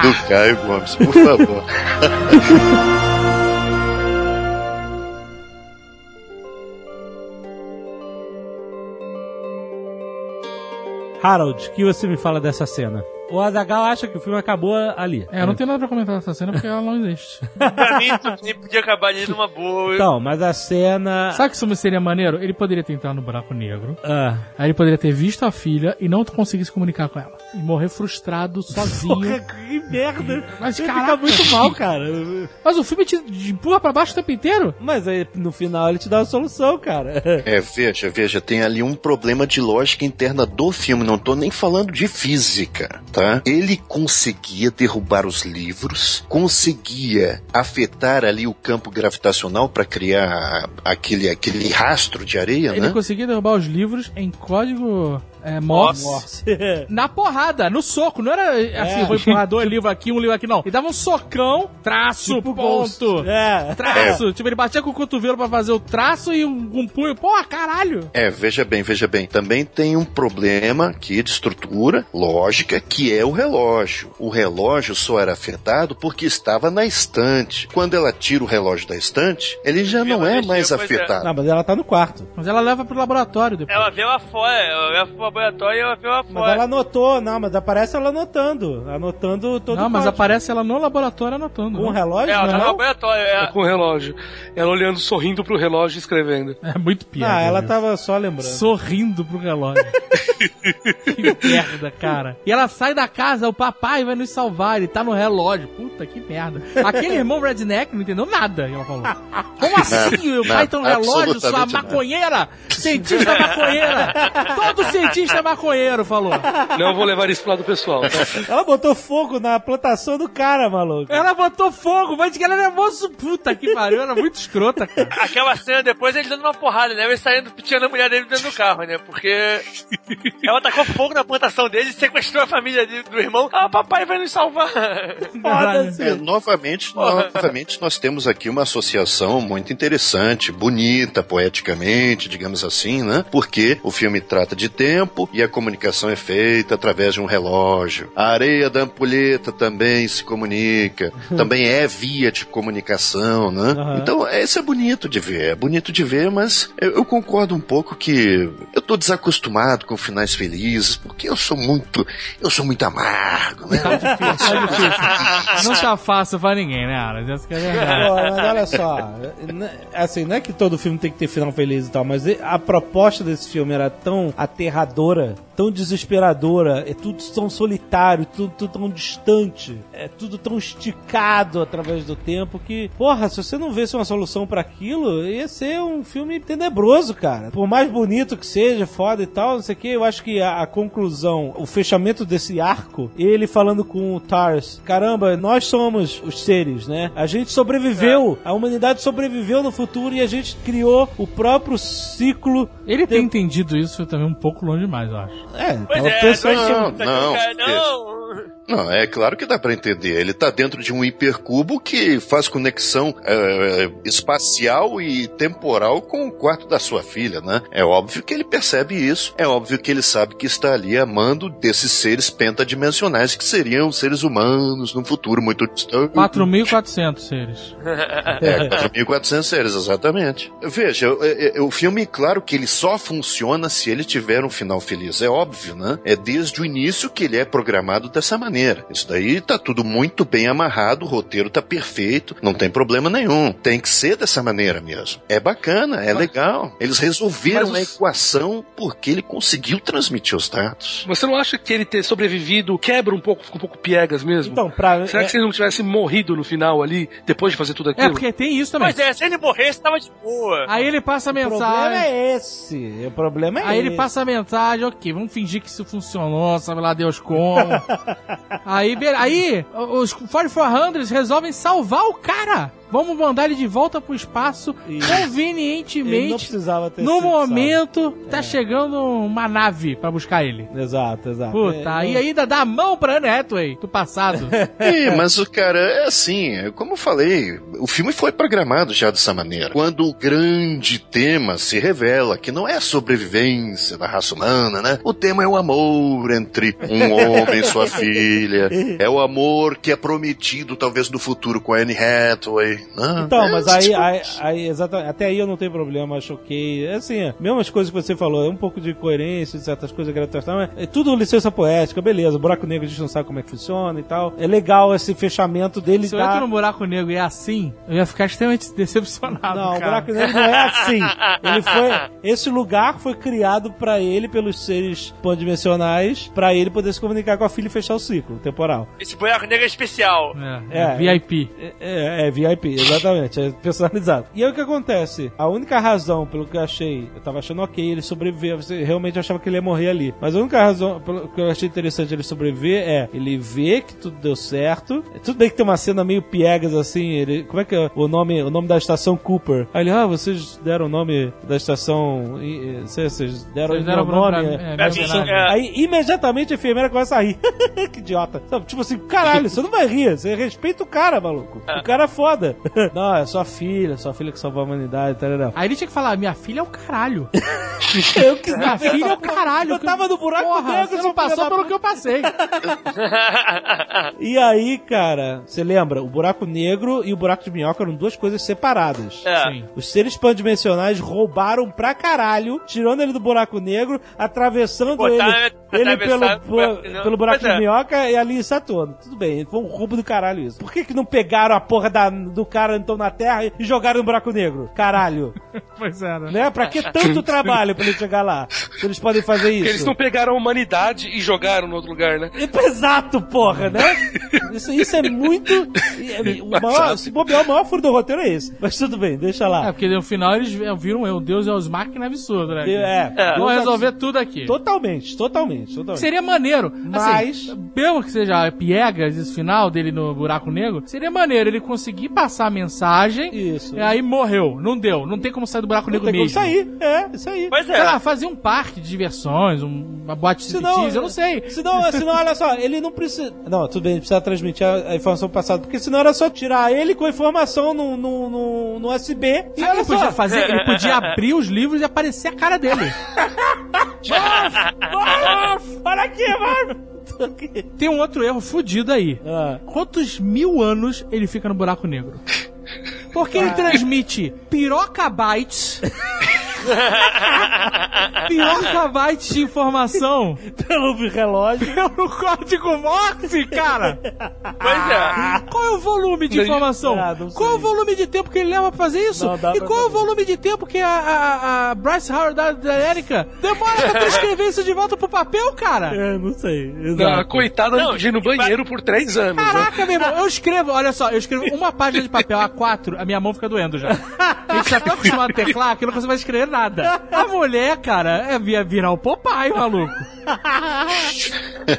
do Caio Gomes, por favor. Harold, o que você me fala dessa cena? O Azagal acha que o filme acabou ali. É, eu não tenho nada pra comentar dessa cena porque ela não existe. Pra mim, tu podia acabar ali numa boa. Então, mas a cena. Sabe que isso seria maneiro? Ele poderia ter entrado no buraco negro, Ah, aí ele poderia ter visto a filha e não conseguir se comunicar com ela. E morrer frustrado, sozinho. porra, que merda. Mas, Ele caraca. fica muito mal, cara. Mas o filme te empurra pra baixo o tempo inteiro? Mas aí, no final ele te dá a solução, cara. É, veja, veja, tem ali um problema de lógica interna do filme, não tô nem falando de física, tá? Ele conseguia derrubar os livros, conseguia afetar ali o campo gravitacional para criar aquele, aquele rastro de areia, Ele né? conseguia derrubar os livros em código é, Morse. Na porrada, no soco. Não era assim, É. vou empurrar dois livros aqui, um livro aqui, não. Ele dava um socão, traço, Tipo ponto. Ghost. É. Traço. Tipo, ele batia com o cotovelo pra fazer o traço e um, um punho. Porra, caralho. É, veja bem, veja bem. Também tem um problema aqui de estrutura lógica, que é o relógio. O relógio só era afetado porque estava na estante. Quando ela tira o relógio da estante, ele já não é mais é. afetado. Não, mas ela tá no quarto. Mas ela leva pro laboratório depois. Ela vê lá fora, ela leva pra laboratório e ela viu a foto. Mas ela anotou, não, mas aparece ela anotando. Anotando todo Não, o mas aparece ela no laboratório anotando. Com um né? relógio, É, ela tá no não? laboratório. É É. com o relógio. Ela olhando, sorrindo pro relógio e escrevendo. É muito piada. Ah, ela viu? tava só lembrando. sorrindo pro relógio. que merda, cara. E ela sai da casa, o papai vai nos salvar, ele tá no relógio. Puta que merda. Aquele irmão redneck não entendeu nada, ela falou. Como assim? O pai tá no relógio, sua maconheira? Cientista maconheira! Todo cientista é maconheiro, falou. Não vou levar isso pro lado pessoal, tá? Ela botou fogo na plantação do cara, maluco. Ela botou fogo, mas que ela era moço. Puta que pariu, era muito escrota, cara. Aquela cena depois ele dando uma porrada, né? Ele saindo, tirando a mulher dele dentro do carro, né? Porque ela tacou fogo na plantação dele e sequestrou a família dele- do irmão. Ah, papai vai nos salvar. Foda-se. É, novamente, novamente, nós temos aqui uma associação muito interessante, bonita, poeticamente, digamos assim, né? Porque o filme trata de tempo e a comunicação é feita através de um relógio. A areia da ampulheta também se comunica, também é via de comunicação, né? Aham. Então, esse é bonito de ver, é bonito de ver, mas eu, eu concordo um pouco que eu tô desacostumado com finais felizes, porque eu sou muito, eu sou muito amargo, né? Tá difícil, tá difícil. Não tá fácil pra ninguém, né, Aras? É a verdade. Pô, mas olha só, né, assim, não é que todo filme tem que ter final feliz e tal, mas a proposta desse filme era tão aterradora, tão desesperadora, é tudo tão solitário, tudo, tudo tão distante, é tudo tão esticado através do tempo que, porra, se você não visse uma solução pra aquilo, ia ser um filme tenebroso, cara. Por mais bonito que seja, foda e tal, não sei o que, eu acho que a, a conclusão, o fechamento desse arco, ele falando com o Tars, caramba, nós somos os seres, né? A gente sobreviveu, a humanidade sobreviveu no futuro e a gente criou o próprio ciclo. Ele tem entendido isso também um pouco longe demais, eu acho. É, Pois tava é, pensando não, Tá não, com cara, não. Não, é claro que dá pra entender. Ele tá dentro de um hipercubo que faz conexão é, espacial e temporal com o quarto da sua filha, né? É óbvio que ele percebe isso. É óbvio que ele sabe que está ali amando desses seres pentadimensionais que seriam seres humanos num futuro muito distante. 4.400 seres. É, 4.400 seres, exatamente. Veja, é, é, o filme, claro que ele só funciona se ele tiver um final feliz. É óbvio, né? É desde o início que ele é programado dessa maneira. Isso daí tá tudo muito bem amarrado, o roteiro tá perfeito, não tem problema nenhum. Tem que ser dessa maneira mesmo. É bacana, é legal. Eles resolveram Mas a equação porque ele conseguiu transmitir os dados. Você não acha que ele ter sobrevivido quebra um pouco, fica um pouco piegas mesmo? Então, pra. Será é- que se ele não tivesse morrido no final ali, depois de fazer tudo É, aquilo? porque tem isso também. Pois é, se ele morresse, tava de boa. Aí ele passa a o problema mensagem. é esse. O problema é Aí ele esse. passa a mensagem, ok, vamos fingir que isso funcionou, sabe lá Deus como. aí, aí os 4400 resolvem salvar o cara. Vamos mandar ele de volta pro espaço Isso. Ele não convenientemente. precisava ter No momento, tá chegando uma nave pra buscar ele. salvo. Exato, exato. Puta, É, aí não- ainda dá a mão pra Anne Hathaway, do passado. Ih, mas o cara é assim, é como eu falei, o filme foi programado já dessa maneira. Quando o grande tema se revela, que não é a sobrevivência da raça humana, né? O tema é o amor entre um homem e sua filha. É o amor que é prometido, talvez, no futuro com a Anne Hathaway. Né? Então, É, mas aí, aí, aí, exatamente, até aí eu não tenho problema, ok. É assim, é, mesmas coisas que você falou, é um pouco de coerência de certas coisas, gratuitas, mas é tudo licença poética, beleza. Buraco negro a gente não sabe como é que funciona e tal. É legal esse fechamento dele Se eu entro no buraco negro e é assim, eu ia ficar extremamente decepcionado. Não, o cara. buraco negro não é assim. Ele foi. Esse lugar foi criado pra ele pelos seres pandimensionais, pra ele poder se comunicar com a filha e fechar o ciclo temporal. Esse buraco negro é especial. É, é, É, VIP. É, é, é VIP, exatamente, é personalizado. E aí o que acontece? A única razão pelo que eu achei, eu tava achando ok ele sobreviver, você realmente achava que ele ia morrer ali. Mas a única razão pelo que eu achei interessante ele sobreviver é ele vê que tudo deu certo. Tudo bem que tem uma cena meio piegas assim, ele, como é que é o nome, o nome da estação Cooper? Aí ele, ah, vocês deram o nome da estação, e- e- vocês deram, Vocês deram o nome pra- é, é, pra estação- mim, é. Aí imediatamente a enfermeira começa a rir. que idiota. Sabe, tipo assim, caralho, você não vai rir, você respeita o cara, maluco. O cara é foda. Não, é sua filha, sua filha que salvou a humanidade, tarará. Aí ele tinha que falar, minha filha é o caralho. Eu que Minha filha é o caralho. Eu tava no buraco Porra, negro, você não passou pelo que eu passei. E aí, cara, você lembra? O buraco negro e o buraco de minhoca eram duas coisas separadas. É. Sim. Os seres pandimensionais roubaram pra caralho, tirando ele do buraco negro, atravessando Botaram ele, ele ele pelo, pelo, buraco é. de minhoca e ali em Saturno. Tudo bem, foi um roubo do caralho isso. Por que, que não pegaram a porra da- do cara então na Terra e jogaram no buraco negro? Caralho. pois é, né? né? Pra que tanto trabalho pra ele chegar lá? Eles podem fazer isso? Eles não pegaram a humanidade e jogaram no outro lugar, né? Exato, porra, né? Isso, isso é muito. O maior, se bobear, o maior furo do roteiro é esse. Mas tudo bem, deixa É, lá. porque no final eles viram eu, Deus é os máquinas absurdo, né? É, É. Vão resolver tudo aqui. Totalmente, totalmente, totalmente. Seria maneiro. Mas- Assim, mesmo que seja piegas, esse final dele no buraco negro, seria maneiro ele conseguir passar a mensagem Isso. e aí morreu. Não deu. Não tem como sair do buraco Não negro tem como mesmo. sair. É, isso aí. Pois Sei é. lá, fazer um parque de diversões, um- uma boate de eu não sei. Senão, senão, olha só, ele não precisa. Não, tudo bem, ele precisa transmitir a, a informação passada, porque senão era só tirar ele com a informação no, no, no, no USB e Sabe olha ele podia só. fazer? Ele podia abrir os livros e aparecer a cara dele. Morph! Olha aqui, Morph! Tem um outro erro fudido aí. Ah. Quantos mil anos ele fica no buraco negro? Porque ele transmite piroca bytes. piroca bytes de informação Pelo relógio. pelo código Morse, cara. Pois é. Qual é o volume de informação? Ah, não qual é o volume de tempo que ele leva pra fazer isso? Não, e qual é o volume de tempo que a, a- a Bryce Howard da, da Erika demora pra transcrever isso de volta pro papel, cara? É, não sei. Exato. coitada Não, de ir no banheiro por três anos. né? Caraca, meu irmão, eu escrevo, olha só, eu escrevo uma página de papel A4, a minha mão fica doendo já. A gente já tá acostumado a teclar que eu não consigo mais escrever nada. A mulher, cara, é via virar o Popeye, maluco.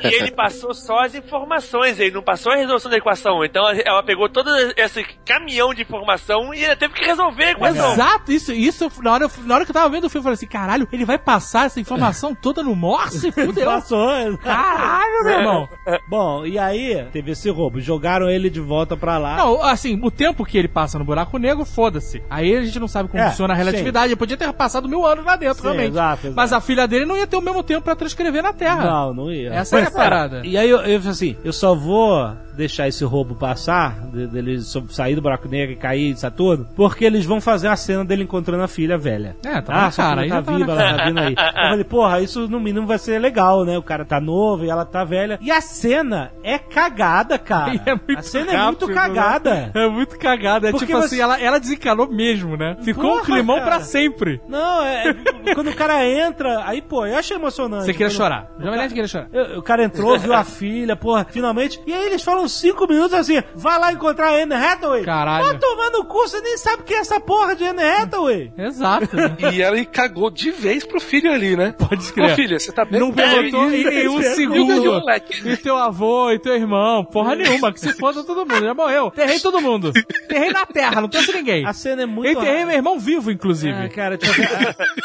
E ele passou só as informações, ele não passou a resolução da equação. Então ela pegou todo esse caminhão de informação e ela teve que resolver a equação. Exato, isso, isso, na hora, eu- na hora que eu tava vendo o filme, eu falei assim, caralho, ele vai passar essa informação toda no Morse? Fudeu. Passou. Caralho, meu irmão. Bom, e aí teve esse roubo. Jogaram ele de volta pra lá. Não, assim, o tempo que ele passa no buraco negro, foda-se. Aí a gente não sabe como É, funciona a relatividade. Ele podia ter passado mil anos lá dentro, Sim, realmente. exato, exato. Mas a filha dele não ia ter o mesmo tempo pra transcrever na Terra. Não, não ia. Essa é a parada. E aí eu, eu assim, eu só vou deixar esse roubo passar, de- dele sair do buraco negro e cair de Saturno, porque eles vão fazer a cena dele encontrando a filha velha. É, tá ah, cara, filha tá já tá viva, na ela tá vindo aí. Eu falei, porra, isso no mínimo vai ser legal, né? O cara tá novo e ela tá velha. E a cena é cagada, cara. É a cena é rápido, muito cagada. né? É muito cagada. É Porque tipo você- assim, ela, ela desencanou mesmo, né? Ficou um Porra, climão cara. pra sempre. Não, é, é- quando o cara entra, aí, pô, eu achei emocionante. Você queria Quando- chorar. Jovem Nerd queria chorar. Eu- O cara entrou, viu a filha, porra, finalmente. E aí eles falam cinco minutos assim: vai lá encontrar a Anne Hathaway. Caralho. Vai tomar no cu, você nem sabe quem é essa porra de Anne Hathaway. Exato. né? E ela cagou de vez pro filho ali, né? Pode crer. Ô filha, você tá bem? Não perguntou em nenhum E o segundo. E teu avô e teu irmão. Porra nenhuma, que se foda todo mundo. Já morreu. Terrei todo mundo. Terrei na terra, não trouxe ninguém. A cena é muito Enterrei rápida. meu irmão vivo, inclusive. Ah, cara, tipo,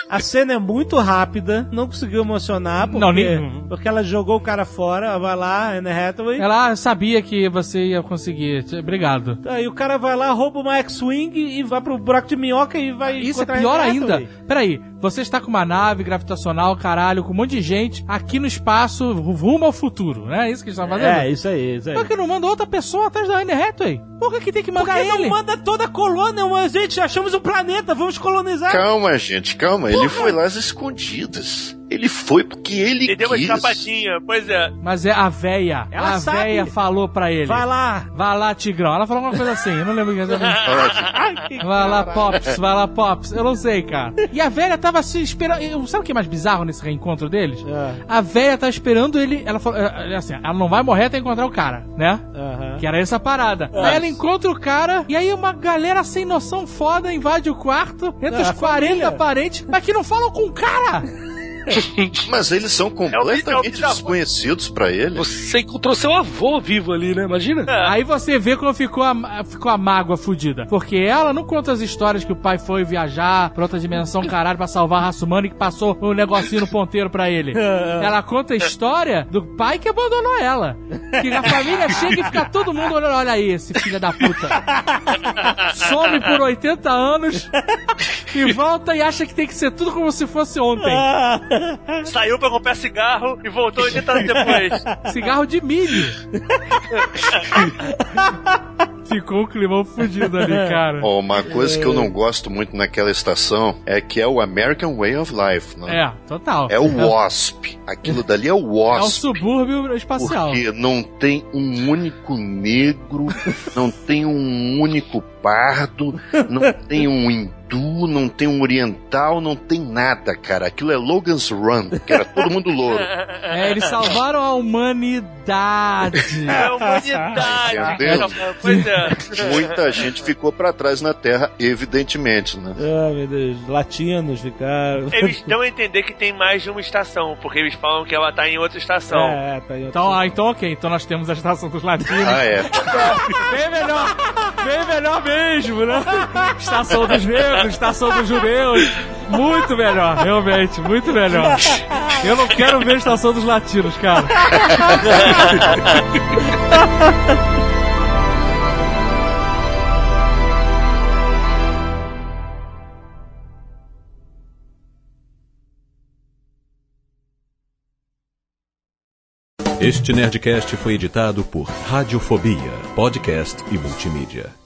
a, a cena é muito rápida, não conseguiu emocionar, porque, Não, nem- porque ela jogou o cara fora, vai lá, Anne Hathaway. Ela sabia que você ia conseguir. Obrigado. Aí o cara vai lá, rouba uma X-Wing e vai pro buraco de minhoca e vai Isso é encontrar a pior ainda. Peraí, você está com uma nave gravitacional, caralho, com um monte de gente aqui no espaço, rumo ao futuro, né? É isso que eles estão fazendo? É, isso aí, isso aí. Por que não manda outra pessoa atrás da Anne Hathaway? Por que, que tem que mandar Porque ele? não manda toda a colônia, mas gente, achamos um planeta, vamos colonizar. Calma, gente, calma. Ele foi lá às escondidas. Ele foi porque ele, Ele deu uma quis. escapadinha, pois é. Mas é a véia. Ela a sabe. véia falou pra ele. Vai lá. Vai lá, Tigrão. Ela falou alguma coisa assim, eu não lembro o que Pode. Vai lá, Pops, vai lá, Pops. Eu não sei, cara. E a velha tava se esperando. Sabe o que é mais bizarro nesse reencontro deles? É. A velha tá esperando ele. Ela falou. é, é Assim, ela não vai morrer até encontrar o cara, né? Aham. Que era essa parada. Aí ela encontra o cara, e aí uma galera sem noção foda invade o quarto, entre Ah, os a 40 família. parentes, mas que não falam com o cara! Mas eles são é o completamente bisavô. desconhecidos pra ele. Você encontrou seu avô vivo ali, né? Imagina. Aí você vê como ficou a, ficou a mágoa fudida. Porque ela não conta as histórias que o pai foi viajar pra outra dimensão, caralho, pra salvar a raça humana e que passou um negocinho no ponteiro pra ele. Ela conta a história do pai que abandonou ela. Que a família chega e fica todo mundo olhando, olha aí, esse filho da puta. Some por 80 anos e volta e acha que tem que ser tudo como se fosse ontem. Saiu pra comprar cigarro e voltou 80 anos depois. Cigarro de milho. Ficou um climão fudido ali, cara. Ó, uma coisa que eu não gosto muito naquela estação é que é o American Way of Life, né? É, total. É o WASP. Aquilo dali é o É o WASP. subúrbio espacial. Porque não tem um único negro, não tem um único pardo, não tem um hindu, não tem um oriental, não tem nada, cara. Aquilo é Logan's Run, que era todo mundo louro. É, eles salvaram a humanidade. É a humanidade. Entendeu? cara. Pois é. Muita gente ficou pra trás na Terra, evidentemente, né? Ah, meu Deus. Latinos ficaram. Eles dão a entender que tem mais de uma estação, porque eles falam que ela tá em outra estação. É, tá aí. Então, ah, então ok. Então nós temos a estação dos latinos. Ah, é. Bem melhor. Bem melhor mesmo, né? Estação dos negros, estação dos judeus. Muito melhor, realmente. Muito melhor. Eu não quero ver estação dos latinos, cara. Este Nerdcast foi editado por Radiofobia, podcast e multimídia.